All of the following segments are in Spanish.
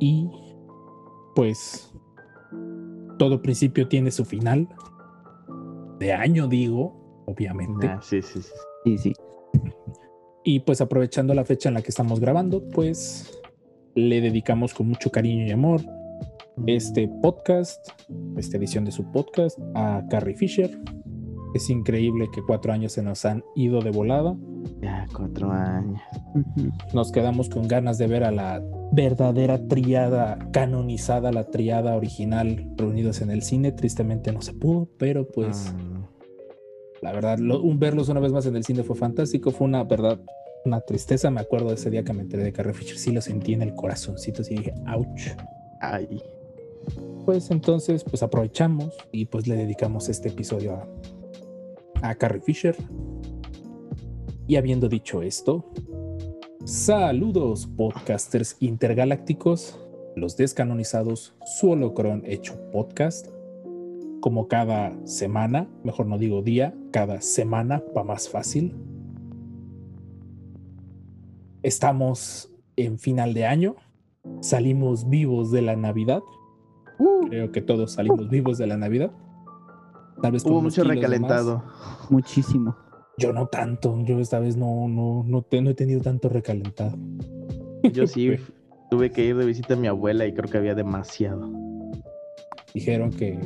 Y pues todo principio tiene su final. De año, digo, obviamente. Ah, sí, sí, sí. Sí, sí. Y pues aprovechando la fecha en la que estamos grabando, pues le dedicamos con mucho cariño y amor este podcast, esta edición de su podcast, a Carrie Fisher. Es increíble que cuatro años se nos han ido de volada. Ya, cuatro años. Nos quedamos con ganas de ver a la verdadera triada canonizada, la triada original reunidos en el cine. Tristemente no se pudo, pero pues Mm, la verdad, lo- un verlos una vez más en el cine fue fantástico. Fue una verdad, una tristeza. Me acuerdo de ese día que me enteré de Carrie Fisher. Sí lo sentí en el corazoncito. Sí dije, ouch. Ay. Pues entonces, pues aprovechamos y pues le dedicamos este episodio a, a Carrie Fisher. Y habiendo dicho esto, saludos podcasters intergalácticos, los descanonizados, su holocron hecho podcast. Como cada semana, mejor no digo día, cada semana va más fácil. Estamos en final de año, salimos vivos de la Navidad. Creo que todos salimos vivos de la Navidad. Tal vez con Hubo unos mucho recalentado. Muchísimo. Yo no tanto. Yo esta vez no, no, no, te- no he tenido tanto recalentado. Yo sí tuve que ir de visita a mi abuela y creo que había demasiado. Dijeron que.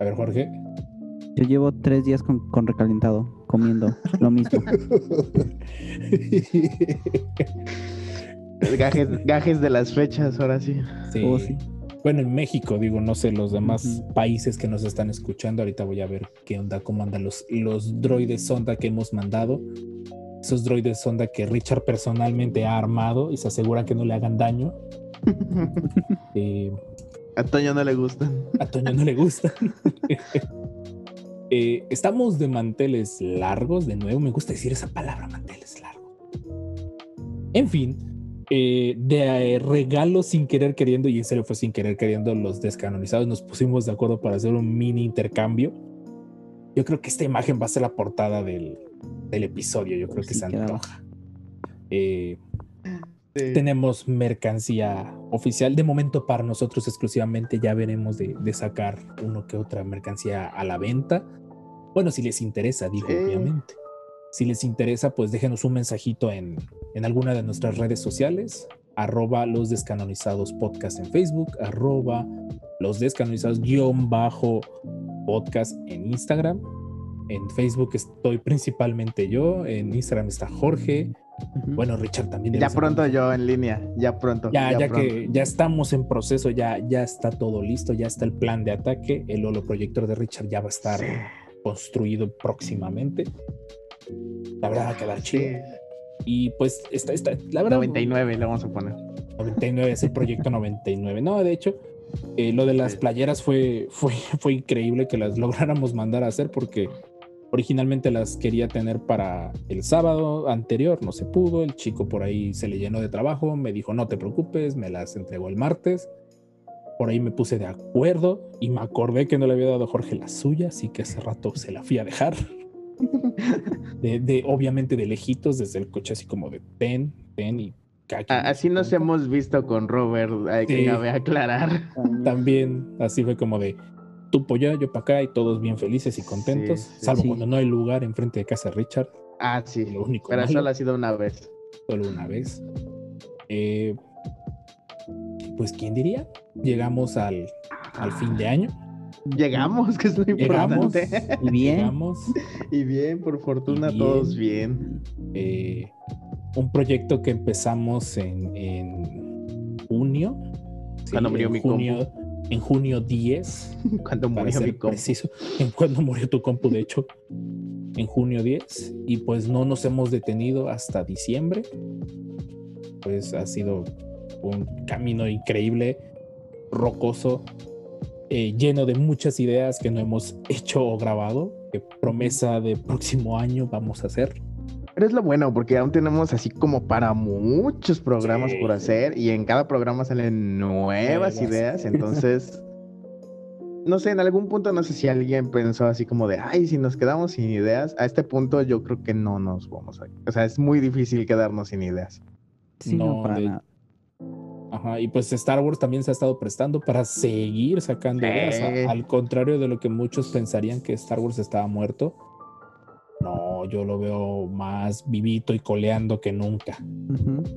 A ver, Jorge. Yo llevo tres días con, con recalentado, comiendo lo mismo. Gajes, gajes de las fechas, ahora sí. Sí. Oh, sí. Bueno, en México, digo, no sé, los demás países que nos están escuchando. Ahorita voy a ver qué onda, cómo andan los, los droides sonda que hemos mandado. Esos droides sonda que Richard personalmente ha armado y se asegura que no le hagan daño. Eh, A Toño no le gustan. A Toño no le gusta. Eh, estamos de manteles largos, de nuevo, me gusta decir esa palabra, manteles largos. En fin, eh, de eh, regalo sin querer queriendo, y en serio fue sin querer queriendo, los descanonizados nos pusimos de acuerdo para hacer un mini intercambio. Yo creo que esta imagen va a ser la portada del, del episodio, yo creo que Sí, se queda antoja. Eh, tenemos mercancía oficial. De momento para nosotros exclusivamente ya veremos de, de sacar uno que otra mercancía a la venta. Bueno, si les interesa, digo, Sí. obviamente. Si les interesa, pues déjenos un mensajito en, en alguna de nuestras redes sociales. Arroba los descanonizados podcast en Facebook, arroba los descanonizados guion bajo podcast en Instagram. En Facebook estoy principalmente yo, en Instagram está Jorge. Bueno, Richard también. Ya pronto yo en línea. Ya pronto. Ya, ya, pronto. que ya estamos en proceso, ya, ya está todo listo, ya está el plan de ataque. El holoproyector de Richard ya va a estar Sí. construido próximamente. La verdad va a quedar chido. Sí. Y pues está, está, la verdad. 99 le vamos a poner. 99 es el proyecto 99. No, de hecho, eh, lo de las playeras fue, fue, fue increíble que las lográramos mandar a hacer porque originalmente las quería tener para el sábado anterior, no se pudo, el chico por ahí se le llenó de trabajo, me dijo no te preocupes, me las entregó el martes. Por ahí me puse de acuerdo y me acordé que no le había dado a Jorge la suya, así que hace rato se la fui a dejar. De, de- obviamente de lejitos, desde el coche, así como de ten, ten y Así nos hemos visto con Robert. Hay que Sí. cabe aclarar. También así fue como de tú para allá, yo para acá y todos bien felices y contentos, Sí, sí, salvo sí. cuando no hay lugar enfrente de casa de Richard, Ah, sí. lo único Pero malo, solo ha sido una vez. solo una vez. Eh, pues quién diría, llegamos al, al fin de año, Llegamos, que es lo llegamos, importante. Y bien. llegamos, Y bien, por fortuna, bien. todos bien. eh, un proyecto que empezamos en, en junio, sí, Cuando murió en mi junio, en junio 10, Cuando murió mi compu. preciso, en cuando murió tu compu, de hecho, en junio 10, y pues no nos hemos detenido hasta diciembre. Pues ha sido un camino increíble, rocoso, eh, lleno de muchas ideas que no hemos hecho o grabado, que promesa de próximo año vamos a hacer. Pero es lo bueno, porque aún tenemos así como para muchos programas Sí. por hacer y en cada programa salen nuevas ideas, entonces... No sé, en algún punto no sé si alguien pensó así como de, ay, si nos quedamos sin ideas, a este punto yo creo que no nos vamos a... O sea, es muy difícil quedarnos sin ideas. Sí, no, No, para de- nada. Ajá, y pues Star Wars también se ha estado prestando para seguir sacando Sí. al contrario de lo que muchos pensarían que Star Wars estaba muerto. No, yo lo veo más vivito y coleando que nunca.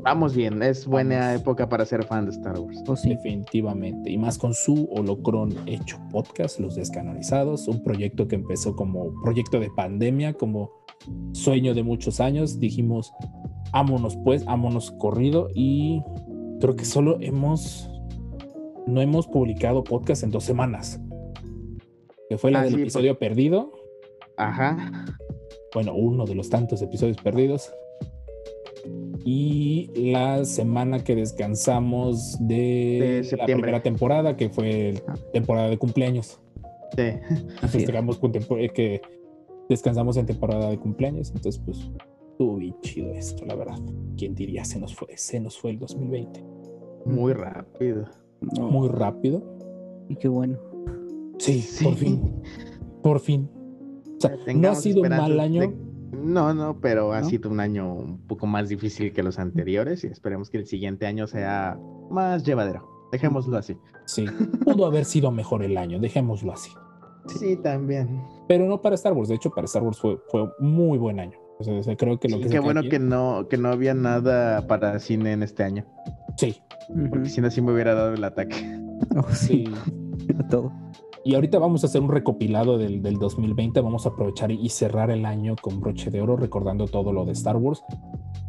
Vamos bien, es buena Vamos. época para ser fan de Star Wars. O sí. definitivamente. Y más con su holocron hecho podcast, Los Descanonizados, un proyecto que empezó como proyecto de pandemia, como sueño de muchos años. Dijimos, ámonos pues, ámonos corrido y creo que solo hemos, no hemos publicado podcast en dos semanas. Que fue la Ah, del sí, episodio perdido. Ajá. Bueno, uno de los tantos episodios perdidos. Y la semana que descansamos de, De la primera temporada, que fue el- temporada de cumpleaños. Sí. Así es. Festejamos con tempo- eh, que descansamos en temporada de cumpleaños. Entonces, pues, estuvo bien chido esto, la verdad. ¿Quién diría? Se nos fue, se nos fue el 2020. Muy rápido. No, Muy rápido. Y qué bueno. Sí, Sí. por fin. Por fin. O sea, no ha sido un mal año. de- No, no, pero ha ¿No? sido un año un poco más difícil que los anteriores y esperemos que el siguiente año sea más llevadero. Dejémoslo así. Sí, pudo haber sido mejor el año, dejémoslo así. Sí, también. pero no para Star Wars. De hecho, para Star Wars fue, fue un muy buen año. O sea, creo que lo Sí, que qué bueno que no, que no había nada para cine en este año. Sí, si no, sí me hubiera dado el ataque. Oh, sí, sí. a todo. Y ahorita vamos a hacer un recopilado del, del 2020. Vamos a aprovechar y cerrar el año con broche de oro, recordando todo lo de Star Wars,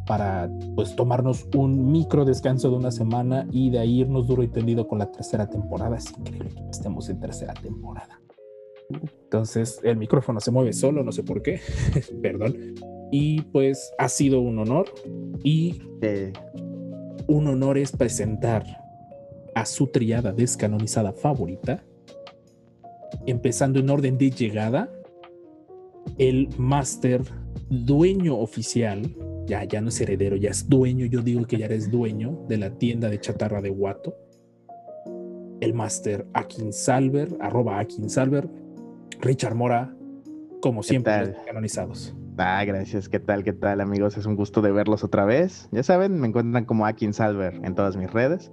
para pues tomarnos un micro descanso de una semana y de ahí irnos duro y tendido con la tercera temporada. Es increíble que estemos en tercera temporada. Entonces el micrófono se mueve solo, no sé por qué, perdón. Y pues ha sido un honor y un honor es presentar a su triada descanonizada favorita, empezando en orden de llegada, el máster dueño oficial, ya, ya no es heredero, ya es dueño, yo digo que ya eres dueño de la tienda de chatarra de Guato, el máster Akin Salver, arroba Akin Salver, Richard Mora, como siempre, tal? Ah, gracias. ¿Qué tal? ¿Qué tal, amigos? Es un gusto de verlos otra vez. Ya saben, me encuentran como Akin Salver en todas mis redes.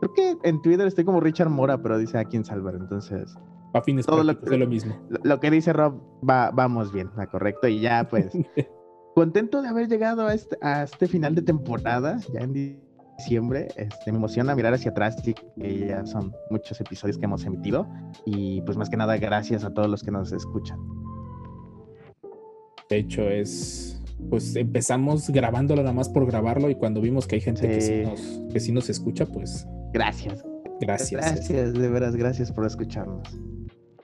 Creo que en Twitter estoy como Richard Mora, pero dice Akin Salver. Entonces, A fines Todo lo que- lo mismo. lo, que dice Rob, va, vamos bien, ¿la correcto? Y ya, pues, contento de haber llegado a este, a este final de temporada, ya en diciembre. Este, me emociona mirar hacia atrás, sí, que ya son muchos episodios que hemos emitido. Y pues más que nada, gracias a todos los que nos escuchan. De hecho, es. Pues empezamos grabándolo nada más por grabarlo y cuando vimos que hay gente que, sí nos, que sí nos escucha, pues Gracias. gracias. Gracias, de veras, gracias por escucharnos.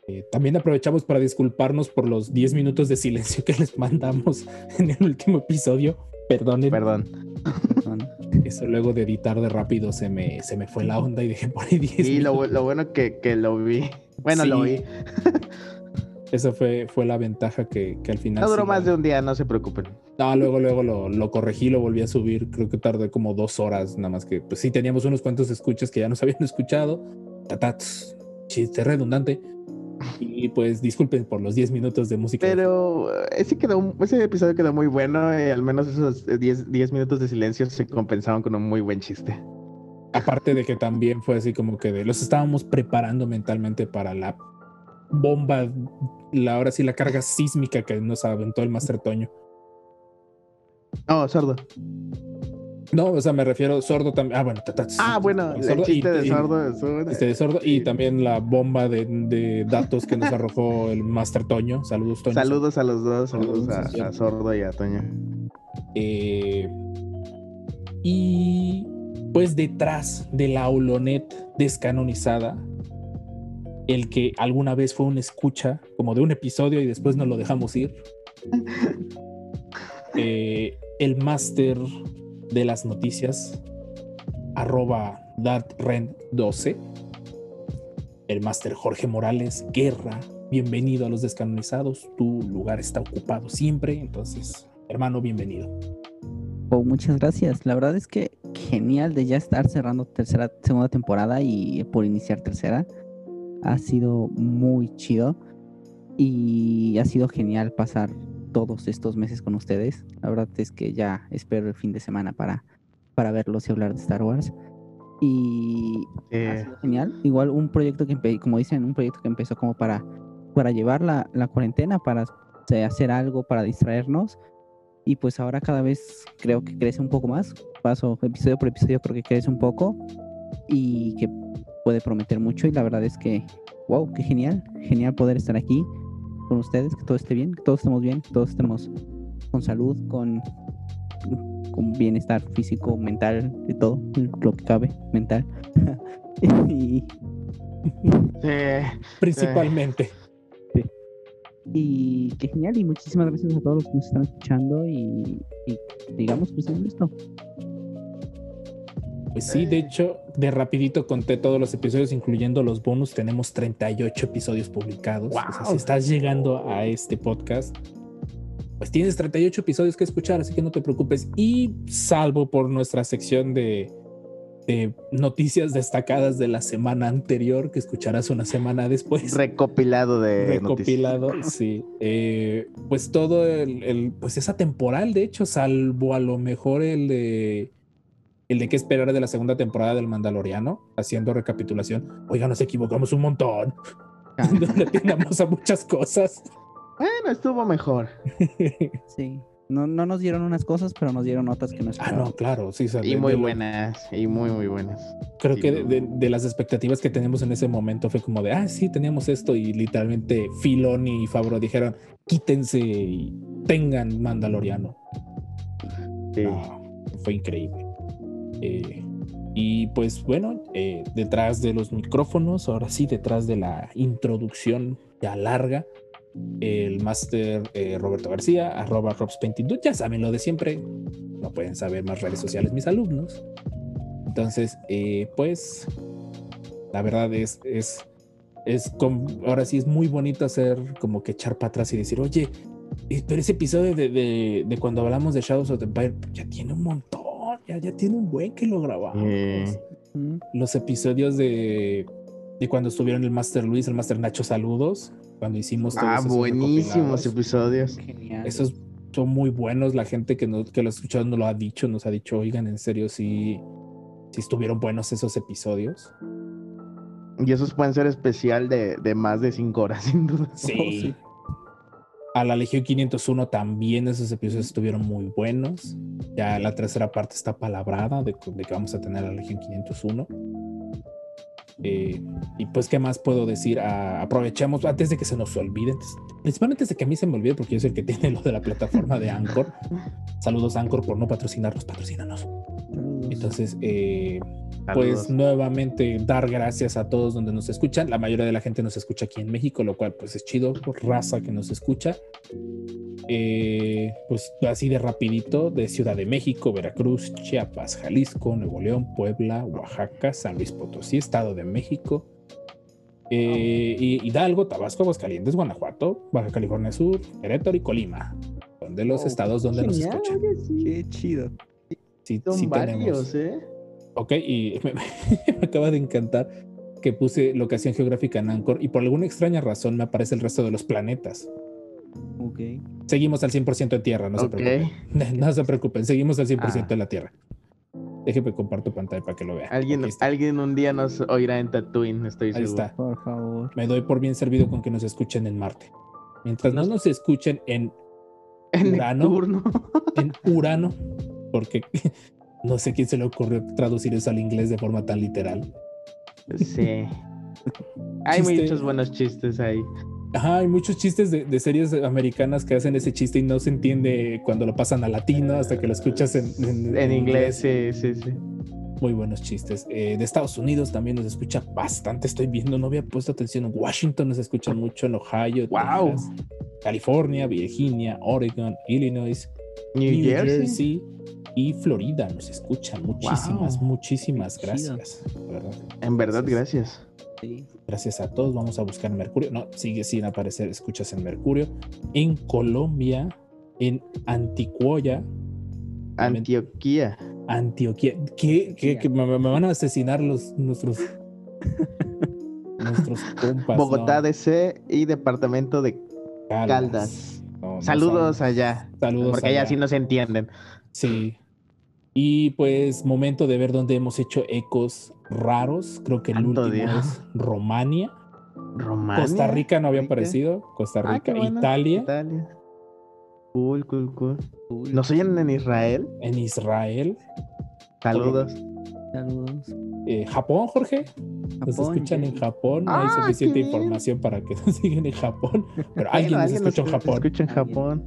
Eh, también aprovechamos para disculparnos por los 10 minutos de silencio que les mandamos en el último episodio. Perdonen, Perdón. Perdón. eso luego de editar de rápido se me, se me fue la onda y dejé por ahí 10 Y lo, lo bueno que, que lo vi. Bueno, Sí, lo vi. Esa fue, fue la ventaja que, que al final. No duró sí más de un día, no se preocupen. No, luego, luego lo, lo corregí, lo volví a subir. Creo que tardé como dos horas, nada más que, pues sí, teníamos unos cuantos escuchas que ya nos habían escuchado. Tatats, chiste redundante. Y pues disculpen por los 10 minutos de música. Pero eh, ese, quedó, ese episodio quedó muy bueno y al menos esos 10 10 minutos de silencio se compensaban con un muy buen chiste. Aparte de que también fue así como que de, los estábamos preparando mentalmente para la bomba, la, ahora sí la carga sísmica que nos aventó el Master Toño. Oh, sordo. No, o sea, me refiero sordo también. Ah, bueno, tatats. Ah, bueno, Y el sordo, chiste y- de y- sordo. es un- Este de sordo y también la bomba de, de datos que nos arrojó el Master Toño. Saludos, Toño. Saludos a los dos, saludos a, Saludos, a Sordo y a Toño. Eh, y pues detrás de la Aulonet descanonizada, el que alguna vez fue una escucha como de un episodio y después nos lo dejamos ir. Eh, el máster de las noticias, arroba datren12. El máster Jorge Morales Guerra, bienvenido a los descanonizados. Tu lugar está ocupado siempre, entonces, hermano, bienvenido. Oh, muchas gracias. La verdad es que genial de ya estar cerrando tercera, segunda temporada y por iniciar tercera. Ha sido muy chido y ha sido genial pasar todos estos meses con ustedes. La verdad es que ya espero el fin de semana para, para verlos y hablar de Star Wars. Y ha Eh, sido genial. Igual un proyecto que, como dicen, un proyecto que empezó como para, para llevar la, la cuarentena, para o sea, hacer algo, para distraernos. Y pues ahora cada vez creo que crece un poco más. Paso episodio por episodio, creo que crece un poco. Y que puede prometer mucho. Y la verdad es que, wow, qué genial. Genial poder estar aquí con ustedes, que todo esté bien, que todos estemos bien, que todos estemos con salud, con, con bienestar físico, mental, de todo, lo que cabe, mental. y, Principalmente. y qué genial, y muchísimas gracias a todos los que nos están escuchando y, y digamos, pues es esto. Pues sí, de hecho, de rapidito conté todos los episodios, incluyendo los bonus. Tenemos 38 episodios publicados. O sea, ¡Guau! si estás llegando a este podcast, pues tienes 38 episodios que escuchar, así que no te preocupes. Y salvo por nuestra sección de, de noticias destacadas de la semana anterior, que escucharás una semana después. recopilado de recopilado, sí. Eh, pues todo el, el- pues esa temporal, de hecho, salvo a lo mejor el de el de qué esperar de la segunda temporada del Mandaloriano, haciendo recapitulación. Oiga, nos equivocamos un montón. No le atinamos a muchas cosas. Bueno, estuvo mejor. Sí. No, no nos dieron unas cosas, pero nos dieron otras que no ah, esperábamos. no, claro, sí. sea, Y muy lo- buenas. Y muy, muy buenas. Creo Sí, que de, las expectativas que teníamos en ese momento fue como de, ah, sí, teníamos esto y literalmente Filoni y Fabro dijeron, quítense y tengan Mandaloriano. Sí. No, fue increíble. Eh, y pues bueno, eh, detrás de los micrófonos, ahora sí, detrás de la introducción ya larga, el máster eh, Roberto García, arroba robspainting, ya saben lo de siempre, no pueden saber más redes sociales mis alumnos. Entonces, eh, pues, la verdad es, es, es com- ahora sí es muy bonito hacer como que echar para atrás y decir, oye, eh, pero ese episodio de, de- de cuando hablamos de Shadows of the Empire ya tiene un montón, ya, ya tiene un buen que lo grabamos. Eh, Los episodios de, de cuando estuvieron el Master Luis, el Master Nacho, saludos, cuando hicimos todos ah, esos buenísimos episodios. Genial. Esos son muy buenos. La gente que, no, que lo ha escuchado nos lo ha dicho, nos ha dicho, oigan, en serio, sí, sí estuvieron buenos esos episodios. Y esos pueden ser especial de, de más de cinco horas, sin duda. Sí. A la Legión 501 también esos episodios estuvieron muy buenos. Ya la tercera parte está palabrada de, de que vamos a tener a la Legión 501. Eh, y pues, ¿qué más puedo decir? Ah, aprovechamos antes de que se nos olvide, antes- principalmente antes de que a mí se me olvide, porque yo soy el que tiene lo de la plataforma de Anchor. Saludos, Anchor, por no patrocinarnos, patrocínanos. Entonces, eh, pues nuevamente dar gracias a todos donde nos escuchan. La mayoría de la gente nos escucha aquí en México, lo cual pues es chido, por raza que nos escucha. Eh, pues así de rapidito, de Ciudad de México, Veracruz, Chiapas, Jalisco, Nuevo León, Puebla, Oaxaca, San Luis Potosí, Estado de México, eh, y Hidalgo, Tabasco, Aguascalientes, Guanajuato, Baja California Sur, Querétaro y Colima. Son de los Oh, estados donde nos Genial, escuchan. oye, sí. Qué chido. Sí, Son sí tenemos. ¿eh? Ok, y me, me acaba de encantar que puse locación geográfica en Anchor y por alguna extraña razón me aparece el resto de los planetas. Ok. Seguimos al 100% en Tierra, no se Ok. preocupen. No se preocupen, seguimos al 100% Ah. en la Tierra. Déjeme comparto pantalla para que lo vean. Alguien, alguien un día nos oirá en Tatooine, estoy Ahí seguro. está. Por favor. Me doy por bien servido con que nos escuchen en Marte. Mientras no nos escuchen en, En Urano. Neptuno. en Urano, porque no sé quién se le ocurrió traducir eso al inglés de forma tan literal. Sí. Hay Chiste. muchos buenos chistes ahí. Ajá, hay muchos chistes de, de series americanas que hacen ese chiste y no se entiende cuando lo pasan a latino hasta que lo escuchas en, en- En inglés, sí, sí, sí. Muy buenos chistes. Eh, de Estados Unidos también nos escucha bastante. Estoy viendo, no había puesto atención. En Washington nos escuchan mucho, en Ohio, Wow. Texas, California, Virginia, Oregon, Illinois, New, New Jersey. Jersey, y Florida nos escuchan. Muchísimas, Wow. muchísimas gracias. verdad. En verdad, gracias. Sí. Gracias a todos. Vamos a buscar Mercurio. No, sigue sin aparecer. Escuchas en Mercurio. En Colombia, en Anticuoya, Antioquía. Antioquia. ¿Qué, qué- qué- me, me van a asesinar los nuestros nuestros compas. Bogotá ¿no? DC y departamento de Caldas. No, no Saludos allá. Saludos Porque allá allá. sí no se entienden. Sí. Y pues momento de ver dónde hemos hecho ecos raros. Creo que el Santo último Dios. es Romania. Romania. Costa Rica no había Rica. aparecido. Costa Ah, Rica, bueno. Italia, Italia. Cool, cool, cool. Cool. ¿Nos oyen en Israel? en Israel, Saludos. Saludos. eh, Japón, Jorge. Nos Japón, escuchan en Japón. No hay Ah, suficiente información para que nos sigan en Japón. Pero alguien Bueno, nos escucha en nos Japón. escucha en Alguien. Japón.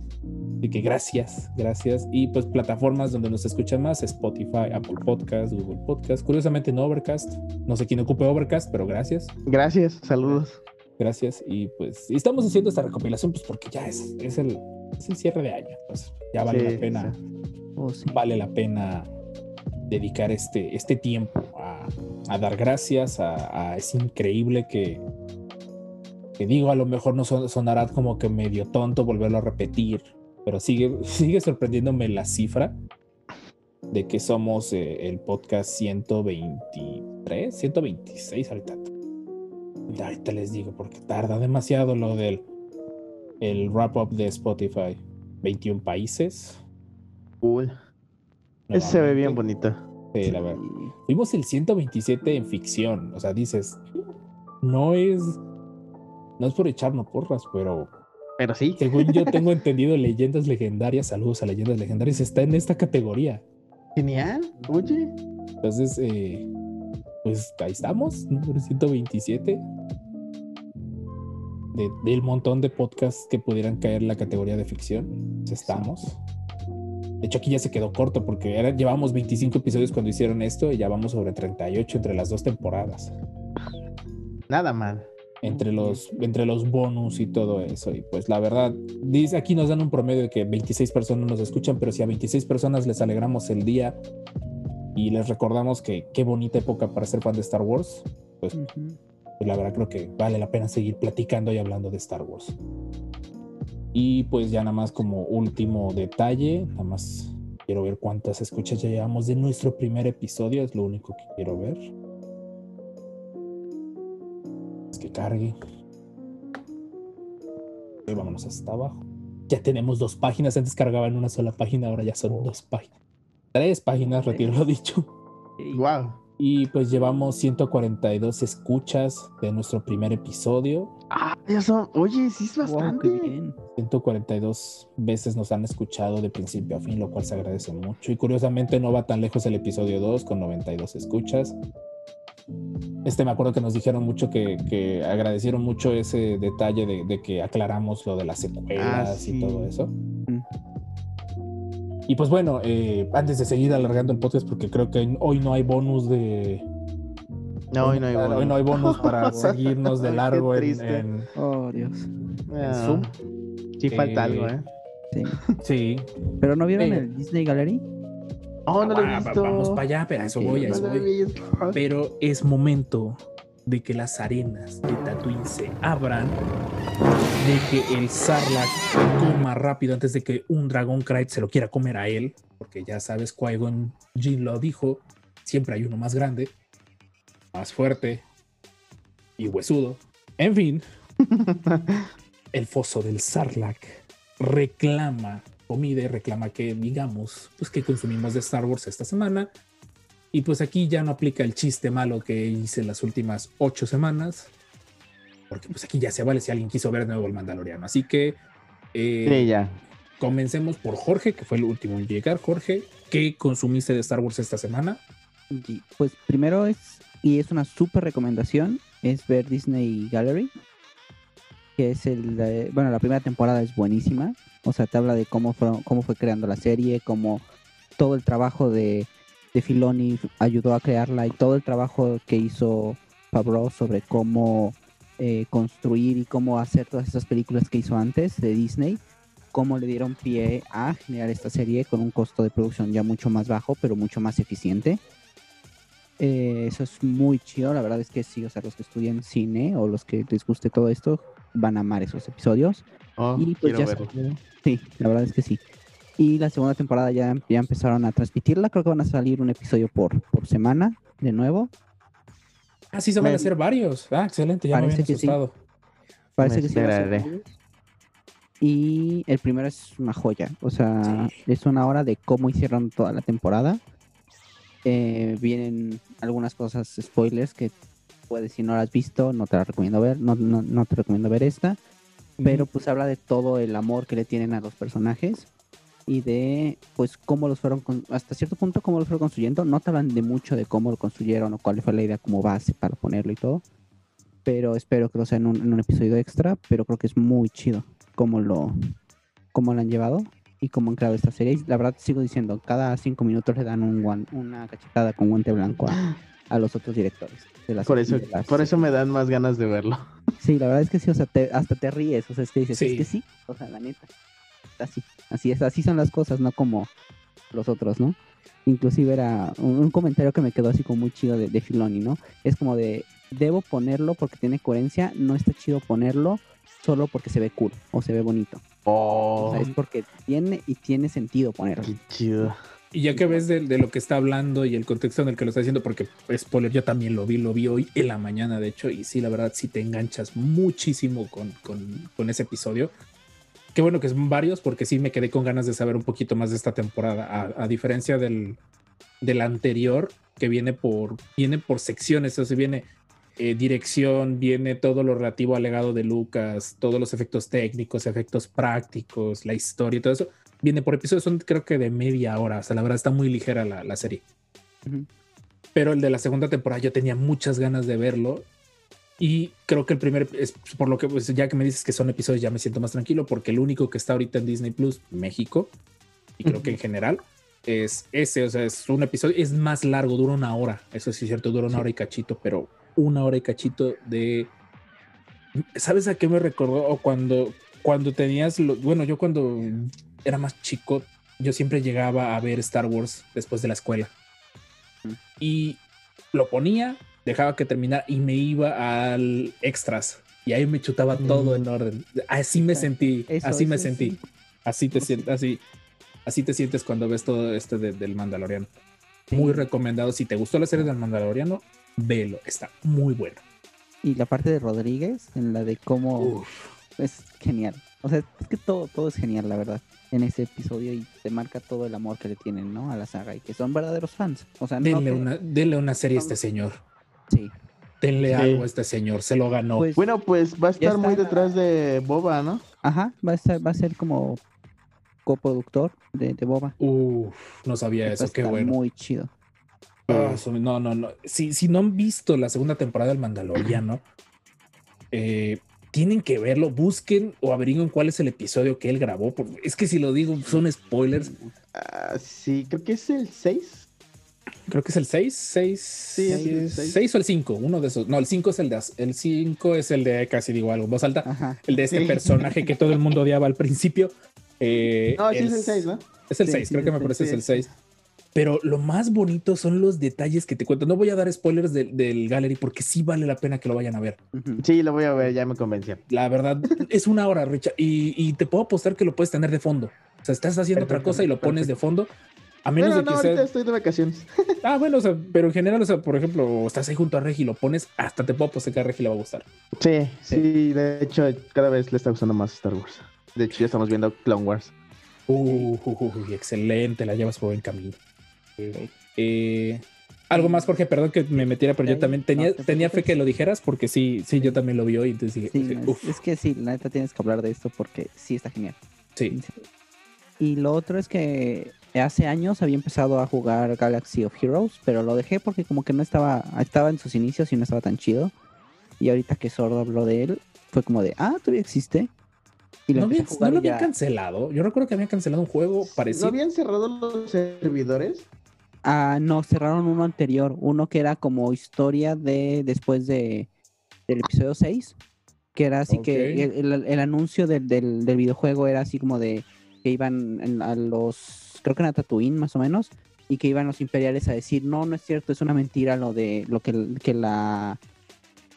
Así que gracias, gracias. Y pues plataformas donde nos escuchan más, Spotify, Apple Podcast, Google Podcast. Curiosamente no Overcast. No sé quién ocupe Overcast, pero gracias. Gracias, saludos. Gracias. Y pues y estamos haciendo esta recopilación pues porque ya es, es, el, es el cierre de año. Pues ya vale Sí, la pena, sí. Oh, sí. vale la pena dedicar este, este tiempo a, a dar gracias. A, a- es increíble que, que digo, a lo mejor no son- sonará como que medio tonto volverlo a repetir, pero sigue, sigue sorprendiéndome la cifra de que somos eh, el podcast 123, 126 ahorita. Ahorita les digo, porque tarda demasiado lo del el wrap up de Spotify. 21 países. Cool. Ese se ve bien bonito. Sí, la verdad. Fuimos el 127 en ficción. O sea, dices, no es. No es por echarnos porras, pero Pero sí. según yo tengo entendido, Leyendas Legendarias, saludos a Leyendas Legendarias, está en esta categoría. Genial. Oye. Entonces, eh, pues ahí estamos, número 127. De- del montón de podcasts que pudieran caer en la categoría de ficción, pues estamos. De hecho, aquí ya se quedó corto porque era, llevamos 25 episodios cuando hicieron esto y ya vamos sobre 38 entre las dos temporadas. Nada mal. Entre los, entre los bonus y todo eso. Y pues la verdad, dice aquí nos dan un promedio de que 26 personas nos escuchan, pero si a 26 personas les alegramos el día y les recordamos que qué bonita época para ser fan de Star Wars, pues, Ujú. pues, la verdad creo que vale la pena seguir platicando y hablando de Star Wars. Y pues ya nada más como último detalle, nada más quiero ver cuántas escuchas ya llevamos de nuestro primer episodio, es lo único que quiero ver. Es que cargue. Y vámonos hasta abajo. Ya tenemos dos páginas, antes cargaba en una sola página, ahora ya son dos páginas. Tres páginas, retiro lo dicho. Wow. Y pues llevamos 142 escuchas de nuestro primer episodio. Ah, ya son. Oye, sí es wow, bastante. qué bien. 142 veces nos han escuchado de principio a fin, lo cual se agradece mucho. Y curiosamente no va tan lejos el episodio 2 con 92 escuchas. Este me acuerdo que nos dijeron mucho que, que agradecieron mucho ese detalle de, de que aclaramos lo de las secuelas Ah, sí. y todo eso. Mm. Y pues bueno, eh, antes de seguir alargando el podcast, porque creo que hoy no hay bonus de. No, hoy no hay hoy bonus. no hay bonus para seguirnos de largo en, triste. en- Oh, Dios. Ah, Zoom. Sí, falta Eh, algo, ¿eh? Sí. Sí. ¿Pero no vieron Eh. el Disney Gallery? Oh, no lo he Ah, visto. Vamos para allá, pero a eso voy, a eso voy. Pero es momento de que las arenas de Tatooine se abran, de que el Sarlacc coma rápido antes de que un Dragon Knight se lo quiera comer a él, porque ya sabes, Qui-Gon Jinn lo dijo, siempre hay uno más grande, más fuerte y huesudo. En fin, el foso del Sarlacc reclama comida y reclama que digamos, pues que consumimos de Star Wars esta semana. Y pues aquí ya no aplica el chiste malo que hice las últimas ocho semanas. Porque pues aquí ya se vale si alguien quiso ver de nuevo el Mandaloriano. Así que eh, Sí, ya. comencemos por Jorge, que fue el último en llegar. Jorge, ¿qué consumiste de Star Wars esta semana? Y, Pues primero es, y es una súper recomendación, es ver Disney Gallery, que es el, bueno, la primera temporada es buenísima, o sea, te habla de cómo, fueron, cómo fue creando la serie, cómo todo el trabajo de, de Filoni ayudó a crearla y todo el trabajo que hizo Favreau sobre cómo eh, construir y cómo hacer todas esas películas que hizo antes de Disney, cómo le dieron pie a generar esta serie con un costo de producción ya mucho más bajo, pero mucho más eficiente. Eh, eso es muy chido, la verdad es que sí, o sea, los que estudian cine o los que les guste todo esto van a amar esos episodios. Oh, Y pues ya. Sí, la verdad es que sí. Y la segunda temporada ya, ya empezaron a transmitirla. Creo que van a salir un episodio por, por semana de nuevo. Ah, sí, se van a Me- hacer varios. Ah, excelente, ya me Parece habían que sí. asustado. Parece Me que sí va a ser esperaré. varios. Y el primero es una joya. O sea, Sí. es una hora de cómo hicieron toda la temporada. Eh, vienen algunas cosas, spoilers, que puedes, si no las has visto, no te las recomiendo ver. No, no, no te recomiendo ver esta. Pero pues habla de todo el amor que le tienen a los personajes y de pues cómo los fueron con- hasta cierto punto cómo los fueron construyendo. No te hablan de mucho de cómo lo construyeron o cuál fue la idea como base para ponerlo y todo pero espero que lo sea en un, en un episodio extra pero creo que es muy chido cómo lo cómo lo han llevado y cómo han creado esta serie. La verdad sigo diciendo cada cinco minutos le dan un guan- una cachetada con guante blanco a, a los otros directores de las- Por eso, las por eso me dan más ganas de verlo. Sí, la verdad es que sí, o sea, te- hasta te ríes, o sea, es que dices, Sí. es que sí, o sea, la neta, así, así es, así son las cosas, no como los otros, ¿no? Inclusive era un, un comentario que me quedó así como muy chido de, de Filoni, ¿no? Es como de, debo ponerlo porque tiene coherencia, no está chido ponerlo solo porque se ve cool o se ve bonito, o Oh, sea, es porque tiene y tiene sentido ponerlo. qué chido. Y ya que ves de, de lo que está hablando y el contexto en el que lo está diciendo, porque spoiler, yo también lo vi, lo vi hoy en la mañana, de hecho, y sí, la verdad, sí te enganchas muchísimo con, con, con ese episodio. Qué bueno que son varios, porque sí me quedé con ganas de saber un poquito más de esta temporada, a, diferencia del, del anterior, que viene por, viene por secciones, o sea, viene eh, dirección, viene todo lo relativo al legado de Lucas, todos los efectos técnicos, efectos prácticos, la historia y todo eso viene por episodios, son creo que de media hora, o sea, la verdad está muy ligera la, la serie. Ujú. Pero el de la segunda temporada yo tenía muchas ganas de verlo y creo que el primer, es por lo que pues, ya que me dices que son episodios ya me siento más tranquilo porque el único que está ahorita en Disney Plus, México, y creo que en general es ese, o sea, es un episodio, es más largo, dura una hora, eso sí es cierto, dura una hora y cachito, pero una hora y cachito de... ¿Sabes a qué me recordó? O cuando, cuando tenías, lo- bueno, yo cuando era más chico, yo siempre llegaba a ver Star Wars después de la escuela. Mm. Y lo ponía, dejaba que terminara y me iba al extras. Y ahí me chutaba todo en orden. Así me sentí, Eso, así me eso, sentí. sí. Así te sientes, así, así te sientes cuando ves todo esto de- del Mandaloriano. Sí. Muy recomendado. Si te gustó la serie del Mandaloriano, velo. Está muy bueno. Y la parte de Rodríguez, en la de cómo Uf. Es genial. O sea, es que todo, todo es genial, la verdad, en ese episodio y te marca todo el amor que le tienen, ¿no? A la saga y que son verdaderos fans. O sea, no Denle, que- una, denle una serie a este señor. Sí. Denle Sí. algo a este señor. Se lo ganó. Pues, Bueno, pues va a estar muy detrás de Boba, ¿no? ajá, va a, estar, va a ser como coproductor de, de Boba. Uf, no sabía eso. Qué bueno. Muy chido. Ah, no, no, no. Si, si no han visto la segunda temporada del Mandaloriano, eh, tienen que verlo. Busquen o averigüen cuál es el episodio que él grabó. porque es que si lo digo, son spoilers. Ah, sí, creo que es el 6. Creo que es el 6, 6, Sí, el seis. 6 o el 5, uno de esos. No, el 5 es el de el 5 es el de casi digo algo voz alta, Ajá. el de este Sí. personaje que todo el mundo odiaba al principio. Eh, No, sí es el 6, ¿no? Es el Sí, 6, sí, creo que me el parece es el seis. 6. Pero lo más bonito son los detalles que te cuento. No voy a dar spoilers del- del gallery porque sí vale la pena que lo vayan a ver. Sí, lo voy a ver, ya me convenció. La verdad, es una hora, Richard. Y, y te puedo apostar que lo puedes tener de fondo. O sea, estás haciendo otra cosa y lo pones de fondo. A menos Bueno, de que no, sea. ahorita estoy de vacaciones. Ah, bueno, o sea, pero en general, o sea, por ejemplo, estás ahí junto a Regi y lo pones, hasta te puedo apostar que a Regi le va a gustar. Sí, sí, de hecho, cada vez le está gustando más Star Wars. De hecho, ya estamos viendo Clone Wars. Uh, uh, uh, excelente, la llevas por buen camino. Eh, algo más, Jorge, perdón que me metiera, pero yo también tenía, no te tenía fe que lo dijeras porque sí, sí, yo también lo vi hoy. Entonces dije, Sí, dije, no, es, que sí, la neta tienes que hablar de esto porque sí está genial. sí. Y lo otro es que hace años había empezado a jugar Galaxy of Heroes, pero lo dejé porque como que no estaba, estaba en sus inicios y no estaba tan chido. Y ahorita que Sordo habló de él, fue como de, ah, todavía existe. Y lo ¿No, habían- no lo habían ya- cancelado? Yo recuerdo que habían cancelado un juego ¿No parecido. habían cerrado los servidores? Ah, no, cerraron uno anterior, uno que era como historia de después de del episodio 6, que era así que el, el- el anuncio del, del- del videojuego era así como de que iban en- a los, creo que en Tatooine más o menos, y que iban los imperiales a decir, no, no es cierto, es una mentira lo de lo que, que la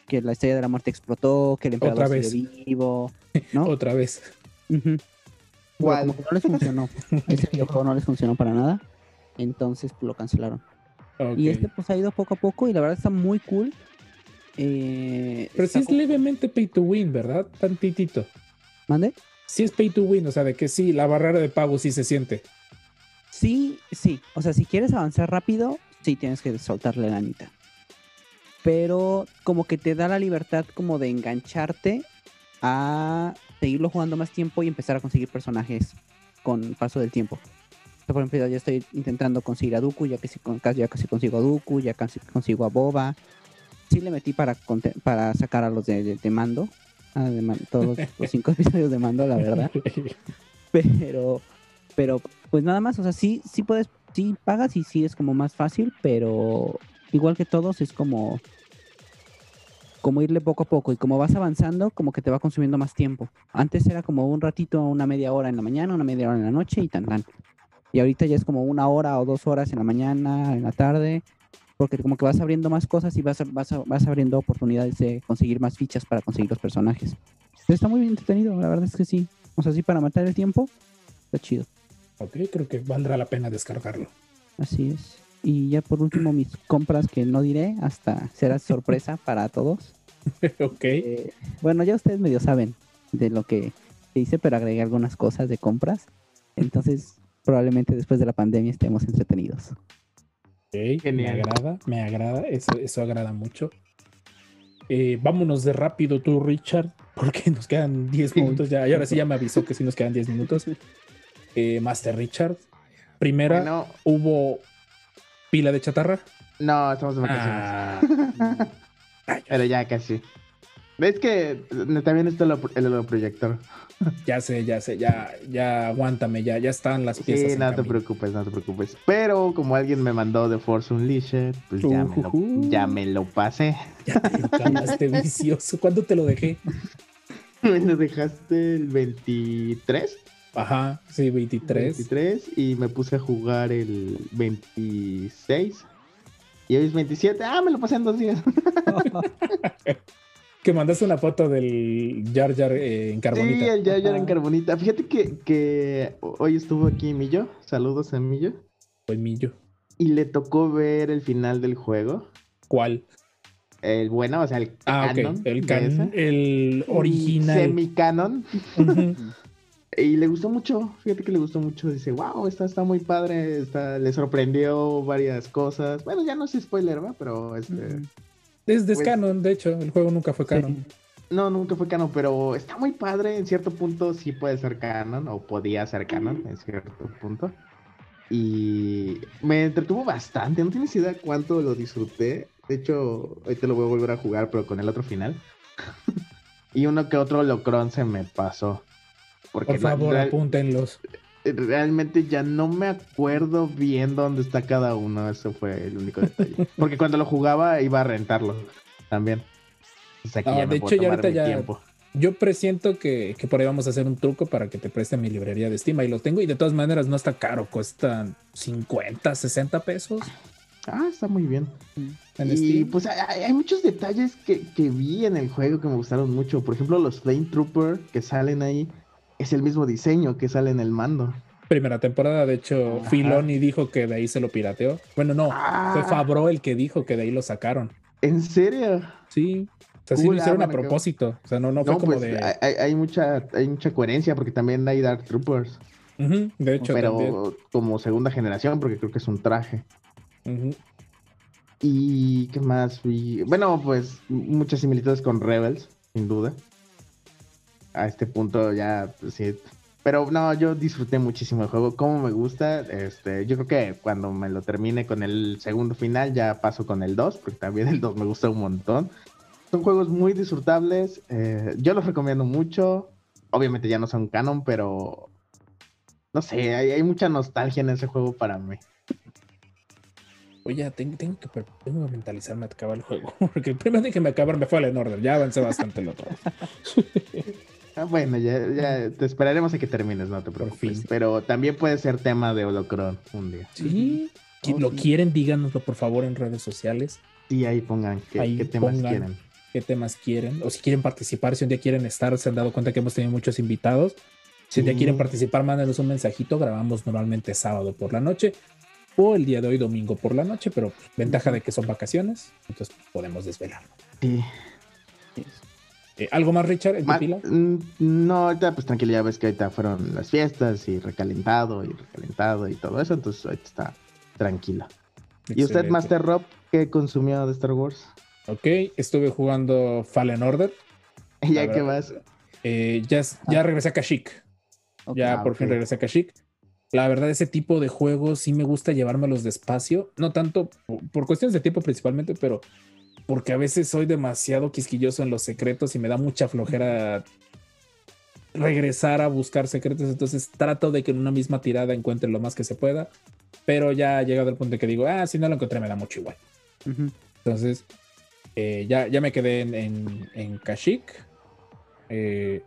que la estrella de la muerte explotó, que el emperador Otra sigue vez. vivo, ¿no? Otra vez. No les funcionó. Ese videojuego no les funcionó para nada. Entonces pues, lo cancelaron. Y este pues ha ido poco a poco y la verdad está muy cool. Eh, Pero sí es como- levemente pay to win, ¿verdad? Tantitito. ¿Mande? Sí es pay to win, o sea, de que sí, la barrera de pago sí se siente. Sí, sí. O sea, si quieres avanzar rápido, sí tienes que soltarle la anita. Pero como que te da la libertad como de engancharte a seguirlo jugando más tiempo y empezar a conseguir personajes con el paso del tiempo. Por ejemplo, ya estoy intentando conseguir a Dooku, ya que con- ya casi consigo a Dooku, ya casi consigo a Boba. Sí le metí para, para sacar a los de, de- de mando. de todos los cinco episodios de mando, la verdad pero pero pues nada más o sea sí sí puedes sí pagas y sí es como más fácil pero igual que todos es como como irle poco a poco y como vas avanzando como que te va consumiendo más tiempo antes era como un ratito una media hora en la mañana una media hora en la noche y tan tan y ahorita ya es como una hora o dos horas en la mañana en la tarde porque como que vas abriendo más cosas y vas, vas, vas abriendo oportunidades de conseguir más fichas para conseguir los personajes está muy bien entretenido la verdad es que sí o sea sí para matar el tiempo está chido ok, creo que valdrá la pena descargarlo. Así es. Y ya por último, mis compras que no diré, hasta será sorpresa para todos. ok. Eh, bueno, ya ustedes medio saben de lo que hice, pero agregué algunas cosas de compras. Entonces, probablemente después de la pandemia estemos entretenidos. Me agrada, me agrada, eso, eso agrada mucho. Eh, vámonos de rápido tú, Richard, porque nos quedan 10 minutos ya. Y ahora sí ya me avisó que sí nos quedan 10 minutos. Eh, Master Richard, primera, Bueno, hubo pila de chatarra. no, estamos de vacaciones. Ah, Pero ya casi. ¿Ves que también está el, el holoproyector? ya sé, ya sé, ya, ya aguántame, ya, ya están las piezas. Sí, no te camino. preocupes, no te preocupes. Pero como alguien me mandó de Force Unleashed, pues ya me, lo, ya me lo pasé. Ya te encamaste vicioso. ¿Cuándo te lo dejé? Me lo dejaste el 23. Ajá, sí, 23. 23 y me puse a jugar el 26. Y hoy es 27. Ah, me lo pasé en dos días. Que mandaste una foto del Jar Jar eh, en carbonita. Sí, el ya Ajá. en carbonita. Fíjate que, que hoy estuvo aquí Millo. Saludos a Millo. Fue Millo. Y le tocó ver el final del juego. ¿Cuál? El bueno, o sea, el Ah, canon ok. El, can- el original. Semi-canon. Y le gustó mucho, fíjate que le gustó mucho. Dice, wow, está, está muy padre. Está, le sorprendió varias cosas. Bueno, ya no es spoiler, ¿va? Pero este. Es de Pues- canon, de hecho. El juego nunca fue canon. No, nunca fue canon, pero está muy padre. En cierto punto sí puede ser canon, o podía ser canon en cierto punto. Y me entretuvo bastante. No tienes idea cuánto lo disfruté. De hecho, ahorita lo voy a volver a jugar, pero con el otro final. y uno que otro locrón se me pasó. Porque Por favor, apúntenlos. Realmente ya no me acuerdo bien dónde está cada uno. Eso fue el único detalle. Porque cuando lo jugaba iba a rentarlo también. O sea que Ah, ya de hecho, ya ahorita ya- tiempo. Yo presiento que, que por ahí vamos a hacer un truco para que te preste mi librería de Steam. Ahí lo tengo y de todas maneras no está caro. Cuestan 50, 60 pesos Ah, está muy bien. en y Steam. pues hay, hay muchos detalles que, que vi en el juego que me gustaron mucho. Por ejemplo, los Flame Trooper que salen ahí. Es el mismo diseño que sale en el mando. Primera temporada, de hecho, Ajá. Filoni dijo que de ahí se lo pirateó. Bueno, no, Ah, fue Fabro el que dijo que de ahí lo sacaron. ¿En serio? Sí. O sea, sí lo ah, hicieron a propósito. O sea, no, no fue No, como pues de. hay, mucha, hay mucha coherencia porque también hay Dark Troopers. De hecho, pero también. como segunda generación porque creo que es un traje. Y qué más. Bueno, pues muchas similitudes con Rebels, sin duda. A este punto ya, pues, sí. Pero no, yo disfruté muchísimo el juego. Como me gusta, este, yo creo que cuando me lo termine con el segundo final, ya paso con el 2, porque también el 2 me gusta un montón. Son juegos muy disfrutables. eh, yo los recomiendo mucho. Obviamente ya no son canon, pero no sé, hay, hay mucha nostalgia en ese juego para mí. Oye, tengo, tengo, que, per- tengo que mentalizarme a acabar el juego. Porque el primero que me acabar me fue en Order. Ya avancé bastante el otro. Ah, bueno, ya, ya te esperaremos a que termines, no te preocupes. fin. Pero también puede ser tema de Holocron un día. Sí. Si Oh, lo sí. quieren, díganoslo por favor en redes sociales. Sí, ahí pongan qué, Ahí qué temas pongan. quieren. qué temas quieren o si quieren participar, si un día quieren estar, se han dado cuenta que hemos tenido muchos invitados. Si un día Sí. quieren participar, mándenos un mensajito. Grabamos normalmente sábado por la noche o el día de hoy domingo por la noche, pero pues, ventaja de que son vacaciones, entonces podemos desvelarlo. Sí. Eh, ¿Algo más, Richard, en tu Ma- pila? mm, No, ahorita pues tranquilo, ya ves que ahorita fueron las fiestas y recalentado y recalentado y todo eso, entonces ahorita está tranquilo. ¿Y usted. Master Rob, qué consumió de Star Wars? Ok, estuve jugando Fallen Order. ¿Ya qué más? Eh, ya, ya regresé a Kashyyyk. Ya Ah, por fin regresé a Kashyyyk. La verdad, ese tipo de juegos sí me gusta llevármelos despacio. No tanto por, por cuestiones de tiempo principalmente, pero porque a veces soy demasiado quisquilloso en los secretos y me da mucha flojera regresar a buscar secretos. Entonces trato de que en una misma tirada encuentre lo más que se pueda. Pero ya ha llegado el punto en que digo, ah, si no lo encontré me da mucho igual. Entonces, eh, ya, ya me quedé en, en, en Kashyyyk. Eh,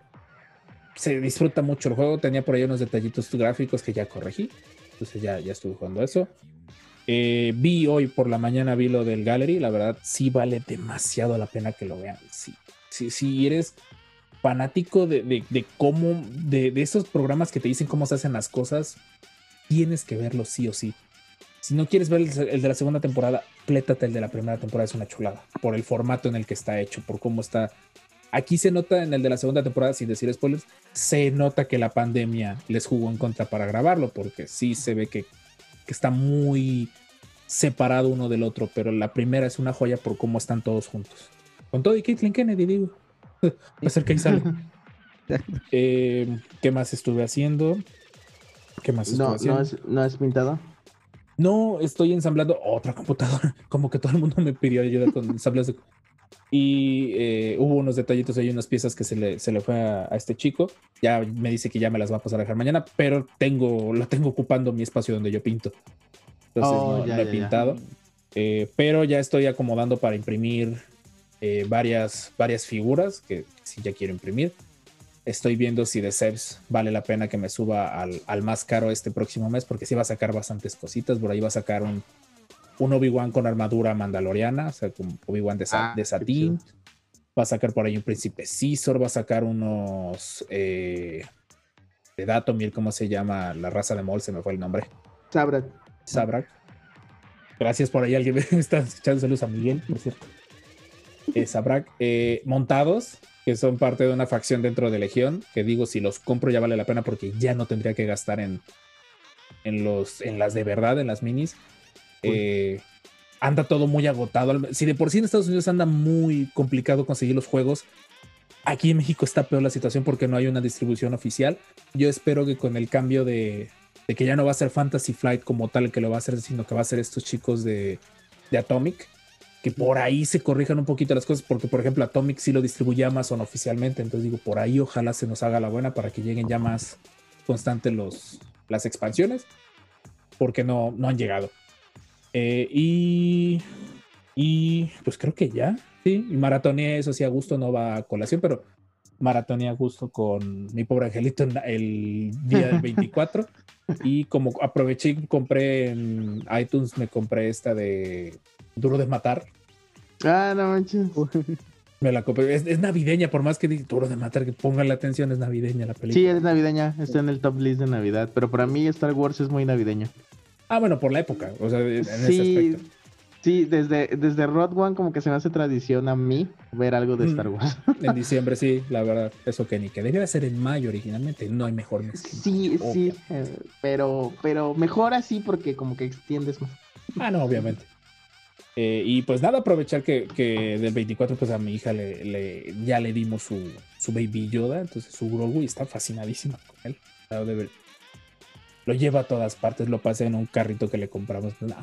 se disfruta mucho el juego. Tenía por ahí unos detallitos gráficos que ya corregí. Entonces ya, ya estuve jugando eso. Eh, vi hoy por la mañana, vi lo del Gallery. La verdad, sí vale demasiado la pena que lo vean. Sí, sí, si eres fanático de, de- de cómo, de, de esos programas que te dicen cómo se hacen las cosas, tienes que verlo sí o sí. Si no quieres ver el, el de la segunda temporada, plétate el de la primera temporada, es una chulada. Por el formato en el que está hecho, por cómo está. Aquí se nota en el de la segunda temporada, sin decir spoilers, se nota que la pandemia les jugó en contra para grabarlo, porque sí se ve que, que está muy separado uno del otro, pero la primera es una joya por cómo están todos juntos. Con todo y Caitlyn Kennedy, digo. Va a ser que ahí sale. Eh, ¿Qué más estuve haciendo? ¿Qué más estuve No, haciendo? no es, no es pintado. No, estoy ensamblando otra computadora. Como que todo el mundo me pidió ayuda con ensamblas de... Y eh, hubo unos detallitos ahí, unas piezas que se le, se le fue a, a este chico. Ya me dice que ya me las va a pasar a dejar mañana, pero tengo, lo tengo ocupando mi espacio donde yo pinto. Entonces Oh, no, ya, no he ya, ya. pintado. Eh, pero ya estoy acomodando para imprimir eh, varias, varias figuras que sí ya quiero imprimir. Estoy viendo si de Sebs vale la pena que me suba al, al más caro este próximo mes, porque sí va a sacar bastantes cositas. Por ahí va a sacar un, un Obi-Wan con armadura mandaloriana, o sea, como Obi-Wan de, sa- Ah, de satín. Va a sacar por ahí un príncipe Caesar, va a sacar unos eh, de Datomir, ¿cómo se llama? La raza de Mol, se me fue el nombre. Sabra. Sabrak. Gracias por ahí, alguien me está echando saludos a Miguel, por cierto. Eh, Sabrak. eh, montados, que son parte de una facción dentro de Legión, que digo, si los compro ya vale la pena porque ya no tendría que gastar en, en, los, en las de verdad, en las minis. Eh, anda todo muy agotado. Si de por sí en Estados Unidos anda muy complicado conseguir los juegos, aquí en México está peor la situación porque no hay una distribución oficial. Yo espero que con el cambio de, que ya no va a ser Fantasy Flight como tal el que lo va a hacer, sino que va a ser estos chicos de, de Atomic, que por ahí se corrijan un poquito las cosas, porque por ejemplo Atomic sí lo distribuye Amazon oficialmente, entonces digo, por ahí ojalá se nos haga la buena para que lleguen ya más constantes las expansiones, porque no, no han llegado. Eh, y, y pues creo que ya, sí, y maratoneé eso sí a gusto, no va a colación, pero maratoneé a gusto con mi pobre angelito el día del 24. y como aproveché y compré en iTunes, me compré esta de Duro de Matar. Ah, no manches. Me la compré. Es, es navideña, por más que diga Duro de Matar, que pongan la atención, es navideña la película. Sí, es navideña. Está en el top list de Navidad. Pero para mí Star Wars es muy navideño. Ah, bueno, por la época, o sea, en ese Sí, aspecto. sí, desde, desde Road One como que se me hace tradición a mí ver algo de Mm. Star Wars. En diciembre, sí, la verdad, eso que ni que debía ser en mayo originalmente, no hay mejor mes que Sí, mayo, sí, eh, pero, pero mejor así porque como que extiendes más. Ah, no, obviamente. Eh, y pues nada, aprovechar que, que del 24, pues a mi hija le, le- ya le dimos su, su Baby Yoda, entonces su Grogu, y está fascinadísima con él. Lo lleva a todas partes, lo pasé en un carrito que le compramos. No,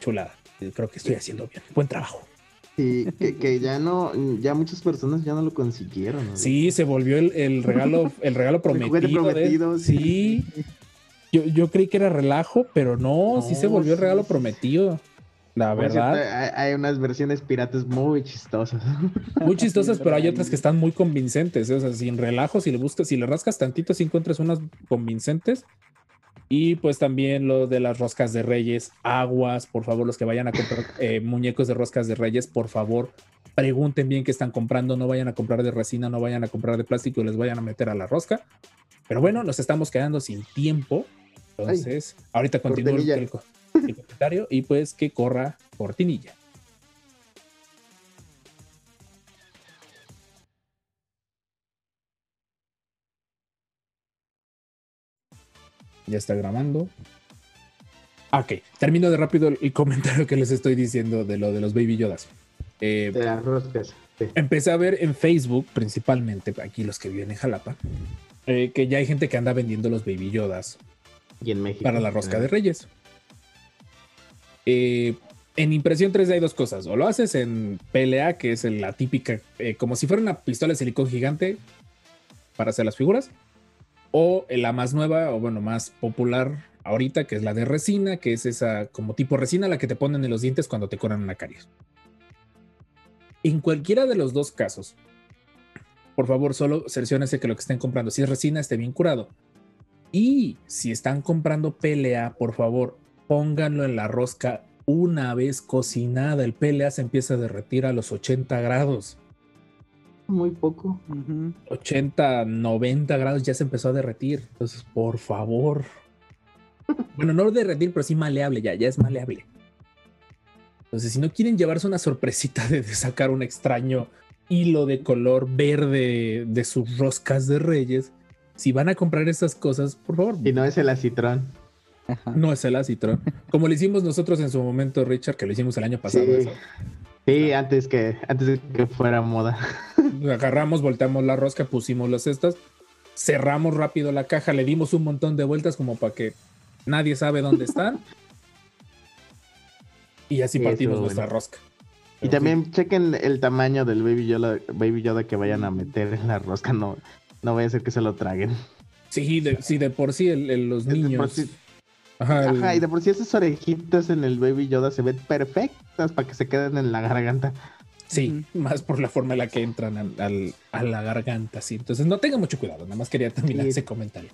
chulada. Creo que estoy haciendo bien. Buen trabajo. Sí, que, que ya no, ya muchas personas ya no lo consiguieron. ¿no? Sí, se volvió el, el regalo, el regalo prometido. de- sí. Yo, yo creí que era relajo, pero no, sí se volvió el regalo sí, prometido. La Por cierto, verdad, hay, hay unas versiones piratas muy chistosas. muy chistosas, pero hay otras que están muy convincentes. ¿eh? O sea, sin relajo, si le buscas, si le rascas tantito, si encuentras unas convincentes. Y pues también lo de las roscas de reyes, aguas, por favor, los que vayan a comprar eh, muñecos de roscas de reyes, por favor, pregunten bien qué están comprando, no vayan a comprar de resina, no vayan a comprar de plástico y les vayan a meter a la rosca. Pero bueno, nos estamos quedando sin tiempo. Entonces, ahorita continúo el, el comentario y pues que corra cortinilla. Ya está grabando. Ah, Ok, termino de rápido el, comentario que les estoy diciendo de lo de los Baby Yodas. Eh, De las roscas. sí. empecé a ver en Facebook, principalmente aquí los que viven en Jalapa, eh, que ya hay gente que anda vendiendo los Baby Yodas Y en México. para la rosca de Reyes. Eh, en impresión 3D hay dos cosas. O lo haces en PLA, que es la típica, eh, como si fuera una pistola de silicón gigante para hacer las figuras. O la más nueva, o bueno, más popular ahorita, que es la de resina, que es esa como tipo resina la que te ponen en los dientes cuando te curan una caries. En cualquiera de los dos casos, por favor, solo cerciónense que lo que estén comprando, si es resina, esté bien curado. Y si están comprando PLA, por favor, pónganlo en la rosca una vez cocinada. El PLA se empieza a derretir a los 80 grados. Muy poco. Ujú. 80, 90 grados ya se empezó a derretir. Entonces, por favor. Bueno, no derretir, pero sí maleable ya, ya es maleable. Entonces, si no quieren llevarse una sorpresita de, de sacar un extraño hilo de color verde de sus roscas de reyes, si van a comprar esas cosas, por favor, Y no es el acitrón. Ajá. no es el acitrón. Como lo hicimos nosotros en su momento, Richard, que lo hicimos el año pasado. Sí. eso. Sí, antes que, antes de que fuera moda. Agarramos, volteamos la rosca, pusimos las cestas, cerramos rápido la caja, le dimos un montón de vueltas como para que nadie sabe dónde están. Y así Sí, partimos nuestra bueno. rosca. Y también chequen el tamaño del Baby Yoda, Baby Yoda que vayan a meter en la rosca. No, no vaya a ser que se lo traguen. Sí, sí, de, sí, de por sí el- el- los niños. sí- Ajá, el- Ajá, y de por sí esas orejitas en el Baby Yoda se ven perfectas para que se queden en la garganta. Sí, más por la forma en la que entran al- al- a la garganta. Sí. Entonces no tengan mucho cuidado, nada más quería terminar Sí. ese comentario.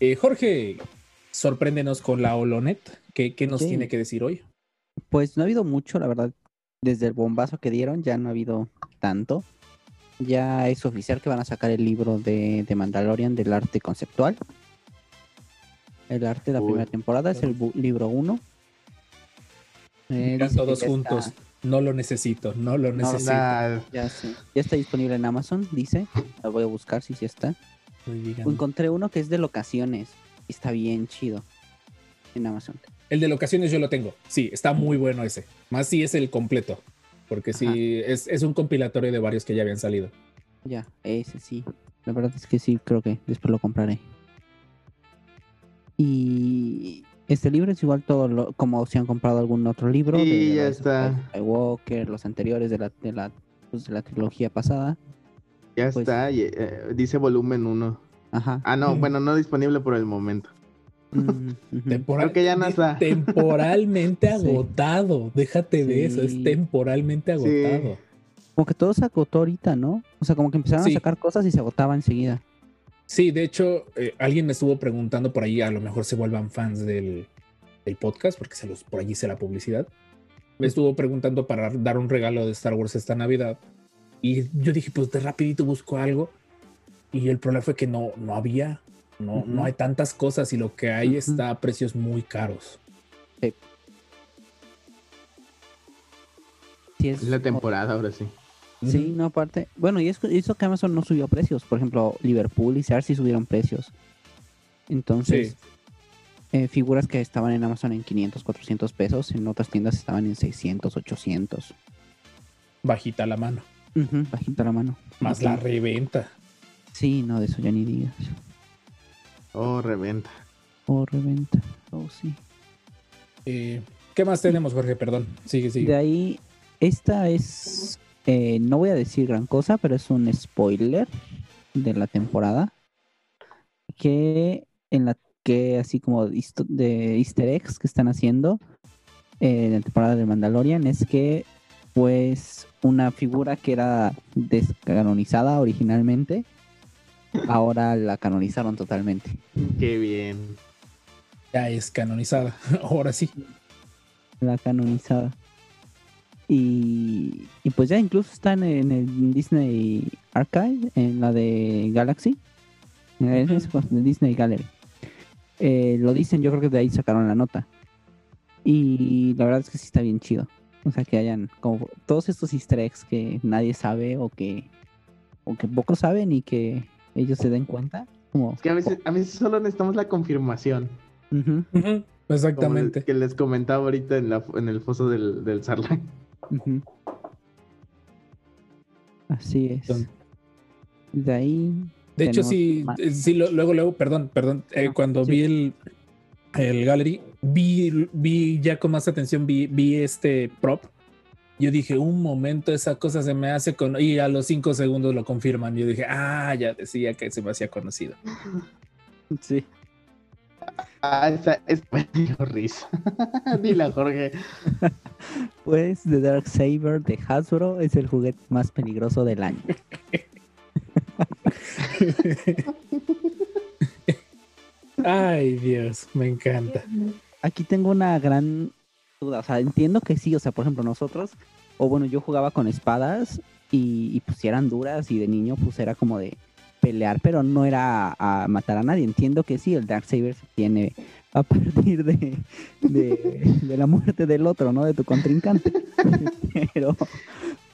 Eh, Jorge, sorpréndenos con la Holonet. ¿Qué, qué nos Sí. tiene que decir hoy? Pues no ha habido mucho, la verdad. Desde el bombazo que dieron, ya no ha habido tanto. Ya es oficial que van a sacar el libro de, de Mandalorian del arte conceptual. El arte de la Uy. primera temporada es el libro 1. Eh, todos juntos. está- No lo necesito, no lo necesito. Ya, sí, ya está disponible en Amazon, dice. Lo voy a buscar si sí está. Ay, dígame. Encontré uno que es de locaciones. y Está bien chido. En Amazon. El de locaciones yo lo tengo. Sí, está muy bueno ese. Más si es el completo. Porque sí, es, es un compilatorio de varios que ya habían salido. Ya, ese sí. La verdad es que sí, creo que después lo compraré. Y este libro es igual todo lo, como si han comprado algún otro libro. Sí, ya Rise of está. Skywalker, los anteriores de la, de la, pues, de la trilogía pasada. ya Pues- está, y, eh, dice volumen 1. Ajá. Ah, no, Mm. bueno, no disponible por el momento. Mm. Temporal- Creo que ya no está. Temporalmente Sí. agotado. Déjate de eso. Es temporalmente agotado. Como que todo se agotó ahorita, ¿no? O sea, como que empezaron Sí. a sacar cosas y se agotaba enseguida. Sí, de hecho, eh, alguien me estuvo preguntando por ahí, a lo mejor se vuelvan fans del, del podcast, porque se los, por allí hice la publicidad. Me estuvo preguntando para dar un regalo de Star Wars esta Navidad. Y yo dije, pues de rapidito busco algo. Y el problema fue que no, no había, no, no hay tantas cosas y lo que hay está a precios muy caros. Sí, es Es la temporada, ahora sí. Sí, no, aparte. Bueno, y es eso que Amazon no subió precios. Por ejemplo, Liverpool y Sears sí subieron precios. Entonces, Sí. eh, figuras que estaban en Amazon en 500, 400 pesos, en otras tiendas estaban en 600, 800. Bajita la mano. Bajita la mano. Más la reventa. Sí, no, de eso ya ni digas. Oh, reventa. O reventa. Oh, sí. Eh, ¿Qué más tenemos, Jorge? Perdón. Sigue, sigue. De ahí, esta es. Eh, no voy a decir gran cosa, pero es un spoiler de la temporada. Que en la que, así como de easter eggs que están haciendo, en la temporada de Mandalorian es que pues una figura que era descanonizada originalmente, ahora la canonizaron totalmente. Qué bien. Ya es canonizada. Ahora sí. La canonizada. Y, y pues ya incluso está en, en el Disney Archive, en la de Galaxy, en el Disney Gallery. Eh, lo dicen, yo creo que de ahí sacaron la nota. Y la verdad es que sí está bien chido. O sea, que hayan como todos estos easter eggs que nadie sabe o que, o que pocos saben y que ellos se den cuenta. Como, Es que a veces, a veces solo necesitamos la confirmación. Exactamente. el que les comentaba ahorita en, la, en el foso del, del Sarlacc. Así es. De ahí. De hecho, sí, más. eh, sí, lo- luego, luego, perdón, perdón, eh, Ah, cuando sí. vi el, el gallery, vi, vi ya con más atención, vi, vi este prop. Yo dije, un momento, esa cosa se me hace con. Y a los cinco segundos lo confirman. Yo dije, ah, ya decía que se me hacía conocido. Sí. Ah, esa es me dio risa. Dile Jorge. Pues The Dark Saber de Hasbro es el juguete más peligroso del año. Ay, Dios, me encanta. Aquí tengo una gran duda. O sea, entiendo que sí. O sea, por ejemplo, nosotros, o bueno, yo jugaba con espadas y, y pues si eran duras y de niño pues era como de pelear, pero no era a, a matar a nadie. Entiendo que sí, el Dark Saber se tiene a partir de, de, de la muerte del otro, ¿no? De tu contrincante. pero,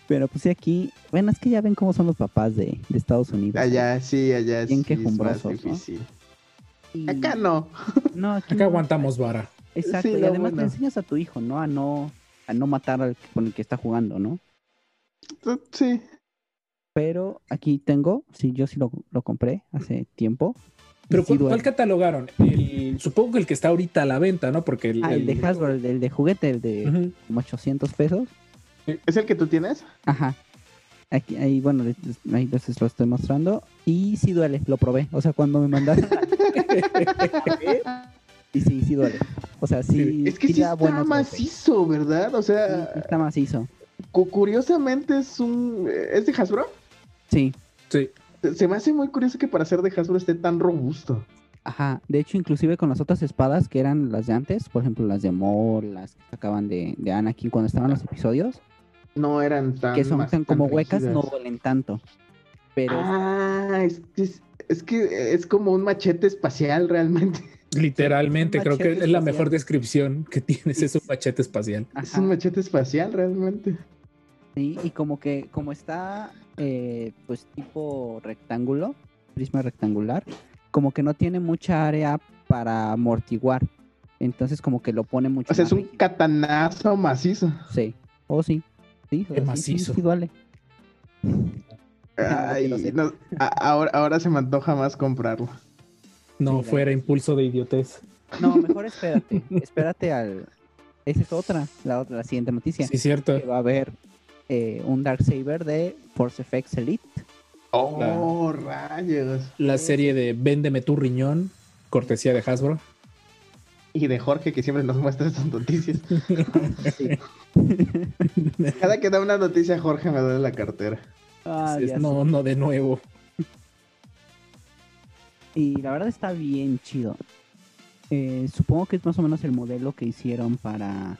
pero pues sí aquí, bueno, es que ya ven cómo son los papás de, de Estados Unidos. ¿no? Allá, sí, allá Bien sí es más quejumbrosos, ¿no? difícil. Y- Acá no. No, aquí Acá no. aguantamos vara. Exacto, Sí, y además bueno. enseñas a tu hijo, ¿no? A no, a no matar al con el que está jugando, ¿no? Sí. Pero aquí tengo, sí, yo sí lo, lo compré hace tiempo. Pero Sí ¿cuál, cuál catalogaron? El- supongo que el que está ahorita a la venta, ¿no? Porque el, Ah, el de Hasbro, el, de- el de juguete, el de como 800 pesos. ¿Es el que tú tienes? Ajá. Aquí, ahí, bueno, ahí les lo estoy mostrando. Y sí duele, lo probé. O sea, cuando me mandaron. y sí, sí duele. O sea, sí. Es que sí está buenos golpes. macizo, ¿verdad? O sea, sí está macizo. cu- curiosamente es un... ¿Es de Hasbro? Sí. Sí. Se- me hace muy curioso que para ser de Hasbro esté tan robusto. Ajá, de hecho, inclusive con las otras espadas que eran las de antes, por ejemplo, las de Maul, las que sacaban de, de Anakin cuando estaban los episodios, No eran tan... que son tan como huecas, no duelen tanto. Pero Ah, es que es, es que es como un machete espacial realmente. Literalmente, creo que es la mejor descripción que tienes, es un machete espacial. Es un machete espacial realmente. Sí, y como que, como está, eh, pues tipo rectángulo, prisma rectangular, como que no tiene mucha área para amortiguar. Entonces como que lo pone mucho O sea, más es un rígido. catanazo macizo. Sí, oh sí, sí, o Qué sea, sí, sí, macizo. sí duele. Ay, no, ahora, ahora se me antoja más comprarlo. No la- fuera impulso de idiotez. No, mejor espérate, espérate al... Esa es otra, la otra, la siguiente noticia. Sí, cierto. que va a haber eh, un Darksaber de Force FX Elite. Oh, rayos. La serie de Véndeme tu riñón, cortesía de Hasbro. Y de Jorge que siempre nos muestra estas noticias. Sí. Cada que da una noticia Jorge me duele la cartera. Ah, no, sé. no, de nuevo. Y la verdad está bien chido. Eh, supongo que es más o menos el modelo que hicieron para...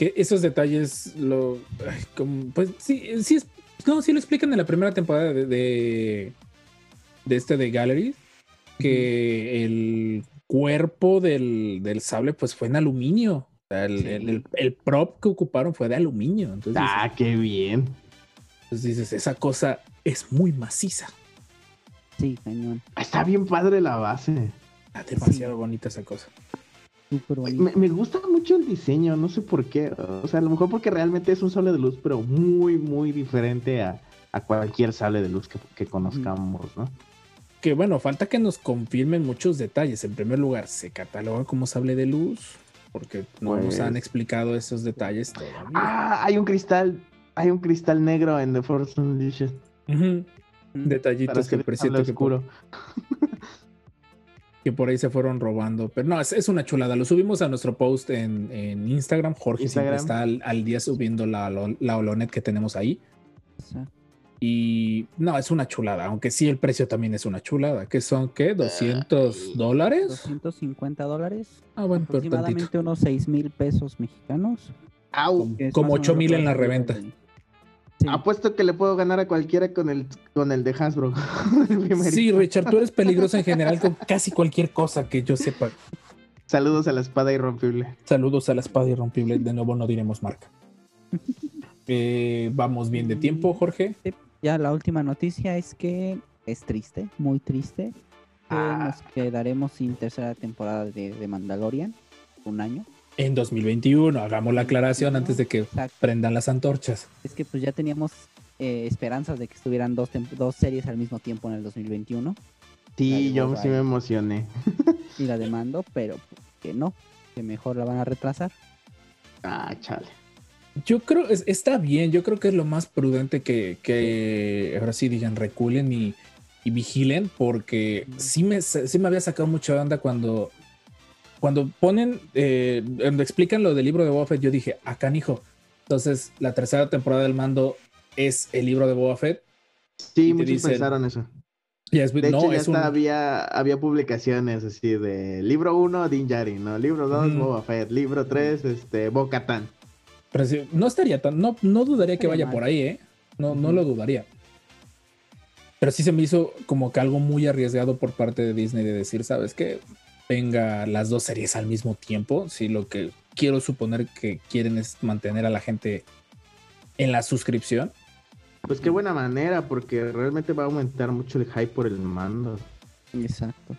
Que esos detalles lo. ay, como- pues sí, sí es. No, sí lo explican en la primera temporada de, de, de este de Gallery. Que el cuerpo del, del sable, pues fue en aluminio. O sea, el, Sí. el- el- el prop que ocuparon fue de aluminio. Entonces, Ah, qué bien. entonces dices, esa cosa es muy maciza. Sí, cañón. Está bien padre la base. Está demasiado bonita esa cosa. Súper bonito. Me, me gusta mucho el diseño, no sé por qué. O sea, a lo mejor porque realmente es un sable de luz, pero muy, muy diferente a, a cualquier sable de luz que, que conozcamos, ¿no? Que bueno, falta que nos confirmen muchos detalles. En primer lugar, ¿se cataloga como sable de luz? Porque no nos Pues- han explicado esos detalles todavía. Ah, hay un cristal, hay un cristal negro en The Force Unleashed para Detallitos que que oscuro. que por ahí se fueron robando. Pero no, es, es una chulada. Lo subimos a nuestro post en, en Instagram. Jorge siempre está al, al día subiendo la, la Holonet que tenemos ahí. Y no, es una chulada, aunque sí el precio también es una chulada. que son? ¿Qué? ¿200 dólares? 250 dólares. Ah, bueno, pero tantito. Aproximadamente unos 6 mil pesos mexicanos. Au. Como más o 8 menos mil en la reventa. Sí, Apuesto que le puedo ganar a cualquiera con el, con el de Hasbro. El. Sí, Richard, tú eres peligroso en general con casi cualquier cosa que yo sepa. Saludos a la espada irrompible. Saludos a la espada irrompible. De nuevo no diremos marca. Eh, vamos bien de tiempo, Jorge. Ya la última noticia es que es triste, muy triste. que Ah. Nos quedaremos sin tercera temporada de, de Mandalorian. Un año. En 2021, hagamos la aclaración antes de que Exacto. prendan las antorchas. Es que pues ya teníamos eh, esperanzas de que estuvieran dos, dos series al mismo tiempo en el 2021 Sí, yo sí me emocioné. y la demando, pero que no, que mejor la van a retrasar. Ah, chale. Yo creo, es- está bien, yo creo que es lo más prudente que, que ahora sí digan, reculen y, y vigilen, porque sí me, sí me había sacado mucha onda cuando, cuando ponen, eh, cuando explican lo del libro de Boba Fett, yo dije, acá canijo. Entonces, la tercera temporada del mando es el libro de Boba Fett. Sí, muchos dicen- pensaron eso. Y es, De no, hecho, ya es un, había, había publicaciones así de libro 1, Din Djarin, ¿no? Libro 2, Ujú. Boba Fett. Libro 3, este, Bo-Katan. pero no estaría tan, no, no dudaría que vaya por ahí, ¿eh? No, no lo dudaría. Pero sí se me hizo como que algo muy arriesgado por parte de Disney de decir, ¿sabes qué? Venga las dos series al mismo tiempo. Si lo que quiero suponer que quieren es mantener a la gente en la suscripción. Pues qué buena manera, porque realmente va a aumentar mucho el hype por el mando. Exacto.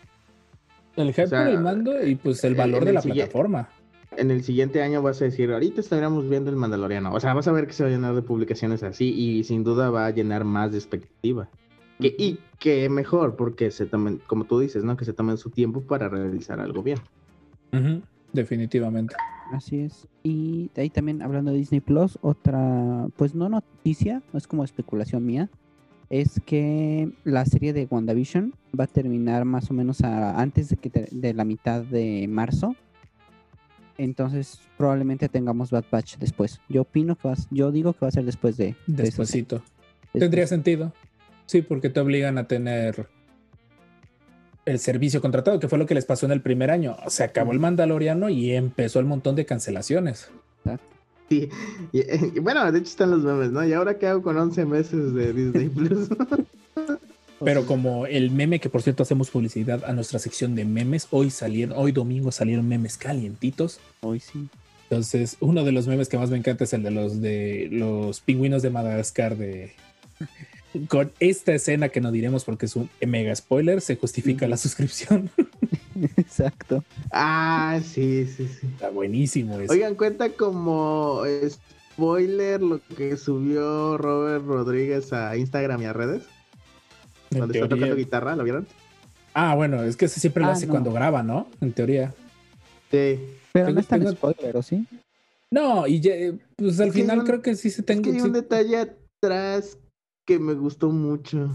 El hype O sea, por el mando y pues el valor de el la siguiente- plataforma. En el siguiente año vas a decir, ahorita estaríamos viendo el Mandaloriano. O sea, vas a ver que se va a llenar de publicaciones así y sin duda va a llenar más de expectativa. Que, y que mejor, porque se tomen, como tú dices, ¿no? Que se tomen su tiempo para realizar algo bien. Definitivamente. Así es. Y de ahí también hablando de Disney Plus, otra, pues no noticia, no es como especulación mía, es que la serie de WandaVision va a terminar más o menos a- antes de, que te- de la mitad de marzo. Entonces probablemente tengamos Bad Batch después. Yo opino que va, a- yo digo que va a ser después de, de. Despuésito. Después. Tendría sentido. Sí, porque te obligan a tener el servicio contratado, que fue lo que les pasó en el primer año. Se acabó el Mandaloriano y empezó el montón de cancelaciones. Sí, y, y bueno, de hecho están los memes, ¿no? ¿Y ahora qué hago con 11 meses de Disney Plus? Pero como el meme, que por cierto hacemos publicidad a nuestra sección de memes, hoy salieron, hoy domingo salieron memes calientitos. Hoy sí. Entonces, uno de los memes que más me encanta es el de los de los pingüinos de Madagascar de con esta escena que no diremos porque es un mega spoiler, se justifica la suscripción. Exacto. ah, sí, sí, sí. Está buenísimo eso. Oigan, cuenta como spoiler lo que subió Robert Rodríguez a Instagram y a redes. Donde está tocando guitarra, ¿lo vieron? Ah, bueno, es que ese siempre lo Ah, hace no. cuando graba, ¿no? En teoría. Sí. Pero no es tan tengo- spoiler, ¿o sí? No, y ya, eh, pues al Es final un- creo que sí se Es tengo. que hay sí- un detalle atrás que me gustó mucho.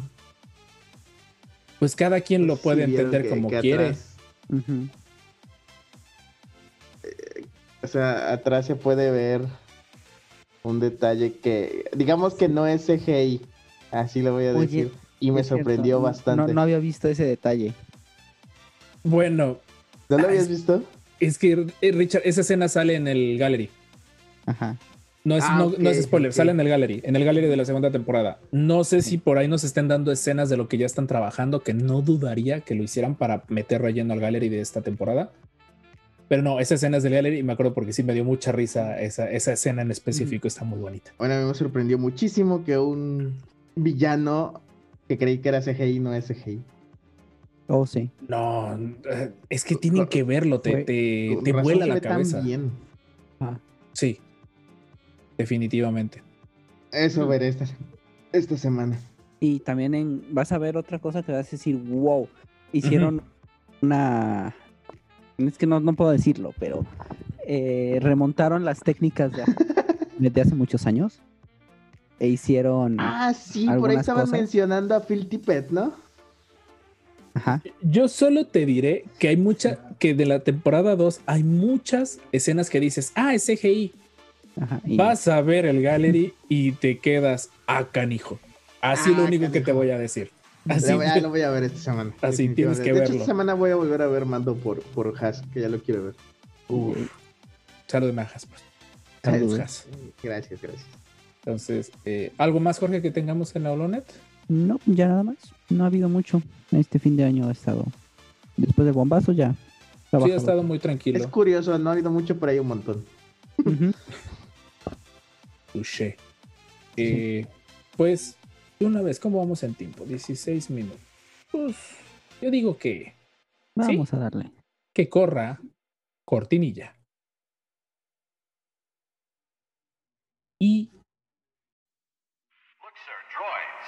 pues cada quien lo puede entender que- como que quiere. atrás- Ujú. o sea, atrás se puede ver un detalle que, digamos que no es CGI, así lo voy a Oye, decir. Y me cierto, sorprendió bastante. No, no había visto ese detalle. Bueno, ¿No lo habías es- visto? es que eh, Richard, esa escena sale en el gallery. Ajá. No es, Ah, no, no es spoiler, sale en el gallery, en el gallery de la segunda temporada. No sé si por ahí nos estén dando escenas de lo que ya están trabajando, que no dudaría que lo hicieran para meter relleno al gallery de esta temporada. Pero no, esa escena es del gallery y me acuerdo porque sí me dio mucha risa esa, esa escena en específico, está muy bonita. Bueno, a mí me sorprendió muchísimo que un villano que creí que era CGI no es CGI. Oh, sí. No, eh, es que tienen que verlo, te, te, te vuela la cabeza. bien. Ah, Sí, definitivamente. Eso veré esta, esta semana. Y también en, vas a ver otra cosa que vas a decir, wow, hicieron una... Es que no, no puedo decirlo, pero eh, remontaron las técnicas de, de hace muchos años e hicieron... Ah, sí, por ahí estaban cosas. mencionando a Phil Tippett, ¿no? Ajá. Yo solo te diré que hay mucha, que de la temporada 2 hay muchas escenas que dices, ah, es CGI. Ajá. y- Vas a ver el gallery y te quedas a canijo. Así Ah, lo único que te voy a decir. Así lo voy a ver esta semana. Así tienes que de hecho, verlo. esta semana voy a volver a ver Mando por, por Haas, que ya lo quiero ver. Uf. Saludos, Majas. Pues. Saludos, Has. Gracias, gracias. Entonces, eh, ¿algo más, Jorge, que tengamos en la Holonet? No, ya nada más. No ha habido mucho. Este fin de año ha estado. Después del bombazo ya. Sí, ha estado muy tranquilo. Es curioso, no ha habido mucho, pero hay un montón. Ujú. Touché. Eh, pues, de una vez, ¿cómo vamos en tiempo? 16 minutos. Pues, yo digo que, Vamos a darle. que corra cortinilla. Y Look, sir, droids.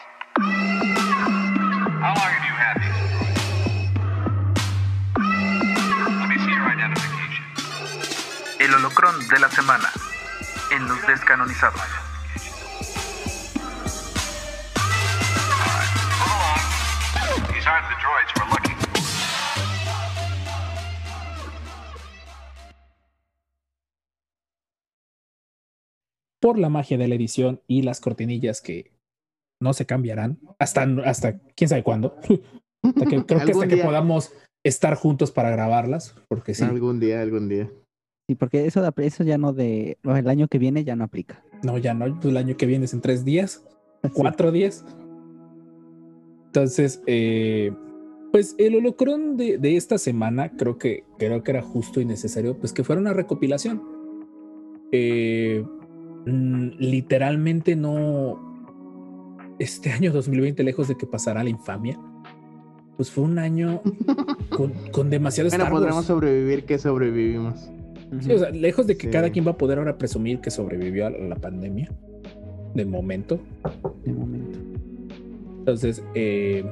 How long have you had these? Let me see your identification. El holocrón de la semana en los descanonizados. Por la magia de la edición y las cortinillas que no se cambiarán hasta, hasta quién sabe cuándo. Hasta que- creo que hasta que podamos estar juntos para grabarlas, porque sí, Algún día, algún día. Sí, porque eso, de- eso ya no de. El año que viene ya no aplica. no, ya no, pues el año que viene es en tres días, cuatro días. Entonces, eh, pues el holocrón de, de esta semana creo que, creo que era justo y necesario, pues que fuera una recopilación. Eh, mm, literalmente no, este año 2020, lejos de que pasara la infamia, pues fue un año con, con demasiado Bueno, podremos sobrevivir que sobrevivimos. Sí, o sea, lejos de que Sí. cada quien va a poder ahora presumir que sobrevivió a la pandemia, de momento. De momento. Entonces, eh,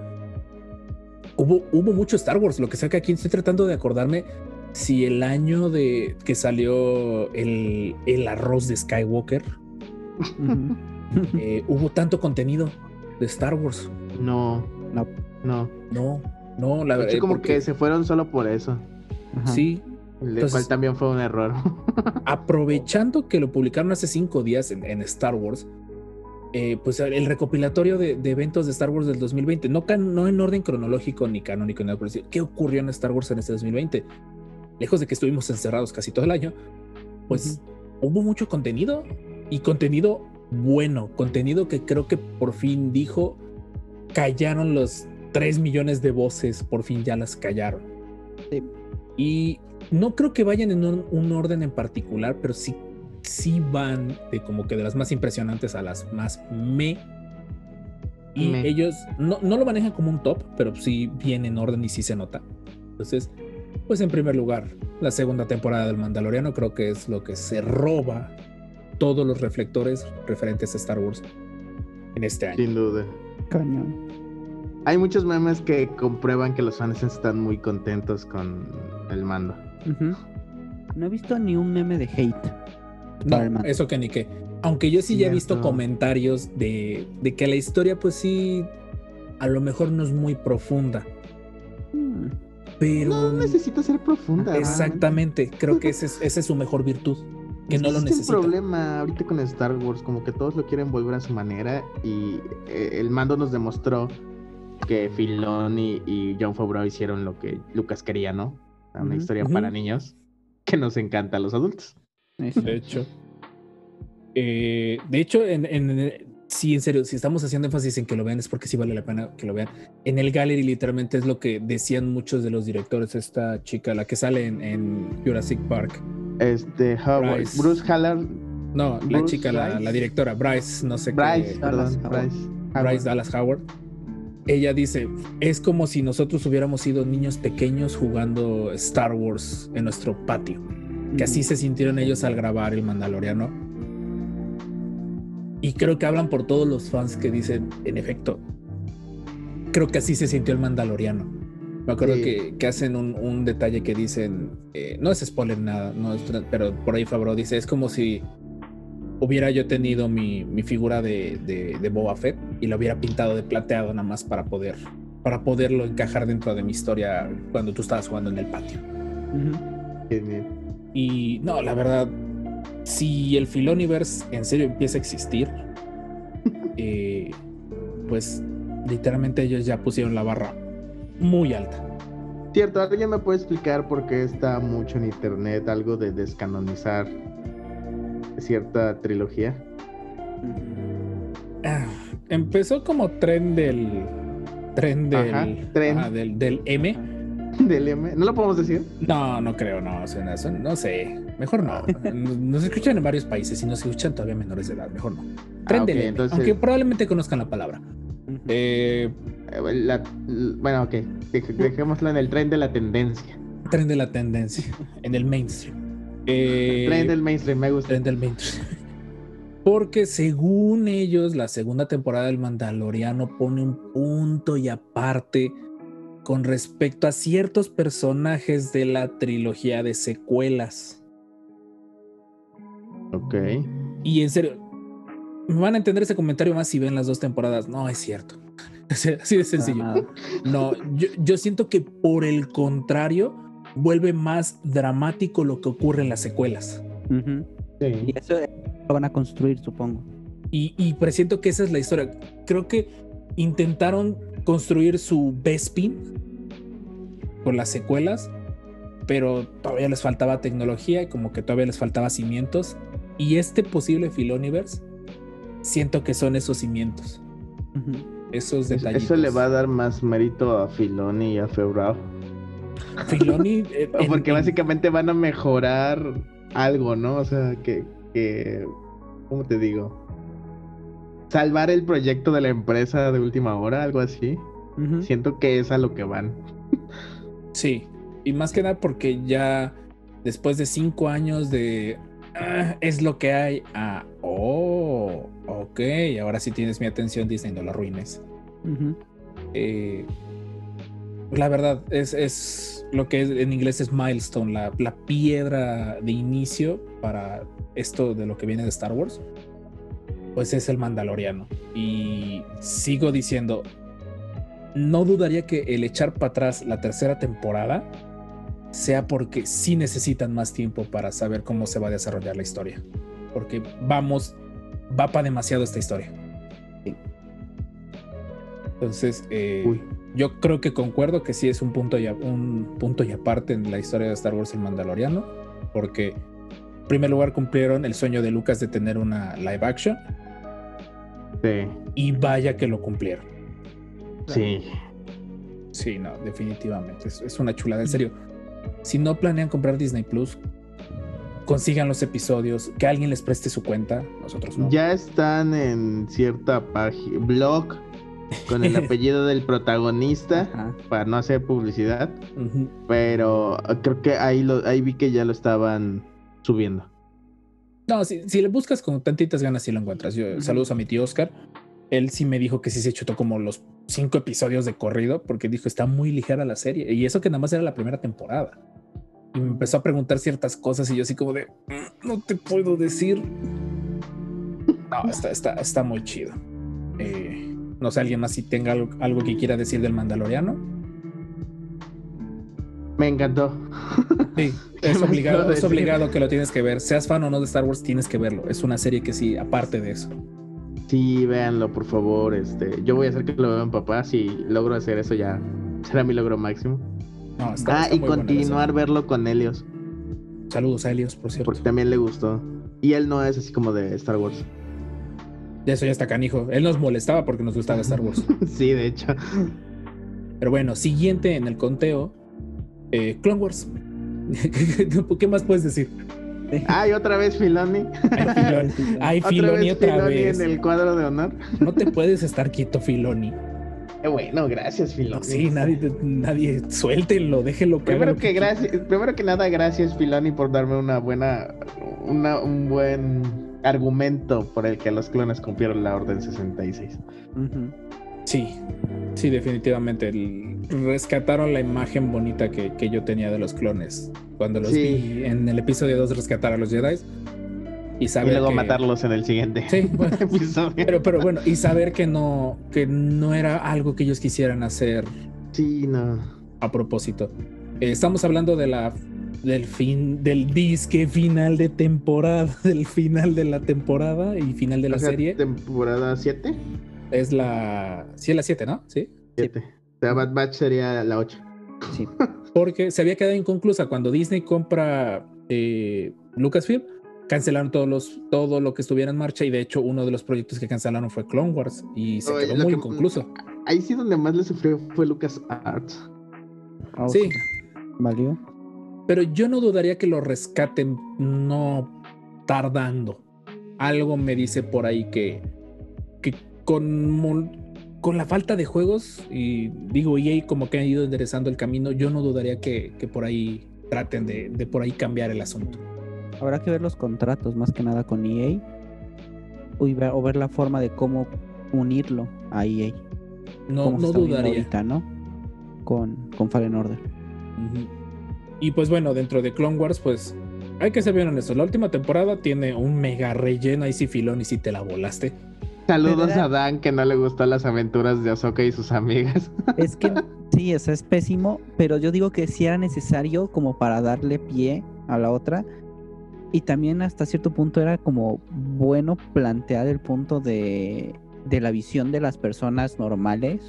hubo, hubo mucho Star Wars. Lo que sea que aquí estoy tratando de acordarme si el año de que salió el, el arroz de Skywalker, eh, hubo tanto contenido de Star Wars. No, No. no. No, no, la verdad. como que se fueron solo por eso. Ajá. Sí, Entonces- cual también fue un error. aprovechando que lo publicaron hace cinco días en, en Star Wars, eh, pues el recopilatorio de, de eventos de Star Wars del 2020, no, can- no en orden cronológico ni canónico, ni nada por. ¿qué ocurrió en Star Wars en este 2020? Lejos de que estuvimos encerrados casi todo el año, pues hubo mucho contenido y contenido bueno, contenido que creo que por fin dijo, callaron los 3 millones de voces, por fin ya las callaron. Sí. Y no creo que vayan en un, un orden en particular, pero sí, sí van de como que de las más impresionantes a las más me. Y Me. ellos no, no lo manejan como un top, pero sí viene en orden y sí se nota. Entonces, pues en primer lugar, la segunda temporada del Mandaloriano creo que es lo que se roba todos los reflectores referentes a Star Wars en este año. Sin duda. Cañón. Hay muchos memes que comprueban que los fans están muy contentos con el mando. No he visto ni un meme de hate. No, eso que ni qué. Aunque yo sí ya he visto comentarios de, de que la historia, pues sí, a lo mejor no es muy profunda, Mm, pero. No necesita ser profunda. Exactamente, creo que ese es, esa es su mejor virtud, que no lo Ese es necesita. el problema ahorita con Star Wars, como que todos lo quieren volver a su manera y eh, el mando nos demostró que Filoni y John Favreau hicieron lo que Lucas quería, ¿no? Una historia para niños que nos encanta a los adultos. eso. De hecho. Eh, de hecho, en, en- sí, en serio, si estamos haciendo énfasis en que lo vean, es porque sí vale la pena que lo vean. En el gallery, literalmente es lo que decían muchos de los directores. Esta chica, la que sale en, en Jurassic Park. Este, Howard, Bryce. Bruce Haller, No, la chica, la, directora, Bryce, no sé Bryce, qué. Dallas perdón, Howard. Bryce. Dallas Howard. Ella dice, es como si nosotros hubiéramos sido niños pequeños jugando Star Wars en nuestro patio. Que así se sintieron ellos al grabar el Mandaloriano. Y creo que hablan por todos los fans que dicen, en efecto, creo que así se sintió el Mandaloriano. Me acuerdo Sí. que, que hacen un, un detalle que dicen, eh, no es spoiler nada, no es pero por ahí Fabro dice, es como si hubiera yo tenido mi, mi figura de, de, de Boba Fett y lo hubiera pintado de plateado nada más para poder para poderlo encajar dentro de mi historia cuando tú estabas jugando en el patio. Genial. Y no, la verdad, si el Filoniverse en serio empieza a existir, eh, pues literalmente ellos ya pusieron la barra muy alta. Cierto, ¿alguien me puede explicar por qué está mucho en internet algo de descanonizar cierta trilogía? Ah, Empezó como tren del tren del, Ajá, tren. ajá, del, del M. Del M. ¿No lo podemos decir? No, no creo, no, o sea, eso- no sé, mejor no. Nos escuchan en varios países y nos escuchan todavía menores de edad, mejor no. Tren Ah, del M, entonces- aunque probablemente conozcan la palabra. Eh, Eh, la- bueno, ok. Dej- dejémoslo en el tren de la tendencia. tren de la tendencia, en el mainstream. Eh, tren del mainstream, me gusta. tren del mainstream. Porque según ellos, la segunda temporada del Mandaloriano pone un punto y aparte con respecto a ciertos personajes de la trilogía de secuelas. Ok. Y en serio, me van a entender ese comentario más si ven las dos temporadas. No, es cierto. Así de sencillo. No, yo, yo siento que por el contrario, vuelve más dramático lo que ocurre en las secuelas. Ujú. Sí. Y eso lo van a construir, supongo. Y, y presiento que esa es la historia. Creo que intentaron construir su Bespin con las secuelas, pero todavía les faltaba tecnología y como que todavía les faltaba cimientos. Y este posible Filoniverse, siento que son esos cimientos, Ujú. esos Eso- detalles. Eso le va a dar más mérito a Filoni y a Febrao. Filoni. eh, en- Porque en- básicamente van a mejorar algo, ¿no? O sea, que, que. ¿Cómo te digo? Salvar el proyecto de la empresa de última hora, algo así. Siento que es a lo que van. Sí, y más que nada porque ya después de cinco años de "Ah, es lo que hay, ah, oh, ok, ahora sí tienes mi atención Disney, no lo arruines. Eh, la verdad, es, es lo que en inglés es milestone, la, la piedra de inicio para esto de lo que viene de Star Wars, pues es el Mandaloriano. Y sigo diciendo, no dudaría que el echar para atrás la tercera temporada sea porque sí necesitan más tiempo para saber cómo se va a desarrollar la historia. Porque vamos, va para demasiado esta historia. Entonces, eh, Uy. Yo creo que concuerdo que sí es un punto, y a- un punto y aparte en la historia de Star Wars el Mandaloriano, porque en primer lugar cumplieron el sueño de Lucas de tener una live action Sí. y vaya que lo cumplieron. Sí. Sí, no, definitivamente. Es, es una chulada. En serio, si no planean comprar Disney Plus, consigan los episodios, que alguien les preste su cuenta, nosotros no. Ya están en cierta página, blog, con el apellido del protagonista, Ajá. para no hacer publicidad. Ujú. Pero creo que ahí, lo, ahí vi que ya lo estaban subiendo. No, si, si le buscas con tantitas ganas, sí lo encuentras. Yo, Ujú. Saludos a mi tío Oscar. Él sí me dijo que sí se chutó como los cinco episodios de corrido, porque dijo está muy ligera la serie. Y eso que nada más era la primera temporada. Y me empezó a preguntar ciertas cosas y yo así como de, "Mm, no te puedo decir. No, está, está, está muy chido. Eh, no sé, alguien más si tenga algo, algo que quiera decir del Mandaloriano. Me encantó. Sí, ¿Qué es obligado, es obligado que lo tienes que ver. Seas fan o no de Star Wars, tienes que verlo. Es una serie que sí, aparte de eso. Sí, véanlo, por favor. Este, yo voy a hacer que lo vean papá. Si logro hacer eso, ya será mi logro máximo. No, está- ah, está y continuar verlo con Helios. Saludos a Helios, por cierto. porque también le gustó. Y él no es así como de Star Wars. De eso ya está canijo. Él nos molestaba porque nos gustaba Star Wars. sí, de hecho. Pero bueno, siguiente en el conteo: eh, Clone Wars. ¿Qué más puedes decir? Ay, otra vez Filoni. Ay, Filoni, Ay, otra vez otra Filoni vez. en el cuadro de honor. No te puedes estar quieto, Filoni. Bueno, gracias, Filoni. Sí, nadie, nadie, suéltenlo, déjenlo que Primero que, gracias, primero que nada, gracias Filoni por darme una buena, una, un buen argumento por el que los clones cumplieron la Orden 66. Ujú. Sí, sí, definitivamente. el- rescataron la imagen bonita que, que yo tenía de los clones. Cuando los Sí. vi en el episodio 2 rescatar a los Jedi. y Y saber luego que- matarlos en el siguiente Sí, bueno, episodio. pero, pero bueno, y saber que no, que no era algo que ellos quisieran hacer Sí, no. a propósito. Eh, estamos hablando de la del fin del disque final de temporada, del final de la temporada y final de la O sea, serie. Temporada 7. Es la. Sí, es la 7, ¿no? Sí. 7. O sea, Bad Batch sería la 8. Sí. Porque se había quedado inconclusa cuando Disney compra eh, Lucasfilm. Cancelaron todos los, todo lo que estuviera en marcha y de hecho uno de los proyectos que cancelaron fue Clone Wars y se Oye, quedó muy que- inconcluso. Ahí sí donde más le sufrió fue Lucas Arts. Ah, Sí. Valió. Pero yo no dudaría que lo rescaten no tardando. Algo me dice por ahí que, que con, con la falta de juegos, y digo EA como que han ido enderezando el camino, yo no dudaría que, que por ahí traten de, de por ahí cambiar el asunto. Habrá que ver los contratos más que nada con EA o, ver, o ver la forma de cómo unirlo a EA. No, como no dudaría. ahorita, ¿no? Con, con Fallen Order. Y pues bueno, dentro de Clone Wars, pues hay que ser bien honestos. La última temporada tiene un mega relleno. Ahí sí, filón, y sí te la volaste. Saludos a Dan que no le gustó las aventuras de Ahsoka y sus amigas. Es que sí, o sea, es pésimo, pero yo digo que sí era necesario como para darle pie a la otra. Y también hasta cierto punto era como bueno plantear el punto de, de la visión de las personas normales,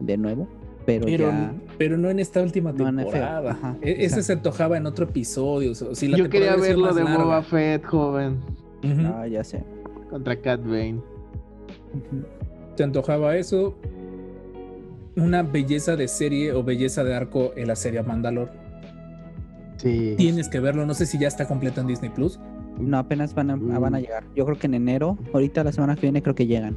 de nuevo, pero, Pero, ya... pero no en esta última No temporada. ajá, E- Ese exacto. se antojaba en otro episodio. o sea, si la Yo quería ver lo de más Boba larga. Fett, joven. Ujú. Ah, ya sé. Contra Cat Bane. Se antojaba eso. Una belleza de serie o belleza de arco en la serie Mandalor. Sí. Tienes que verlo. No sé si ya está completa en Disney Plus. No, apenas van a, van a Mm. llegar. Yo creo que en enero, ahorita la semana que viene creo que llegan.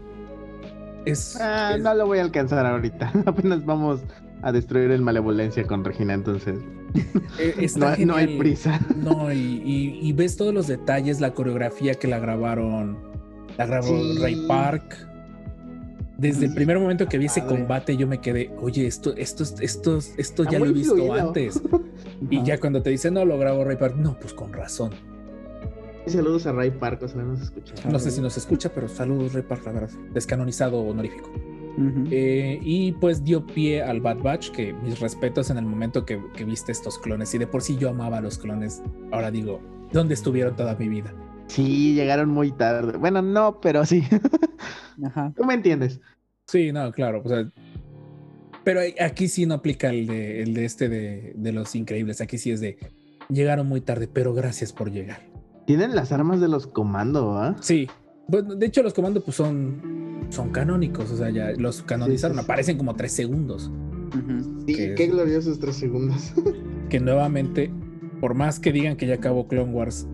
Es, Ah, es- no lo voy a alcanzar ahorita. Apenas vamos a destruir el malevolencia con Regina, entonces eh, está no, no hay prisa. No, y, y- y ves todos los detalles, la coreografía que la grabaron. La grabó Sí. Ray Park. Desde el primer momento que vi ese combate, yo me quedé, oye, esto, esto, esto, esto ya lo he visto fluido. antes. Y ya cuando te dicen, no, lo grabó Ray Park, no, pues con razón. Saludos a Ray Park, o sea, no nos escucha. No sé si nos escucha, pero saludos, Ray Park, la verdad. Descanonizado honorífico. Eh, y pues dio pie al Bad Batch, que mis respetos en el momento que, que viste estos clones. Y de por sí yo amaba a los clones. Ahora digo, ¿dónde estuvieron toda mi vida? Sí, llegaron muy tarde. Bueno, no, pero sí. Ajá. Tú me entiendes. Sí, no, claro. o sea, pero aquí sí no aplica el de, el de este de, de los increíbles. Aquí sí es de llegaron muy tarde, pero gracias por llegar. Tienen las armas de los comandos, ¿ah? Sí. Bueno, de hecho, los comandos pues son, son canónicos. O sea, ya los canonizaron. sí, sí. Aparecen como tres segundos. Ujú. Sí, ¿Qué qué es? gloriosos tres segundos. Que nuevamente, por más que digan que ya acabó Clone Wars,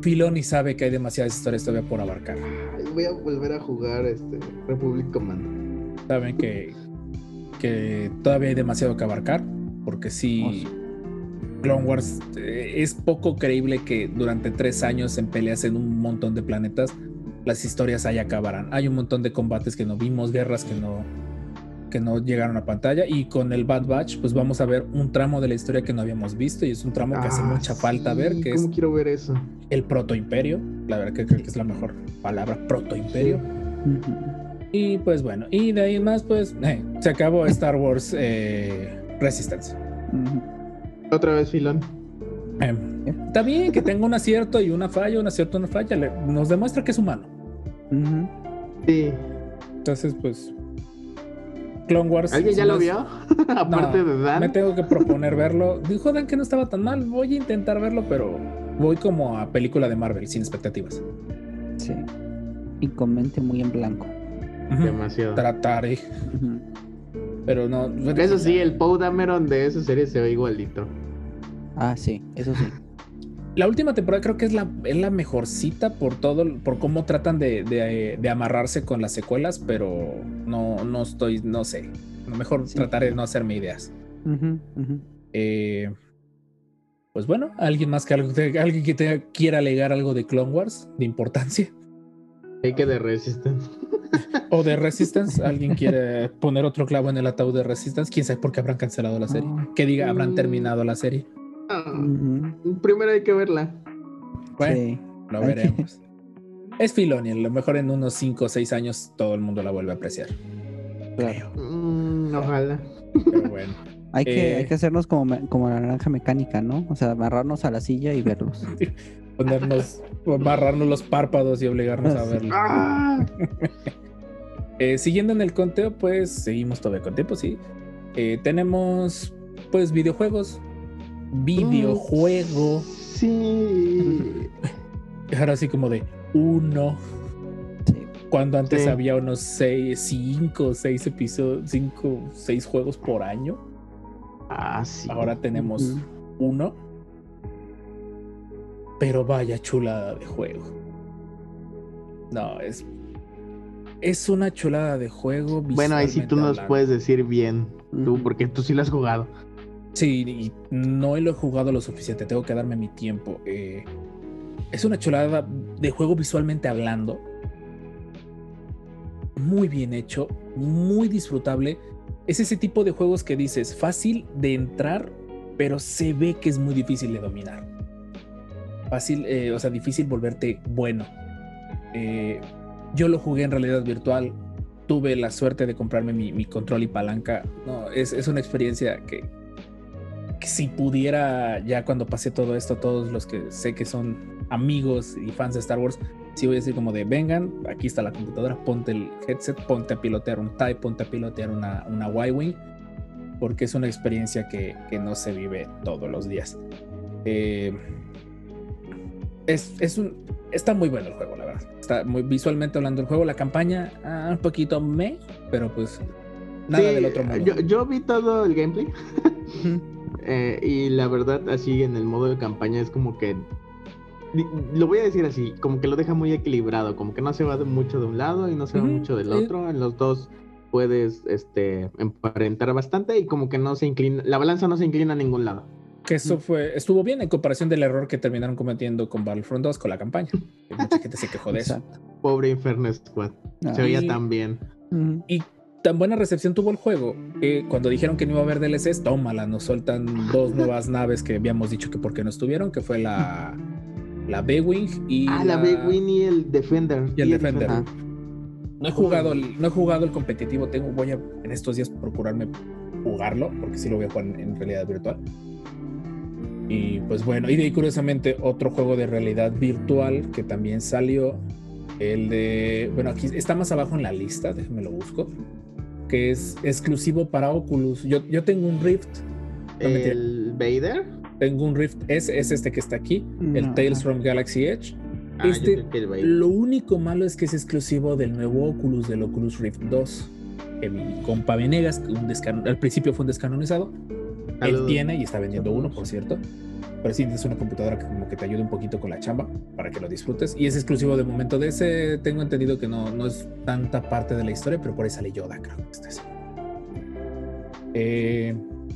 Filoni sabe que hay demasiadas historias todavía por abarcar. Ay, Voy a volver a jugar este Republic Commando. Saben que, que todavía hay demasiado que abarcar. Porque sí, Clone Wars eh, es poco creíble que durante tres años en peleas en un montón de planetas las historias ahí acabarán. Hay un montón de combates que no vimos, guerras que no que no llegaron a pantalla y con el Bad Batch pues vamos a ver un tramo de la historia que no habíamos visto y es un tramo que hace Ah, mucha falta ver sí, que ¿Cómo es quiero ver eso? el proto imperio la verdad que creo que es la mejor palabra proto imperio Ujú. y pues bueno y de ahí en más pues eh, se acabó Star Wars eh, Resistance. Otra vez, Filón. Eh, está bien que tenga un acierto y una falla un acierto y una falla le- nos demuestra que es humano. Sí. entonces pues Clone Wars ¿Alguien ya lo vio? Aparte No, de Dan. Me tengo que proponer verlo. Dijo Dan que no estaba tan mal. Voy a intentar verlo, pero voy como a película de Marvel, sin expectativas. Sí. Y con mente muy en blanco. Demasiado. Trataré, pero no. Eso sí, el Poe Dameron de esa serie se ve igualito. Ah, sí, eso sí. La última temporada creo que es la, es la mejorcita por todo, por cómo tratan de, de- de amarrarse con las secuelas, pero no, no estoy, no sé. A lo mejor Sí. trataré de no hacerme ideas. Eh, pues bueno, alguien más que algo, alguien que te quiera alegar algo de Clone Wars de importancia. Hay que de Resistance. O de Resistance, alguien quiere poner otro clavo en el ataúd de Resistance, quién sabe por qué habrán cancelado la serie. Ah. Que diga, habrán Mm. terminado la serie. Primero hay que verla. Bueno, Sí. Lo veremos. Es Filoni, a lo mejor en unos 5 o 6 años todo el mundo la vuelve a apreciar. Claro. Mm, ojalá. Pero bueno. Hay que, Eh. hay que hacernos como, como la naranja mecánica, ¿no? O sea, amarrarnos a la silla y verlos. Ponernos, amarrarnos los párpados y obligarnos a Sí. verlo. ¡Ah! Eh, siguiendo en el conteo, pues seguimos todavía con tiempo, sí. Eh, tenemos, pues, videojuegos. Videojuego. Sí. Ahora así como de uno. Sí. Cuando antes Sí. había unos seis, cinco, seis episodios, cinco, seis juegos por año. Ah, sí. Ahora tenemos uno. Pero vaya chulada de juego. No, es. Es una chulada de juego. Bueno, ahí sí tú nos hablando. puedes decir bien, tú, porque tú sí lo has jugado. Sí, y no lo he jugado lo suficiente. Tengo que darme mi tiempo. Eh, es una chulada de juego visualmente hablando. Muy bien hecho, muy disfrutable. Es ese tipo de juegos que dices fácil de entrar, pero se ve que es muy difícil de dominar. Fácil, eh, o sea, difícil volverte bueno. Eh, yo lo jugué en realidad virtual. Tuve la suerte de comprarme mi, mi control y palanca. No, es, es una experiencia que, que si pudiera, ya cuando pase todo esto, todos los que sé que son amigos y fans de Star Wars, sí voy a decir como de vengan, aquí está la computadora, ponte el headset, ponte a pilotear un TIE, ponte a pilotear una, una Y-Wing, porque es una experiencia que, que no se vive todos los días. Eh, es, es un, está muy bueno el juego, la verdad. Está muy visualmente hablando el juego. La campaña, ah, un poquito me, pero pues nada Sí, del otro mundo. Yo, yo vi todo el gameplay. Eh, y la verdad, así en el modo de campaña es como que. Lo voy a decir así, como que lo deja muy equilibrado, como que no se va mucho de un lado y no se va Ujú, mucho del sí. otro. En los dos puedes este, emparentar bastante y como que no se inclina, la balanza no se inclina a ningún lado. Que eso fue, estuvo bien en comparación del error que terminaron cometiendo con Battlefront 2 con la campaña. Mucha gente se quejó de eso. Pobre Inferno Squad, Ah. se veía Y- tan bien. Y tan buena recepción tuvo el juego que cuando dijeron que no iba a haber DLCs, tómala, nos sueltan dos nuevas naves que habíamos dicho que por qué no estuvieron, que fue la, la B-Wing y Ah, la Big Win y el Defender. y el Defender. No he jugado el, no he jugado el competitivo, tengo, voy a en estos días procurarme jugarlo, porque sí lo voy a jugar en, en realidad virtual. Y pues bueno, y de ahí curiosamente otro juego de realidad virtual que también salió, el de, bueno, aquí está más abajo en la lista, déjenme lo busco, que es exclusivo para Oculus. Yo, yo tengo un Rift, no, mentira. El Vader. tengo un Rift S, es este que está aquí, el Tales from Galaxy Edge. Ah, yo Este- creo que el Vader. Lo único malo es que es exclusivo del nuevo Oculus, del Oculus Rift 2. Que mi compa Venegas, que un descan- al principio fue un descanonizado, él tiene y está vendiendo uno, por cierto. Pero sí, es una computadora que como que te ayuda un poquito con la chamba para que lo disfrutes. Y es exclusivo de momento de ese. Tengo entendido que no, no es tanta parte de la historia, pero por ahí sale Yoda, creo que está. Eh,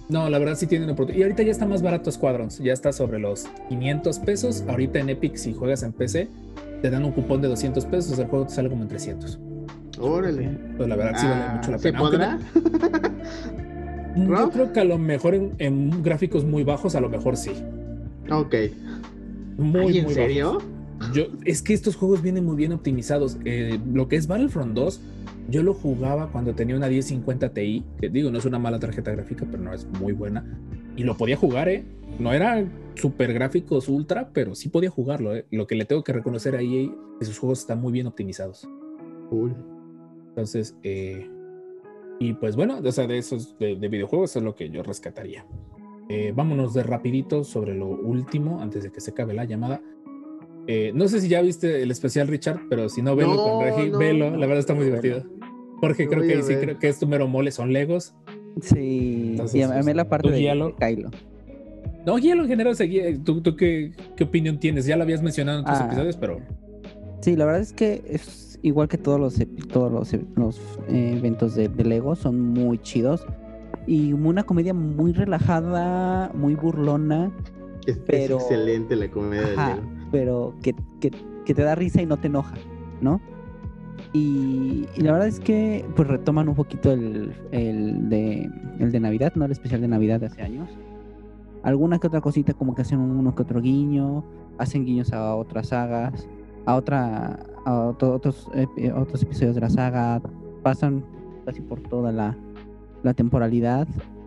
no, la verdad sí tienen oportunidad. Y ahorita ya está más barato Squadrons. Ya está sobre los 500 pesos. Ahorita en Epic, si juegas en PC, te dan un cupón de 200 pesos. El juego te sale como en 300. Órale. Pues la verdad sí vale Ah, mucho la ¿Se pena. Aunque podrá? Yo creo que a lo mejor en, en gráficos muy bajos, a lo mejor sí. Ok. Muy, Ay, ¿En muy serio? bajos. Yo, es que estos juegos vienen muy bien optimizados. Eh, lo que es Battlefront 2, yo lo jugaba cuando tenía una 1050 Ti, que digo, no es una mala tarjeta gráfica, pero no es muy buena. Y lo podía jugar, ¿eh? No era super gráficos ultra, pero sí podía jugarlo, ¿eh? Lo que le tengo que reconocer a EA es que sus juegos están muy bien optimizados. Cool. Entonces, eh, y pues bueno, o sea, de esos de, de videojuegos es lo que yo rescataría. Eh, vámonos de rapidito sobre lo último antes de que se acabe la llamada. Eh, no sé si ya viste el especial Richard, pero si no, velo No, con Regi, no, velo, no. la verdad está muy divertido. Lo creo que sí, creo que es tu mero mole, son Legos. Sí, Entonces, y a, mí la parte de, de Kylo. No, guíalo en general, seguí- ¿tú, tú qué, qué opinión tienes? Ya lo habías mencionado en otros Ah. episodios, pero Sí, la verdad es que es igual que todos los todos los, los, eh, eventos de, de Lego, son muy chidos. Y una comedia muy relajada, muy burlona, Es, es Pero- excelente la comedia de. Lego. pero que, que- que te da risa y no te enoja, ¿no? Y, y la verdad es que pues retoman un poquito el, el de, el de Navidad, ¿no? El especial de Navidad de hace años. alguna que otra cosita como que hacen uno que otro guiño, hacen guiños a otras sagas, a otra otros epi- otros episodios de la saga, pasan casi por toda la, la temporalidad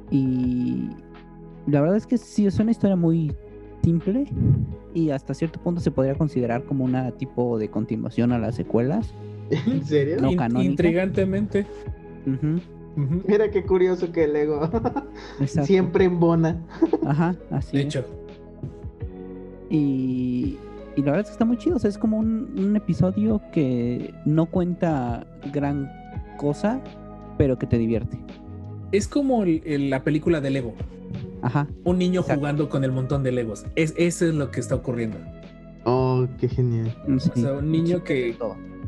y la verdad es que sí es una historia muy simple y hasta cierto punto se podría considerar como una tipo de continuación a las secuelas. ¿En serio? No In- canónica. Intrigantemente. Mira qué curioso que el Lego exacto. siempre embona. Ajá, así De es. hecho, Y, y la verdad es que está muy chido. O sea, es como un, un episodio que no cuenta gran cosa, pero que te divierte. es como el- el- la película de Lego. Ajá. Un niño Exacto. jugando con el montón de Legos. Es, eso es lo que está ocurriendo. Oh, qué genial. Sí. O sea, un niño que,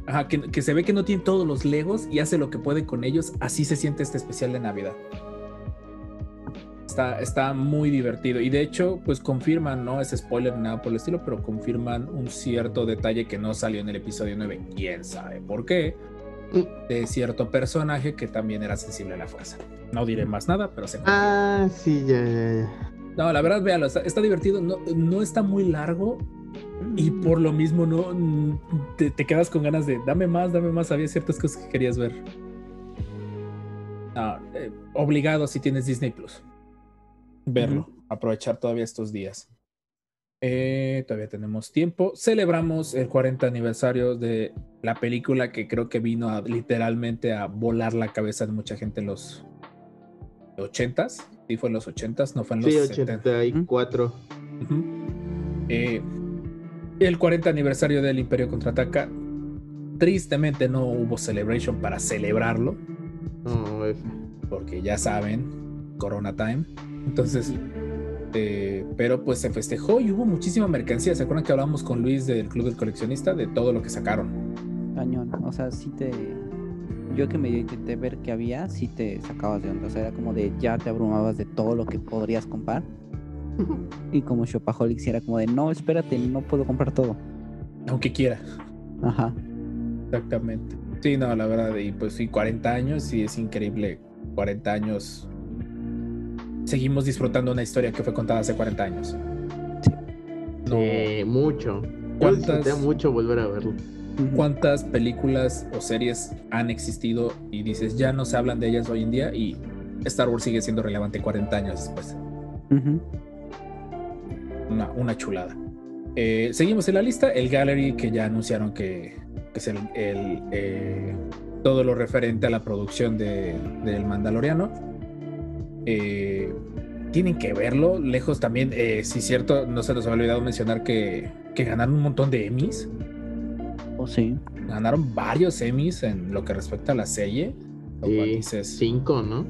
ajá, que, que se ve que no tiene todos los Legos y hace lo que puede con ellos. Así se siente este especial de Navidad. Está, está muy divertido. Y de hecho, pues confirman, no es spoiler ni nada por el estilo, pero confirman un cierto detalle que no salió en el episodio 9. ¿Quién sabe por qué? De cierto personaje que también era sensible a la fuerza. No diré más nada, pero se. Ah, sí, ya, ya, ya. No, la verdad, véalo, está, está divertido. No, no está muy largo y Mm. por lo mismo no mm, te, te quedas con ganas de dame más, dame más. Había ciertas cosas que querías ver. No, eh, obligado si tienes Disney Plus. Verlo, aprovechar todavía estos días. Eh, todavía tenemos tiempo. Celebramos el 40 aniversario de la película que creo que vino a literalmente a volar la cabeza de mucha gente en los 80s. Sí, fue en los 80s, no fue en los Sí, 70. 84. Ujú. Eh, el 40 aniversario del Imperio Contraataca. Tristemente no hubo celebration para celebrarlo, Oh, porque ya saben, Corona Time. Entonces, eh, pero pues se festejó y hubo muchísima mercancía. ¿Se acuerdan que hablábamos con Luis del Club del Coleccionista de todo lo que sacaron? Cañón. O sea, sí te. Yo que me intenté ver que había, sí te sacabas de onda. O sea, era como de ya te abrumabas de todo lo que podrías comprar. Y como Shopaholics era como de no, espérate, no puedo comprar todo. Aunque quiera. Ajá. Exactamente. Sí, no, la verdad, y pues sí, 40 años, sí, es increíble. 40 años. Seguimos disfrutando una historia que fue contada hace 40 años. No, Sí, mucho. ¿Cuántas- mucho volver a verlo. ¿Cuántas películas o series han existido y dices, ya no se hablan de ellas hoy en día y Star Wars sigue siendo relevante 40 años después? Una, una chulada. Eh, seguimos en la lista, el Gallery, que ya anunciaron que, que es el, el, eh, todo lo referente a la producción de, del Mandaloriano. Eh, tienen que verlo, lejos también, eh, si es cierto, no se nos había olvidado mencionar que, que ganaron un montón de Emmys. Oh, sí. Ganaron varios Emmys en lo que respecta a la serie. Lo cual Sí, dices, cinco, ¿no?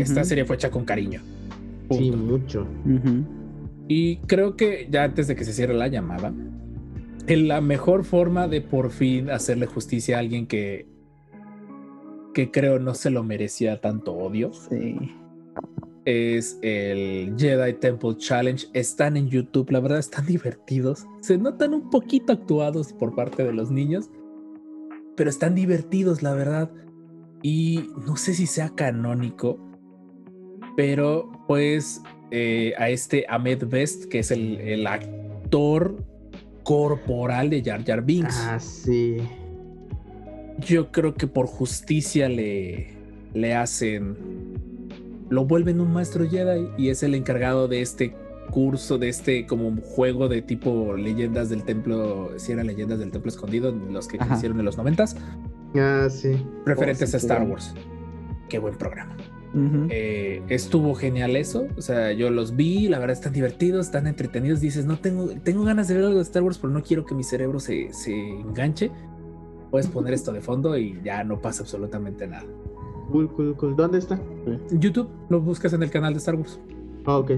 esta serie fue hecha con cariño. Sí, mucho. Y creo que ya antes de que se cierre la llamada, en la mejor forma de por fin hacerle justicia a alguien que, que creo no se lo merecía tanto odio Sí. Es el Jedi Temple Challenge. Están en YouTube, la verdad están divertidos. Se notan un poquito actuados por parte de los niños, pero están divertidos, la verdad. Y no sé si sea canónico, pero pues eh, a este Ahmed Best, que es el, el actor corporal de Jar Jar Binks, Ah, sí. yo creo que por justicia le, le hacen, lo vuelven un maestro Jedi y es el encargado de este curso, de este como juego de tipo leyendas del templo, si eran leyendas del templo escondido, los que Ajá. hicieron en los noventas, Ah, sí. referentes sí, a Star. Wars. Qué buen programa. Eh, estuvo genial eso. O sea, yo los vi, la verdad están divertidos, están entretenidos. Dices, no tengo, tengo ganas de ver algo de Star Wars, pero no quiero que mi cerebro se, se enganche. Puedes poner esto de fondo y ya no pasa absolutamente nada. Cool, cool, cool. ¿Dónde está? YouTube, lo buscas en el canal de Star Wars. Ah, ok.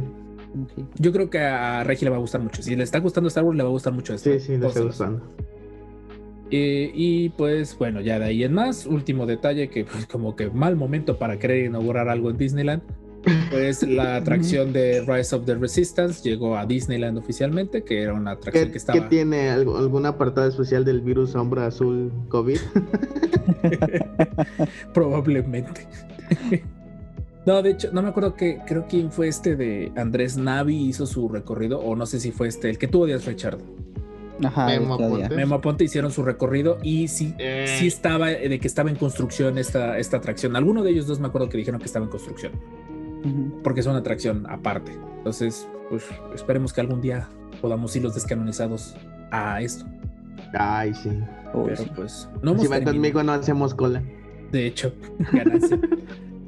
Ok. Yo creo que a Regi le va a gustar mucho. Si le está gustando Star Wars, le va a gustar mucho esto. Sí, sí, le está gustando. Eh, y pues bueno, ya de ahí en más, último detalle que pues como que mal momento para querer inaugurar algo en Disneyland. Pues la atracción de Rise of the Resistance llegó a Disneyland oficialmente, que era una atracción ¿Qué, que estaba... qué tiene? ¿Algo- ¿Algún apartado especial del virus sombra azul COVID? Probablemente. No, de hecho, no me acuerdo que creo quién fue este de Andrés Navi hizo su recorrido, o no sé si fue este, el que tuvo Díaz Richard. Ajá, Memo. Aponte. Memo Aponte hicieron su recorrido y sí, Eh. sí estaba, eh, de que estaba en construcción esta, esta atracción. Alguno de ellos dos me acuerdo que dijeron que estaba en construcción, Porque es una atracción aparte. Entonces, pues esperemos que algún día podamos ir los descanonizados a esto. Ay, sí. Pero sí. pues no hemos Si van conmigo no hacemos cola. De hecho, ganancia.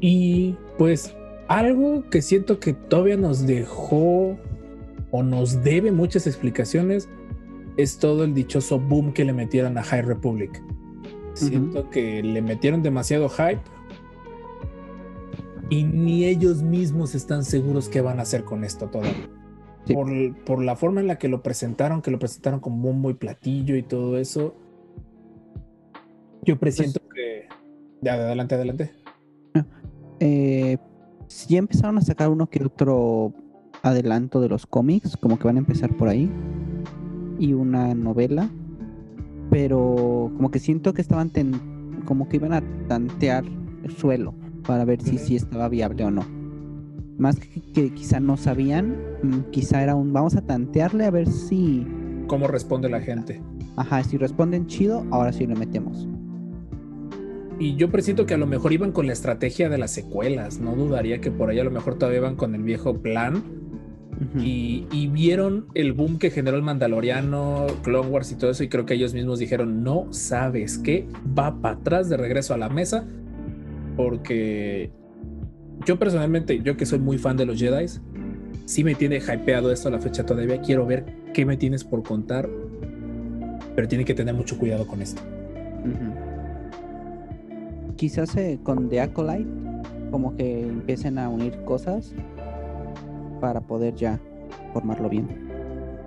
y pues algo que siento que todavía nos dejó o nos debe muchas explicaciones es todo el dichoso boom que le metieron a High Republic. Siento que le metieron demasiado hype y ni ellos mismos están seguros qué van a hacer con esto todavía. Sí. Por, por la forma en la que lo presentaron, que lo presentaron como bombo y platillo y todo eso, yo presiento que... Ya, adelante, adelante. Eh, empezaron a sacar uno que otro adelanto de los cómics, como que van a empezar por ahí. Y una novela. Pero como que siento que estaban ten- como que iban a tantear el suelo para ver si sí estaba viable o no. Más que, que quizá no sabían, mm, quizá era un vamos a tantearle a ver si, ¿Cómo responde la gente? ajá, si responden chido, ahora sí lo metemos. Y yo presiento que a lo mejor iban con la estrategia de las secuelas. No dudaría que por ahí a lo mejor todavía iban con el viejo plan. Y, y vieron el boom que generó el Mandaloriano, Clone Wars y todo eso, y creo que ellos mismos dijeron, no sabes qué, va para atrás de regreso a la mesa, porque yo personalmente, yo que soy muy fan de los Jedi, sí me tiene hypeado esto a la fecha todavía, quiero ver qué me tienes por contar, pero tiene que tener mucho cuidado con esto. Quizás eh, con The Acolyte, como que empiecen a unir cosas para poder ya formarlo bien.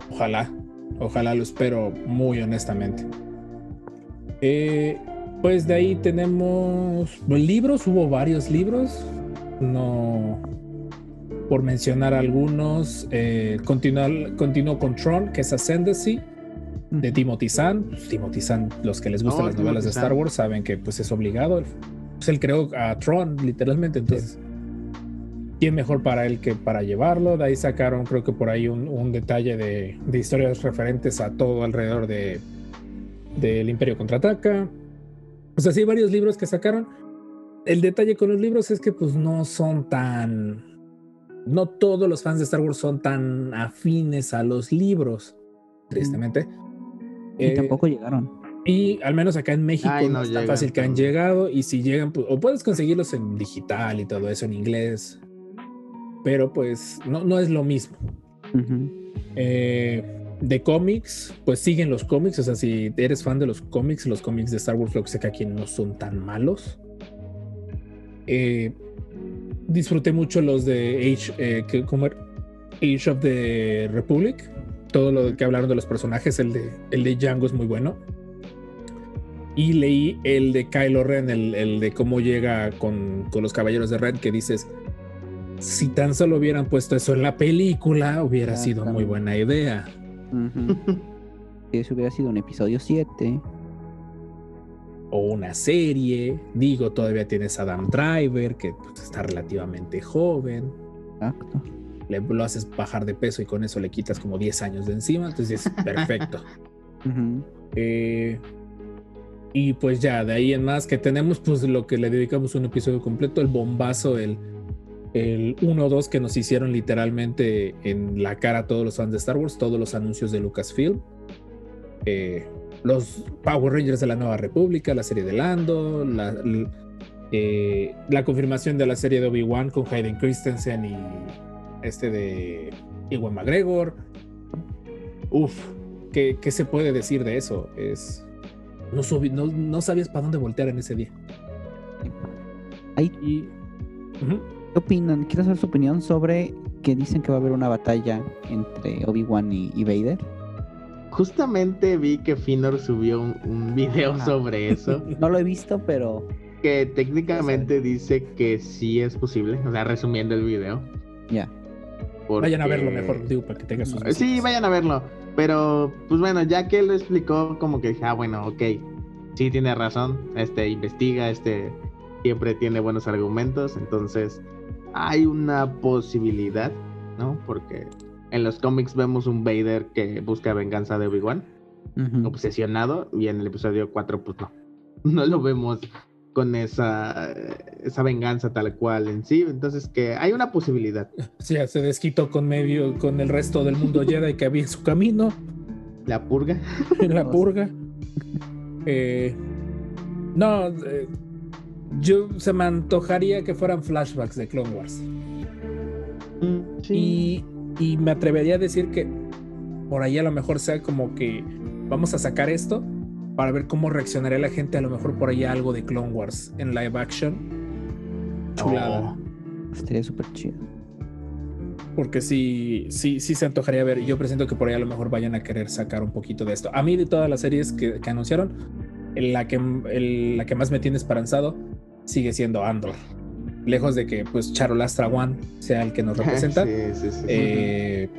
Ojalá, ojalá lo espero muy honestamente. Eh, pues de ahí tenemos los libros, hubo varios libros, no por mencionar algunos, eh, continuó con Tron, que es Ascendancy, de Timothy Zahn. Pues, Timothy Zahn, los que les gustan las novelas de Star. Wars saben que pues es obligado. Pues, él creó a Tron, literalmente, entonces... ¿Quién mejor para él que para llevarlo? De ahí sacaron, creo que por ahí un, un detalle de, de historias referentes a todo alrededor de del Imperio contraataca. O sea, sí, hay varios libros que sacaron. El detalle con los libros es que pues no son tan... No todos los fans de Star Wars son tan afines a los libros, tristemente. Y Eh, tampoco llegaron. y al menos acá en México Ay, no, no es tan fácil que han llegado. Y si llegan, pues, o puedes conseguirlos en digital y todo eso en inglés. Pero pues no, no es lo mismo. Ujú. Eh, de cómics, pues siguen los cómics. O sea, si eres fan de los cómics, los cómics de Star Wars, lo que sé que aquí no son tan malos. Eh, disfruté mucho los de Age, eh, que- ¿cómo era? Age of the Republic. Todo lo que hablaron de los personajes, el de, el de Django es muy bueno. Y leí el de Kylo Ren, el, el de cómo llega con, con los caballeros de Ren, que dices, si tan solo hubieran puesto eso en la película, hubiera sido muy buena idea. Ujú. Si eso hubiera sido un episodio 7. O una serie. Digo, todavía tienes a Adam Driver, que pues, está relativamente joven. Exacto. Le, lo haces bajar de peso y con eso le quitas como 10 años de encima. Entonces es perfecto. Eh, y pues ya, de ahí en más que tenemos, pues lo que le dedicamos un episodio completo, el bombazo, el, el 1-2 que nos hicieron literalmente en la cara a todos los fans de Star Wars, todos los anuncios de Lucasfilm, eh, los Power Rangers de la Nueva República, la serie de Lando, la, eh, la confirmación de la serie de Obi-Wan con Hayden Christensen y este de Ewan McGregor. Uf, ¿qué, qué se puede decir de eso? Es. No, subi- no, no sabías para dónde voltear en ese día. Ahí, Y. ¿Qué opinan? Quiero saber su opinión sobre que dicen que va a haber una batalla entre Obi-Wan y, y Vader. Justamente vi que Finor subió un, un video Ajá. sobre eso, No lo he visto, pero que técnicamente dice que sí es posible, o sea, resumiendo el video. ya. Vayan a verlo mejor, digo, para que tengan sus. Sí, visitas. vayan a verlo. Pero, pues bueno, ya que él lo explicó, como que dije, ah, bueno, ok, sí tiene razón. Este investiga, este siempre tiene buenos argumentos. Entonces, hay una posibilidad, ¿no? Porque en los cómics vemos un Vader que busca venganza de Obi-Wan, obsesionado, y en el episodio 4, pues no. No lo vemos con esa, esa venganza tal cual en sí. Entonces, que hay una posibilidad. Sí, ya se desquitó con medio, con el resto del mundo Jedi que había en su camino, La purga. la purga. Eh, no, eh, yo se me antojaría que fueran flashbacks de Clone Wars. Y, y me atrevería a decir que por ahí a lo mejor sea como que vamos a sacar esto para ver cómo reaccionaría la gente, a lo mejor por ahí algo de Clone Wars en live action. Chulada. Oh. Estaría súper chido. Porque sí, sí, sí se antojaría ver. Yo presiento que por ahí a lo mejor vayan a querer sacar un poquito de esto. A mí de todas las series que, que anunciaron, la que, el- la que más me tiene esperanzado sigue siendo Andor. Lejos de que pues Charolastra One sea el que nos representa. Sí, sí, sí, sí. Eh,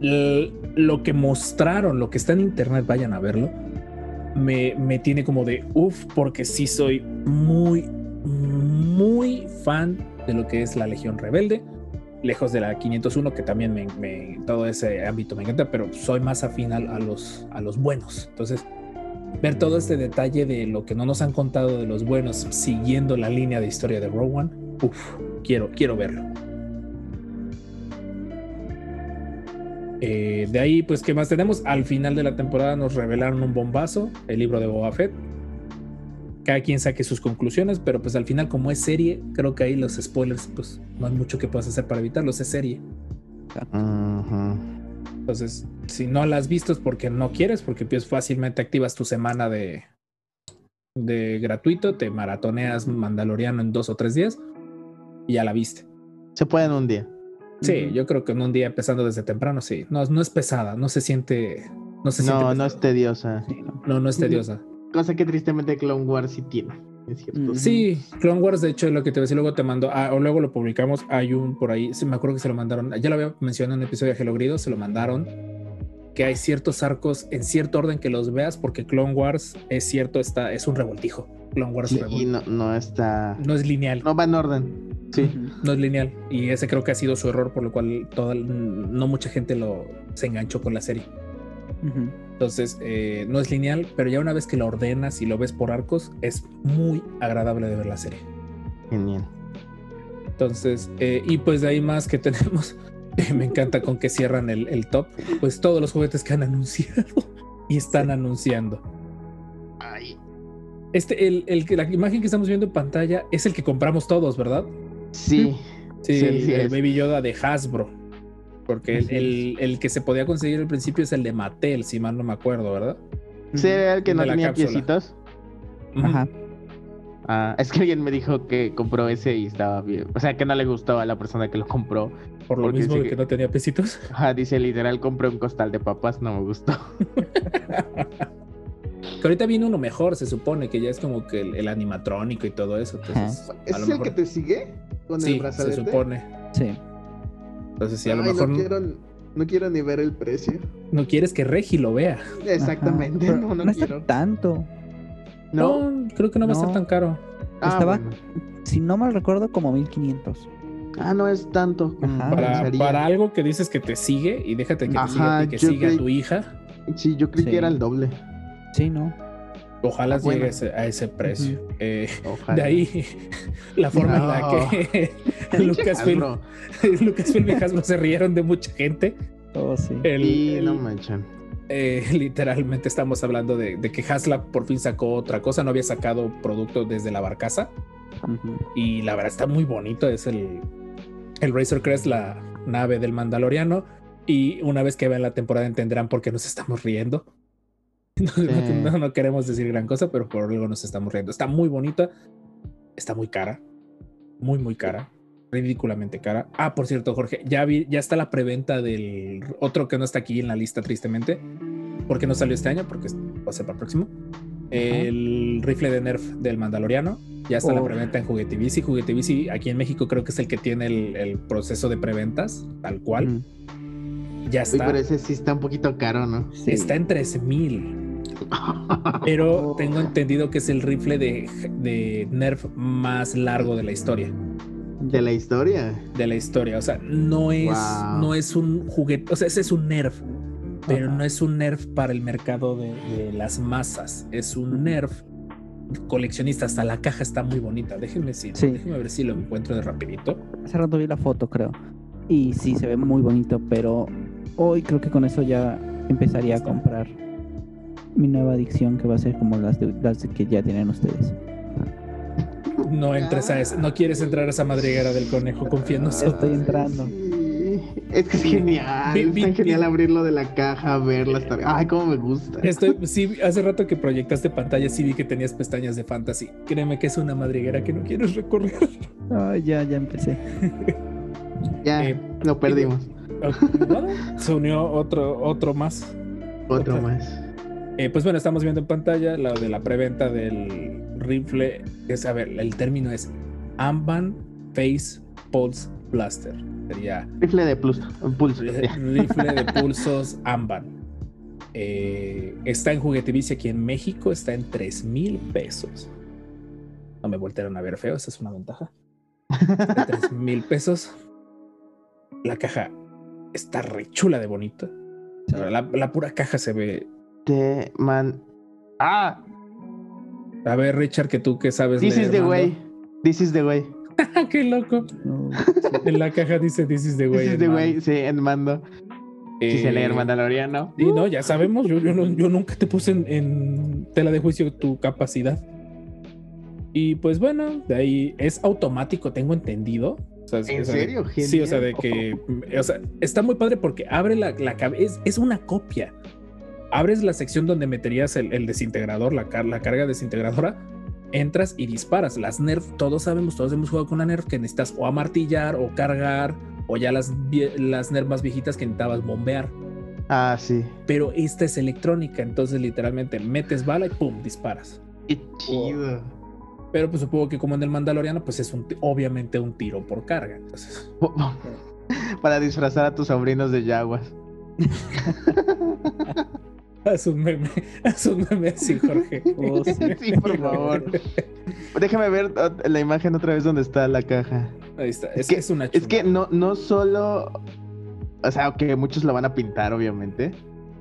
lo que mostraron, lo que está en internet, vayan a verlo. Me, me tiene como de uff, porque sí soy muy, muy fan de lo que es la Legión Rebelde. Lejos de la 501, que también me, me- todo ese ámbito me encanta, pero soy más afín a, a los, a los buenos. Entonces, ver todo este detalle de lo que no nos han contado de los buenos, siguiendo la línea de historia de One, uff, quiero, quiero verlo. Eh, de ahí, pues, ¿qué más tenemos? Al final de la temporada nos revelaron un bombazo, el libro de Boba Fett. Cada quien saque sus conclusiones, pero pues al final, como es serie, creo que ahí los spoilers, pues no hay mucho que puedas hacer para evitarlos, es serie. Ujú. Entonces, si no la has visto es porque no quieres, porque pues fácilmente activas tu semana de, de gratuito, te maratoneas Mandaloriano en dos o tres días y ya la viste. Se puede en un día. Sí, yo creo que en un día empezando desde temprano, sí. No, no es pesada, no se siente. No se siente No, no pesada. es tediosa. Sí, no. no, no es tediosa. Cosa que tristemente Clone Wars sí tiene. Es cierto. Sí, Clone Wars, de hecho, lo que te decía, luego te mando, ah, o luego lo publicamos. Hay un por ahí, sí, me acuerdo que se lo mandaron, ya lo había mencionado en un episodio de Hello Grido, se lo mandaron. Que hay ciertos arcos en cierto orden que los veas, porque Clone Wars es cierto, está, es un revoltijo. Clone Wars Sí, y no, no está. no es lineal. No va en orden. Sí. No es lineal. Y ese creo que ha sido su error, por lo cual toda, no mucha gente lo se enganchó con la serie. Ujú. Entonces, eh, no es lineal, pero ya una vez que lo ordenas y lo ves por arcos, es muy agradable de ver la serie. Genial. Entonces, eh, y pues de ahí más que tenemos, me encanta con que cierran el, el top, pues todos los juguetes que han anunciado y están anunciando. Ay. Este, el, el, que- la imagen que estamos viendo en pantalla es el que compramos todos, ¿verdad? Sí. Sí, Sí, el, sí el es. Baby Yoda de Hasbro. Porque el, el- el que se podía conseguir al principio es el de Mattel, si mal no me acuerdo, ¿verdad? Sí, era el que El no tenía cápsula. piecitos. Ajá. Ah, es que alguien me dijo que compró ese y estaba bien. O sea, que no le gustó a la persona que lo compró. Por lo mismo de que- que no tenía pesitos. Ajá, dice literal, compré un costal de papas, no me gustó. Que ahorita viene uno mejor, se supone, que ya es como que el, el animatrónico y todo eso. Entonces, a lo mejor- te sigue? Con sí, se supone. Sí. Entonces, si a lo mejor no, no quiero ni ver el precio. quieres que Regi lo vea. Exactamente, Ajá. no, no, no está quiero. tanto. No. No, creo que no va a No. estar tan caro. Ah, estaba- bueno. Si no mal recuerdo, como 1500. Ah, no es tanto como Ajá. Para, algo que dices que te sigue y déjate que te siga que siga a creí- tu hija. Sí, yo creí Sí. que era el doble. Sí, ¿no? Ojalá Ah, bueno. llegue a ese, a ese precio. Eh, Ojalá. de ahí la forma en la que Lucasfilm, y Hasbro se rieron de mucha gente. Oh, sí. El- Sí, el- no manchen. eh, literalmente estamos hablando de, de que Haslab por fin sacó otra cosa, no había sacado producto desde la barcaza y la verdad está muy bonito, es el, el Razor Crest, la nave del Mandaloriano y una vez que vean la temporada entenderán por qué nos estamos riendo. No, no- no- no queremos decir gran cosa, pero por algo nos estamos riendo. Está muy bonita, está muy cara, muy muy cara, ridículamente cara. Ah, por cierto, Jorge, ya vi, ya está la preventa del otro que no está aquí en la lista tristemente, porque no salió este año, porque va a ser para el próximo. El rifle de Nerf del Mandaloriano. Ya está la preventa en Juguetivici. Juguetivici aquí en México creo que es el que tiene el, el proceso de preventas, tal cual. Ya Uy, está. pero ese sí está un poquito caro, ¿no? Sí. Está en 13 mil. Pero tengo entendido que es el rifle de, de Nerf más largo de la historia. De la historia. de la historia. O sea, no es, Wow. no es un juguete, o sea, ese es un nerf, pero no es un nerf para el mercado de, de las masas. Es un nerf coleccionista. Hasta la caja está muy bonita. Déjenme, si, Sí. déjenme ver si lo encuentro de rapidito. Hace rato vi la foto, creo. Y sí, se ve muy bonito, pero hoy creo que con eso ya empezaría a comprar mi nueva adicción que va a ser como las, de- las que ya tienen ustedes. No entres a ese, no quieres entrar a esa madriguera del conejo, confía en nosotros. Estoy entrando. Sí. Es que es genial. Vi- es tan genial vi- abrirlo de la caja, verla. Estar... Ay, cómo me gusta. Estoy, sí, hace rato que proyectaste pantalla, sí vi que tenías pestañas de fantasy. Créeme que es una madriguera que no quieres recorrer. Ay, ya, ya empecé. Ya, Eh, lo perdimos. Se unió otro, otro más. Otro otra. más. Eh, pues bueno, estamos viendo en pantalla lo de la preventa del rifle. Es, a ver, el término es Amban Face Pulse Blaster. Sería Rifle de pulso. ya. rifle de pulsos Amban. Eh, está en juguetivicia aquí en México, está en 3 mil pesos. No me voltearon a ver feo, esa es una ventaja. 3 mil pesos. La caja está re chula de bonita. La, la pura caja se ve. Te man. Ah, A ver, Richard, que tú que sabes. this leer is the mando. way. This is the way. Qué loco. No, En la caja dice This is the way. This is the way. Sí, en mando. Sí, se lee, Eh, Mandaloriano. Sí, no, ya sabemos. Yo, yo, no- yo nunca te puse en, en tela de juicio tu capacidad. Y pues bueno, de ahí es automático, tengo entendido. O sea, ¿En o sea, de- serio? Sí, o sea, de que. O sea, está muy padre porque abre la, la cabe- es, es una copia. Abres la sección donde meterías el, el desintegrador, la, car- la carga desintegradora. Entras y disparas. Las Nerf, todos sabemos, todos hemos jugado con la Nerf que necesitas o amartillar o cargar, o ya las, las Nerf más viejitas que necesitabas bombear. Ah, sí. Pero esta es electrónica, entonces literalmente metes bala y pum, disparas. Qué chido. Pero pues supongo que como en el Mandaloriano, pues es un, obviamente un tiro por carga. Entonces, Para disfrazar a tus sobrinos de yaguas. haz un meme, haz un meme así, Jorge. Oh, sí. Sí, por favor. Déjame ver ot- la imagen otra vez donde está la caja. Ahí está, es, Es que- es una Es que no, no solo. O sea, que muchos la van a pintar, obviamente.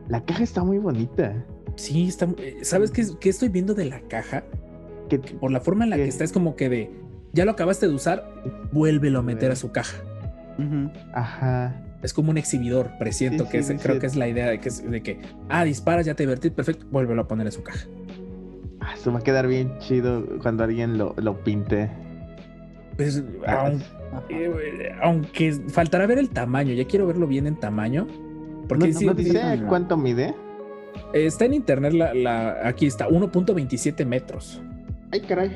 La caja está muy bonita. Sí, está. eh, ¿Sabes qué, qué estoy viendo de la caja? Que, Por la forma en la que está, es como que de. Ya lo acabaste de usar, vuélvelo a meter a su caja. Ajá. Es como un exhibidor, presiento Sí, que sí, es- sí, creo que es la idea de que, es- de que, ah, disparas, ya te divertís, perfecto, vuélvelo a poner en su caja. Ah, Esto va a quedar bien chido cuando alguien lo, lo pinte. Pues, Ah, aun- eh, aunque faltará ver el tamaño, ya quiero verlo bien en tamaño. Porque ¿No, dice cuánto mide? está en internet, la, la- aquí está, 1.27 metros. Ay, caray.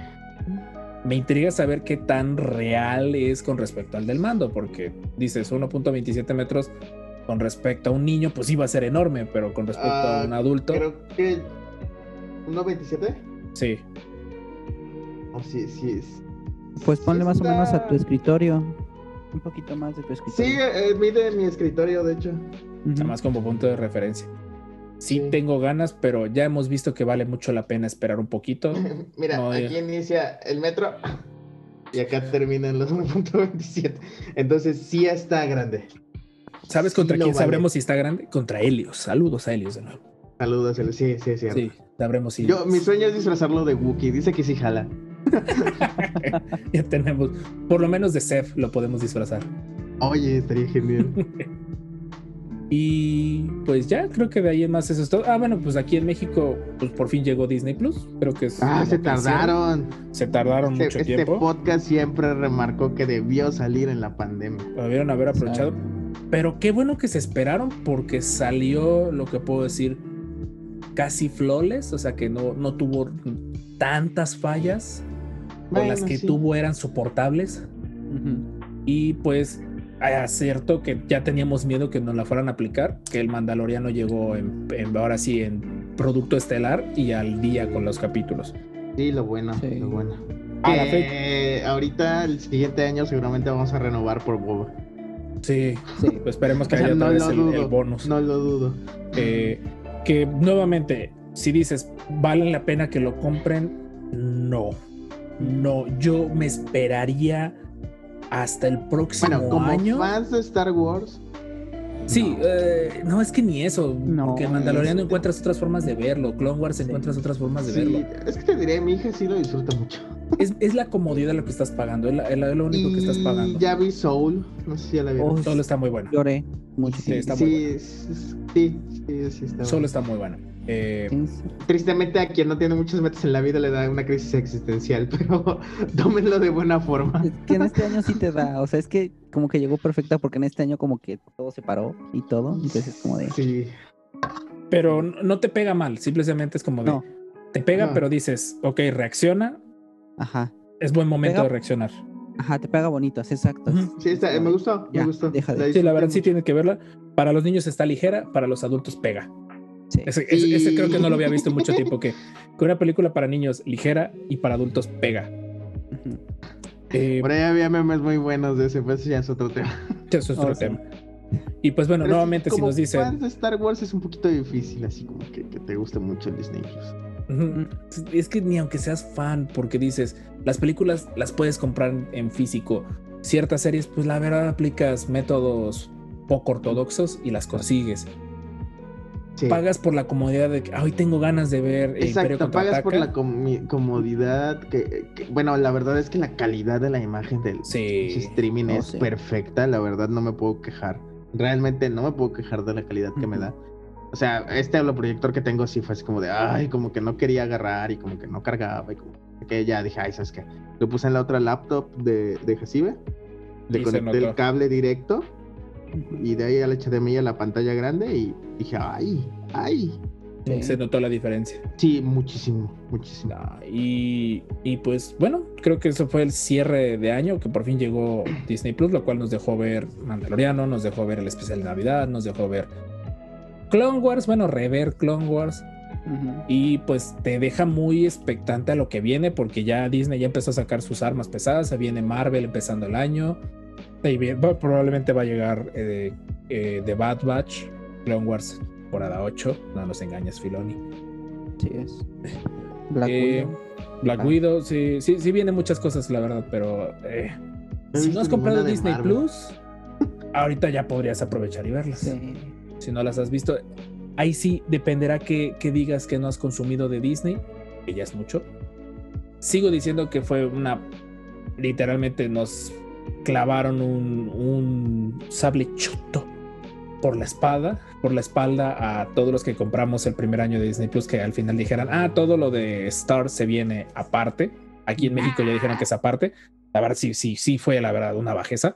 Me intriga saber qué tan real es con respecto al del mando, porque dices 1.27 metros con respecto a un niño, pues iba a ser enorme, pero con respecto a Ah, un adulto, Creo que. ¿1.27? sí. Oh, sí, sí. es- Pues sí ponle más o menos a tu escritorio. Un poquito más de tu Sí, escritorio. eh, mide mi escritorio, de hecho. Nada más como punto de referencia. Sí, Sí. tengo ganas, pero ya hemos visto que vale mucho la pena esperar un poquito. Mira, No, ya. aquí inicia el metro y acá terminan los 1.27. Entonces sí está grande. ¿Sabes Sí contra quién vale. sabremos si está grande? Contra Helios. Saludos a Helios de nuevo. Saludos, Elo. sí, sí, es cierto. Sí, sabremos si Yo, mi sueño es disfrazarlo de Wookiee. Dice que sí jala. ya tenemos, por lo menos de Seth lo podemos disfrazar. Oye, estaría genial. Y pues ya, creo que de ahí en más eso es todo. Ah, bueno, pues aquí en México, pues por fin llegó Disney Plus. Creo que es. Ah, se tardaron. Se tardaron Este, mucho este tiempo. podcast siempre remarcó que debió salir en la pandemia. Lo debieron haber aprovechado. Pero qué bueno que se esperaron porque salió lo que puedo decir casi flawless, o sea que no, no tuvo tantas fallas. o las Bueno, que sí. tuvo eran soportables. Ujú. Y pues acierto que ya teníamos miedo que nos la fueran a aplicar, que el Mandaloriano llegó en, en- ahora sí en producto estelar y al día con los capítulos. Sí, lo bueno, Sí. lo bueno. A la Que ahorita, el siguiente año, seguramente vamos a renovar por Boba. Sí, Sí. pues esperemos que haya otra no vez lo el, dudo, el bonus. No lo dudo. Eh, que nuevamente, si dices, ¿vale la pena que lo compren? No, no, yo me esperaría hasta el próximo Bueno, como año. fans de Star Wars, Sí, eh, no es que ni eso, No, porque en Mandaloriano es- encuentras otras formas de verlo, Clone Wars encuentras otras formas de sí, verlo. es que te diré, mi hija sí lo disfruta mucho. Es, es la comodidad lo que estás pagando, es, la- es la- es lo único que estás pagando. Ya vi Soul, no sé si ya la vieron. Oh, Solo está muy bueno. Lloré mucho. Sí, está muy sí, bueno. sí, sí, sí está Solo bueno. está muy bueno. Eh. Tristemente a quien no tiene muchas metas en la vida le da una crisis existencial, pero tómenlo de buena forma. Es que en este año sí te da, o sea, es que como que llegó perfecta porque en este año como que todo se paró y todo, entonces es como de... Sí, pero no te pega mal, simplemente es como de. No. Te pega, No. pero dices, ok, reacciona, Ajá, es buen momento Pega- de reaccionar. ajá, te pega bonito, es exacto. Sí está, me gustó, Ya, me gustó. deja de- Sí, la verdad sí tienen que verla. Para los niños está ligera, para los adultos pega. Sí. Ese, ese- ese Y- creo que no lo había visto en mucho tiempo, que, que una película para niños ligera y para adultos pega. Eh, Por ahí había memes muy buenos de ese, pues ya es otro tema. eso es otro Oh, sí. tema. Y pues bueno, Pero nuevamente si nos dicen... fans de Star Wars es un poquito difícil, así como que, que te guste mucho el Disney Plus. Es que ni aunque seas fan, porque dices, las películas las puedes comprar en físico. Ciertas series, pues la verdad aplicas métodos poco ortodoxos y las consigues. Sí. Pagas por la comodidad de que hoy tengo ganas de ver eh, Imperio Exacto, pagas por la Contraataca". comi- comodidad que, que- bueno, la verdad es que la calidad de la imagen del Sí. streaming Oh, es sí. perfecta, la verdad no me puedo quejar. Realmente no me puedo quejar de la calidad que me da. O sea, este holoproyector que tengo sí fue así como de, ay, como que no quería agarrar y como que no cargaba y como que ya dije, ay, ¿sabes qué? Lo puse en la otra laptop de, de Jacibe, le Y conecté el cable directo y de ahí al HDMI a la pantalla grande y dije, ay, ay. Sí. Se notó la diferencia. Sí, muchísimo, muchísimo. Ah, Y, y pues bueno, creo que eso fue el cierre de año, que por fin llegó Disney Plus, lo cual nos dejó ver Mandaloriano, nos dejó ver el especial de Navidad, nos dejó ver Clone Wars, bueno, rever Clone Wars, y pues te deja muy expectante a lo que viene, porque ya Disney ya empezó a sacar sus armas pesadas, se viene Marvel empezando el año, y bien, va- probablemente va a llegar eh, eh, The Bad Batch, Clone Wars, temporada 8, no nos engañes, Filoni. Sí es. Black Eh, Widow. Black Ah. Widow, sí, sí, sí vienen muchas cosas, la verdad, pero eh, No si no has comprado Disney Marvel. Plus, ahorita ya podrías aprovechar y verlas. Sí. Si no las has visto, ahí sí dependerá que, que digas que no has consumido de Disney, que ya es mucho. Sigo diciendo que fue una. Literalmente nos clavaron un, un sable choto por la espada, por la espalda a todos los que compramos el primer año de Disney Plus, que al final dijeran, ah, todo lo de Star se viene aparte. Aquí en México ya dijeron que es aparte. La verdad, sí, sí, sí fue la verdad una bajeza.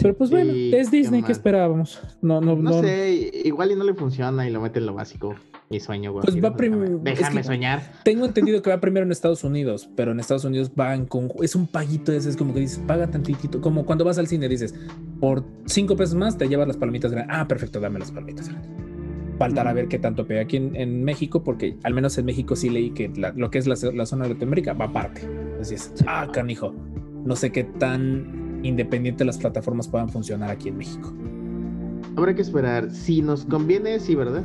Pero pues bueno, Sí, es qué Disney, ¿qué mal. esperábamos? No, no, No no. sé, igual y no le funciona y lo mete en lo básico. Mi sueño, güey. Pues va Déjame, prim- es déjame que- soñar. Tengo entendido que va primero en Estados Unidos, pero en Estados Unidos van con. Es un paguito ese, es como que dices, paga tantitito. Como cuando vas al cine, dices, por cinco pesos más te llevas las palomitas grandes. Ah, perfecto, dame las palomitas grandes. Faltará ver qué tanto pega aquí en, en México, porque al menos en México sí leí que la- lo que es la, la zona de Latinoamérica va aparte. Así es. Ah, canijo. No sé qué tan independiente las plataformas puedan funcionar aquí en México. Habrá que esperar. Si nos conviene, sí, ¿verdad?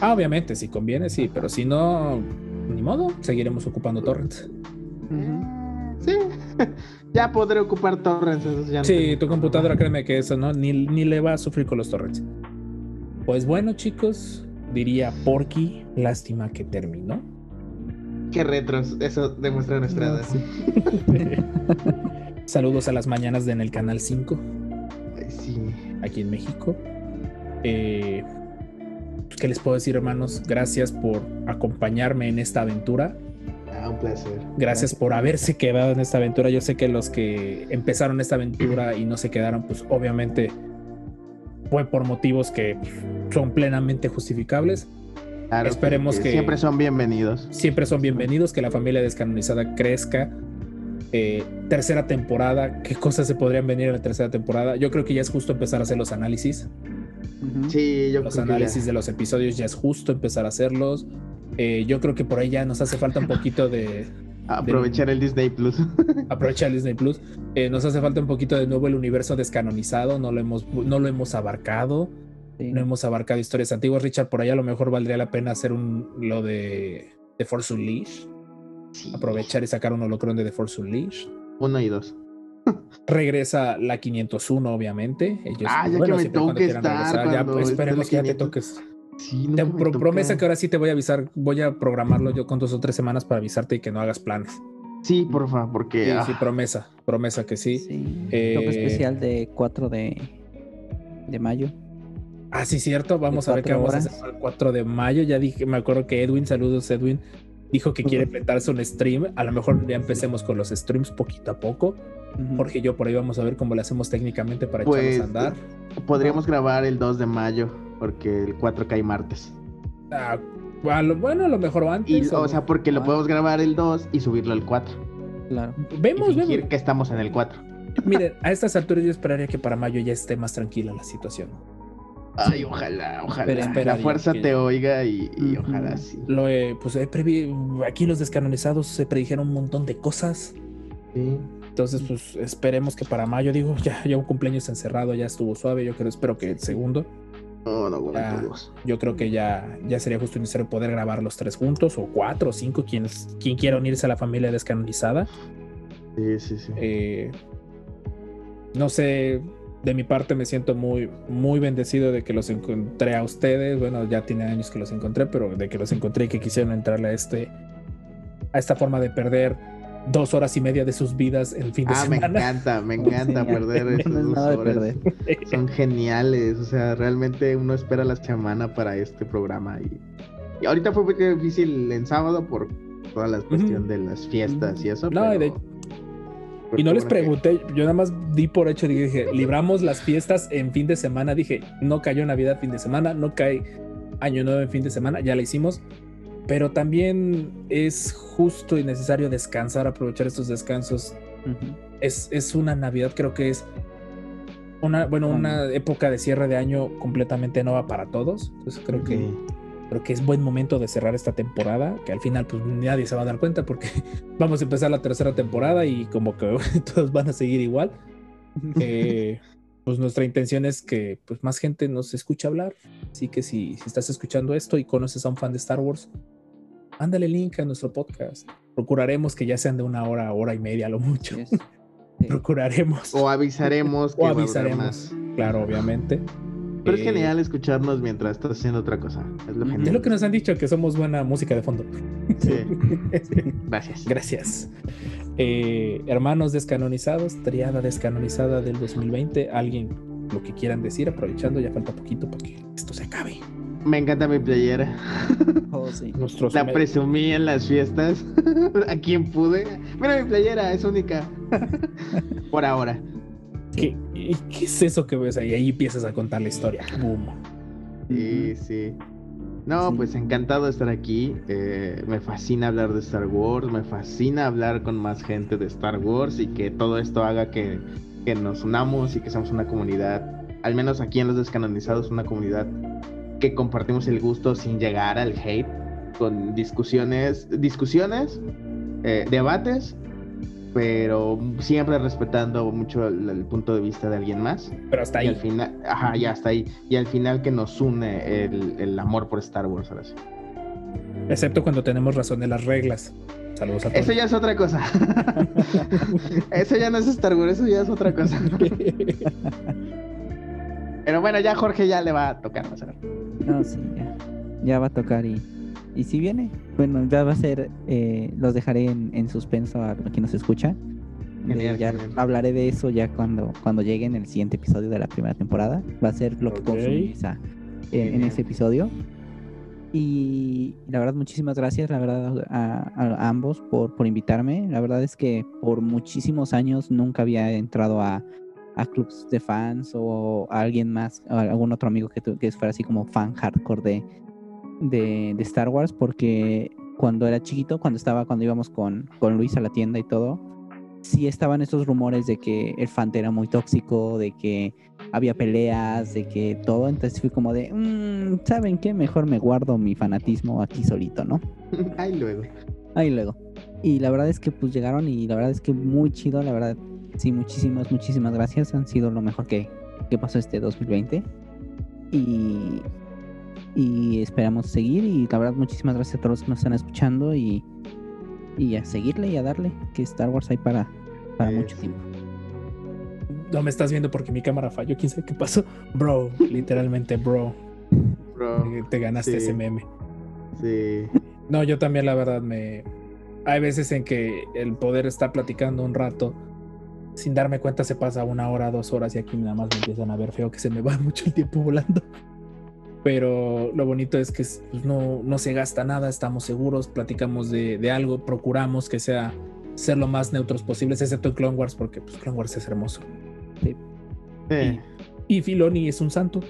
Ah, obviamente, si conviene, sí, pero si no, ni modo, seguiremos ocupando torrents. Ujú. Sí. ya podré ocupar torrents. ya Sí, tu computadora, créeme que eso, ¿no? Ni, ni le va a sufrir con los torrents. Pues bueno, chicos, diría Porky, lástima que terminó. Qué retros. Eso demuestra nuestra edad. sí. Saludos a las mañanas de en el canal 5, Ay, sí. Aquí en México. Eh, pues, ¿Qué les puedo decir, hermanos? Gracias por acompañarme en esta aventura. Ah, un placer. Gracias por haberse quedado en esta aventura. Yo sé que los que empezaron esta aventura y no se quedaron, pues obviamente fue por motivos que son plenamente justificables. Claro, Esperemos que- siempre son bienvenidos. Siempre son bienvenidos, que la familia descanonizada crezca. Eh, tercera temporada, ¿qué cosas se podrían venir en la tercera temporada? Yo creo que ya es justo empezar a hacer los análisis. Sí, yo Los creo que análisis ya. de los episodios ya es justo empezar a hacerlos. Eh, yo creo que por ahí ya nos hace falta un poquito de, aprovechar el Disney Plus. aprovechar Disney Plus. Eh, nos hace falta un poquito de nuevo el universo descanonizado, no lo hemos, no lo hemos abarcado, Sí. no hemos abarcado historias antiguas. Richard, por ahí a lo mejor valdría la pena hacer un lo de The Force Unleashed, Sí. aprovechar y sacar un holocrón de The Force Unleashed. Uno y dos. Regresa la 501, obviamente. Ellos, Ah, ya que me siempre cuando toque quieran estar, regresar, ya, pues, esperemos que ya te 500. toques. Sí, Te pro- promesa que ahora sí te voy a avisar, voy a programarlo yo con dos o tres semanas para avisarte y que no hagas planes. Sí, porfa, porque. Sí, ah, sí, promesa, promesa que sí. Sí. Eh, Toque especial de 4 de, de mayo. Ah, sí, cierto. Vamos a ver qué vamos a hacer el 4 de mayo. Ya dije, me acuerdo que Edwin, saludos Edwin, dijo que quiere inventarse un stream. A lo mejor ya empecemos con los streams poquito a poco. Jorge y yo por ahí vamos a ver cómo le hacemos técnicamente para Pues, echarnos a andar. podríamos grabar el 2 de mayo, porque el 4 cae martes. Ah, lo- bueno, a lo mejor Y, antes. o sea, porque lo Ah. podemos grabar el 2 y subirlo al 4. Claro. Y vemos, fingir vemos. que estamos en el 4. Miren, a estas alturas yo esperaría que para mayo ya esté más tranquila la situación. Ay, ojalá, ojalá. Pero la fuerza que- te oiga y, ojalá sí. Lo he- pues he previ- aquí los descanonizados se predijeron un montón de cosas. Sí. Entonces, pues esperemos que para mayo, digo, ya, ya un cumpleaños encerrado, ya estuvo suave. Yo creo, espero que el segundo. No, no, bueno, Ya. Yo creo que ya, ya sería justo necesario poder grabar los tres juntos, o cuatro, o cinco, quien, quien quiera unirse a la familia descanonizada. Sí, sí, sí. Eh, no sé, de mi parte me siento muy, muy bendecido de que los encontré a ustedes. Bueno, ya tiene años que los encontré, pero de que los encontré y que quisieron entrarle a este, a esta forma de perder dos horas y media de sus vidas en fin de Ah, me semana. encanta, me encanta perder esas es dos nada de horas. perder. Son geniales, o sea, realmente uno espera la semana para este programa y, y ahorita fue muy difícil en sábado por toda la cuestión de las fiestas y eso. No, pero- y de- Y no les bueno que- pregunté, yo nada más di por hecho, dije, libramos las fiestas en fin de semana, dije, no cayó Navidad fin de semana, no cae Año Nuevo en fin de semana, ya la hicimos, pero también es justo y necesario descansar, aprovechar estos descansos. Es, es una Navidad, creo que es una, bueno, una época de cierre de año completamente nueva para todos. Entonces creo que. Creo que es buen momento de cerrar esta temporada, que al final pues nadie se va a dar cuenta porque vamos a empezar la tercera temporada y como que todos van a seguir igual. Eh, pues nuestra intención es que pues más gente nos escuche hablar. Así que si, si estás escuchando esto y conoces a un fan de Star Wars, ándale link a nuestro podcast. Procuraremos que ya sean de una hora, hora y media a lo mucho. Yes. Sí. Procuraremos. O avisaremos que O va a haber avisaremos. más. Claro, obviamente. Pero es Eh, genial escucharnos mientras estás haciendo otra cosa. Es lo Ujú. genial. Es lo que nos han dicho, que somos buena música de fondo. Sí. Gracias. Gracias. Eh, hermanos descanonizados, triada descanonizada del 2020. Alguien lo que quieran decir, aprovechando, ya falta poquito para que esto se acabe. Me encanta mi playera. Oh, sí. Nuestros La presumí en las fiestas. A quien pude. Mira mi playera, es única. Por ahora. ¿Qué, y qué es eso que ves ahí? Ahí empiezas a contar la historia. Boom. Sí, sí. No, Sí. pues encantado de estar aquí. Eh, me fascina hablar de Star Wars. Me fascina hablar con más gente de Star Wars y que todo esto haga que, que nos unamos y que seamos una comunidad. Al menos aquí en los descanonizados, una comunidad que compartimos el gusto sin llegar al hate, con discusiones, discusiones, eh, debates, pero siempre respetando mucho el, el punto de vista de alguien más. Pero hasta Y al ahí. final, ajá, ya está ahí. Y al final que nos une el, el amor por Star Wars, ahora sí. Excepto cuando tenemos razón de las reglas. Saludos a todos. Eso ya es otra cosa. eso ya no es Star Wars, eso ya es otra cosa. Pero bueno, ya Jorge ya le va a tocar, ver. No, sí, ya. Ya va a tocar y. Y si viene, bueno, ya va a ser. eh, los dejaré en, en suspenso a, quien nos escucha. Genial, ya genial. hablaré de eso ya cuando, cuando llegue en el siguiente episodio de la primera temporada. Va a ser lo que Ok. consumí en, en ese episodio. Y la verdad, muchísimas gracias, la verdad, a, a ambos por, por invitarme. La verdad es que por muchísimos años nunca había entrado a, a clubs de fans o a alguien más, o a algún otro amigo que, tu- que fuera así como fan hardcore de, de, de Star Wars, porque cuando era chiquito, cuando estaba, cuando íbamos con, con Luis a la tienda y todo, sí estaban estos rumores de que el fan era muy tóxico, de que había peleas, de que todo, entonces fui como de, "Mm, ¿saben qué? Mejor me guardo mi fanatismo aquí solito, ¿no? Ahí luego. Ahí luego. Y la verdad es que pues llegaron y la verdad es que muy chido, la verdad. Sí, muchísimas, muchísimas gracias. Han sido lo mejor que, que pasó este 2020. Y, y esperamos seguir. Y la verdad, muchísimas gracias a todos los que nos están escuchando. Y, y a seguirle y a darle, que Star Wars hay para, para mucho Eso. tiempo. no me estás viendo porque mi cámara falló, quién sabe qué pasó. Bro, literalmente, bro. Bro, eh, Te ganaste Sí. ese meme. sí. No, yo también, la verdad, me. Hay veces en que el poder estar platicando un rato, sin darme cuenta, se pasa una hora, dos horas, y aquí nada más me empiezan a ver feo que se me va mucho el tiempo volando. Pero lo bonito es que pues, no, no se gasta nada, estamos seguros, platicamos de, de algo, procuramos que sea ser lo más neutros posibles, excepto en Clone Wars, porque pues, Clone Wars es hermoso. Sí. Y Filoni es un santo,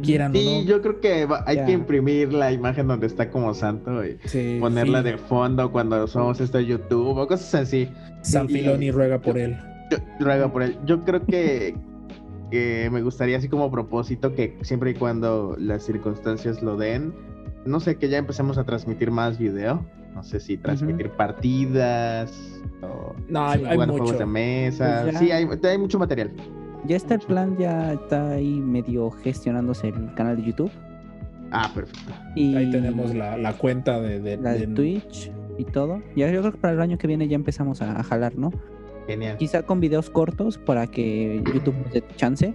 quieran Sí, o no. yo creo que va- hay que imprimir la imagen donde está como santo y Sí, ponerla de fondo cuando somos esto de YouTube o cosas así. San y- Filoni ruega por él. Yo, ruego por él. Yo creo que, que me gustaría así como propósito que siempre y cuando las circunstancias lo den, no sé, que ya empecemos a transmitir más video. No sé si transmitir partidas o No, hay, hay jugar mucho. juegos de mesa. Pues ya. Sí, hay, hay mucho material. Ya está el plan, ya está ahí medio gestionándose el canal de YouTube. Ah, perfecto. Y Ahí tenemos la, la cuenta de, de- la de de- Twitch y todo. Ya yo creo que para el año que viene ya empezamos a, a jalar, ¿no? Genial. Quizá con videos cortos para que YouTube dé chance,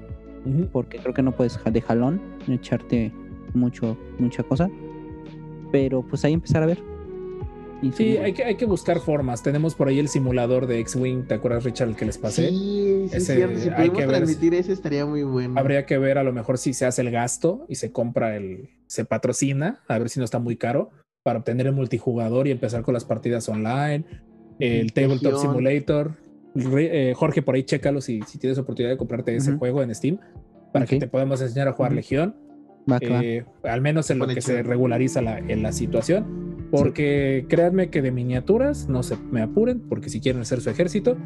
porque creo que no puedes de jalón echarte mucho, mucha cosa. Pero pues ahí empezar a ver. Y Sí, hay que, hay que buscar formas. Tenemos por ahí el simulador de X-Wing, ¿te acuerdas, Richard, el que les pasé? Sí, sí, Ese- cierto. Si podemos transmitir ese estaría muy bueno. Habría que ver a lo mejor si se hace el gasto y se compra el, se patrocina, a ver si no está muy caro, para obtener el multijugador y empezar con las partidas online, el Tabletop Legión. Simulator. Eh, Jorge, por ahí chécalo si, si tienes oportunidad de comprarte ese juego en Steam, para que te podamos enseñar a jugar. Legión. Va, que va. eh, al menos en lo que se regulariza la, en la situación. Porque créanme que de miniaturas no se me apuren, porque si quieren hacer su ejército,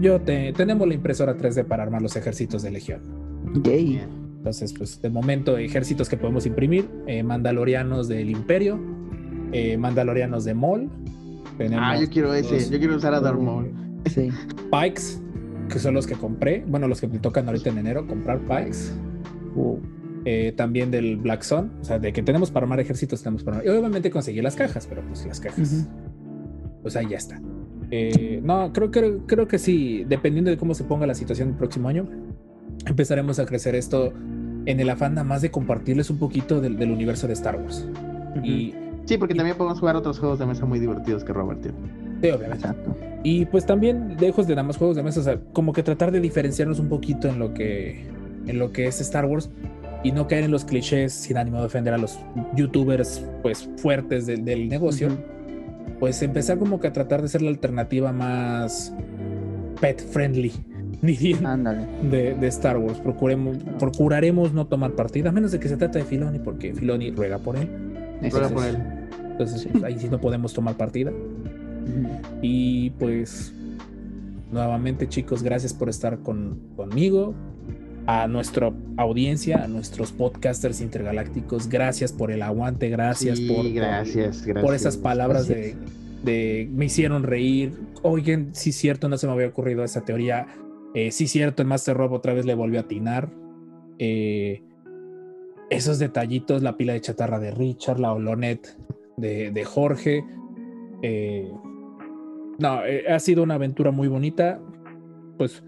yo te, tenemos la impresora 3D para armar los ejércitos de Legión. Yay. Bien. Entonces, pues de momento, ejércitos que podemos imprimir: eh, Mandalorianos del Imperio, eh, Mandalorianos de Mol. Ah, yo quiero ese. Yo quiero usar a Darth Maul. Sí. Pikes, que son los que compré. Bueno, los que me tocan ahorita en enero, comprar Pikes. Uh, eh, también del Black Sun, o sea, de que tenemos para armar ejércitos, tenemos para armar. Y obviamente conseguí las cajas, pero pues las cajas, pues ahí ya está. Eh, no, creo, creo, creo que sí, dependiendo de cómo se ponga la situación el próximo año, empezaremos a crecer esto en el afán nada más de compartirles un poquito del, del universo de Star Wars. Y Sí, porque también podemos jugar otros juegos de mesa muy divertidos que Robert tiene. Sí, obviamente. exacto. Y pues también, lejos de nada más juegos de mesa, o sea, como que tratar de diferenciarnos un poquito en lo que, en lo que es Star Wars y no caer en los clichés sin ánimo de ofender a los youtubers pues fuertes del, del negocio. Pues empezar como que a tratar de ser la alternativa más pet friendly, de, de Star Wars. Procuremos, procuraremos no tomar partida, a menos de que se trate de Filoni, porque Filoni ruega por él. Ruega Eso por él. Entonces, ahí sí no podemos tomar partida. Y pues, nuevamente, chicos, gracias por estar con, conmigo. A nuestra audiencia, a nuestros podcasters intergalácticos, gracias por el aguante, gracias Sí, por, por- gracias, gracias. por esas palabras de, Gracias. de me hicieron reír. Oigan, sí, cierto, no se me había ocurrido esa teoría. Eh, sí, cierto, el Master Rob otra vez le volvió a atinar. Eh, esos detallitos, la pila de chatarra de Richard, la holonet de, de Jorge. Eh, no, eh, ha sido una aventura muy bonita. Pues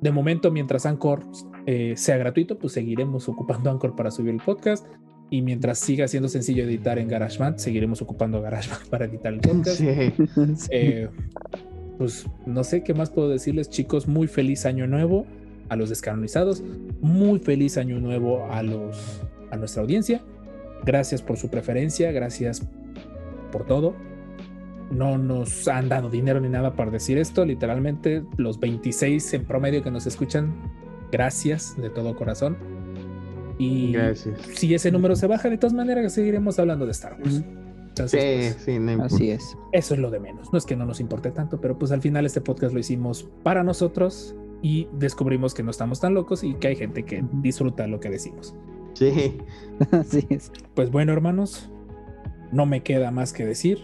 de momento, mientras Anchor eh, sea gratuito, pues seguiremos ocupando Anchor para subir el podcast. Y mientras siga siendo sencillo editar en GarageBand, seguiremos ocupando GarageBand para editar el podcast. Sí. Eh, pues no sé qué más puedo decirles, chicos. Muy feliz año nuevo a los descanonizados. Muy feliz año nuevo a los a nuestra audiencia. Gracias por su preferencia, gracias por todo. No nos han dado dinero ni nada para decir esto. Literalmente, los 26 en promedio que nos escuchan, gracias de todo corazón. Y Gracias. si ese número se baja, de todas maneras seguiremos hablando de Star Wars. Entonces, Sí, pues, sí, no importa. Así es. eso es lo de menos. No es que no nos importe tanto, pero pues al final este podcast lo hicimos para nosotros y descubrimos que no estamos tan locos y que hay gente que disfruta lo que decimos. Sí. Así es. Pues bueno, hermanos, no me queda más que decir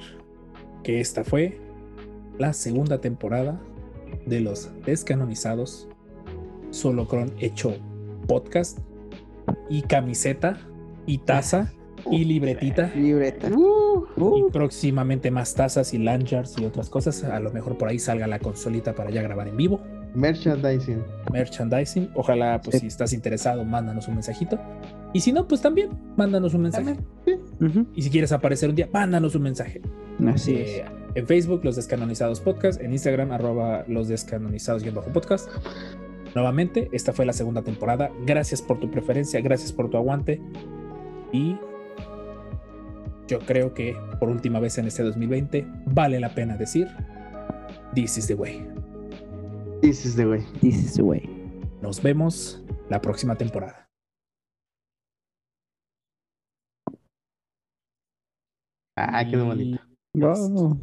que esta fue la segunda temporada de los descanonizados Solocron hecho podcast y camiseta y taza y libretita. Libreta. Uh, Y próximamente más tazas y lanyards y otras cosas. A lo mejor por ahí salga la consolita para ya grabar en vivo. Merchandising. merchandising. Ojalá, pues, Sí. si estás interesado, mándanos un mensajito. Y si no, pues también, mándanos un mensaje. Y si quieres aparecer un día, mándanos un mensaje. Así Eh, es. en Facebook, Los Descanonizados Podcast. En Instagram, arroba Los Descanonizados y bajo podcast. Nuevamente, esta fue la segunda temporada. Gracias por tu preferencia, gracias por tu aguante. Y yo creo que por última vez en este 2020 vale la pena decir: This is the way. This is the way. This is the way. Nos vemos la próxima temporada. Ah, qué bonito. Wow.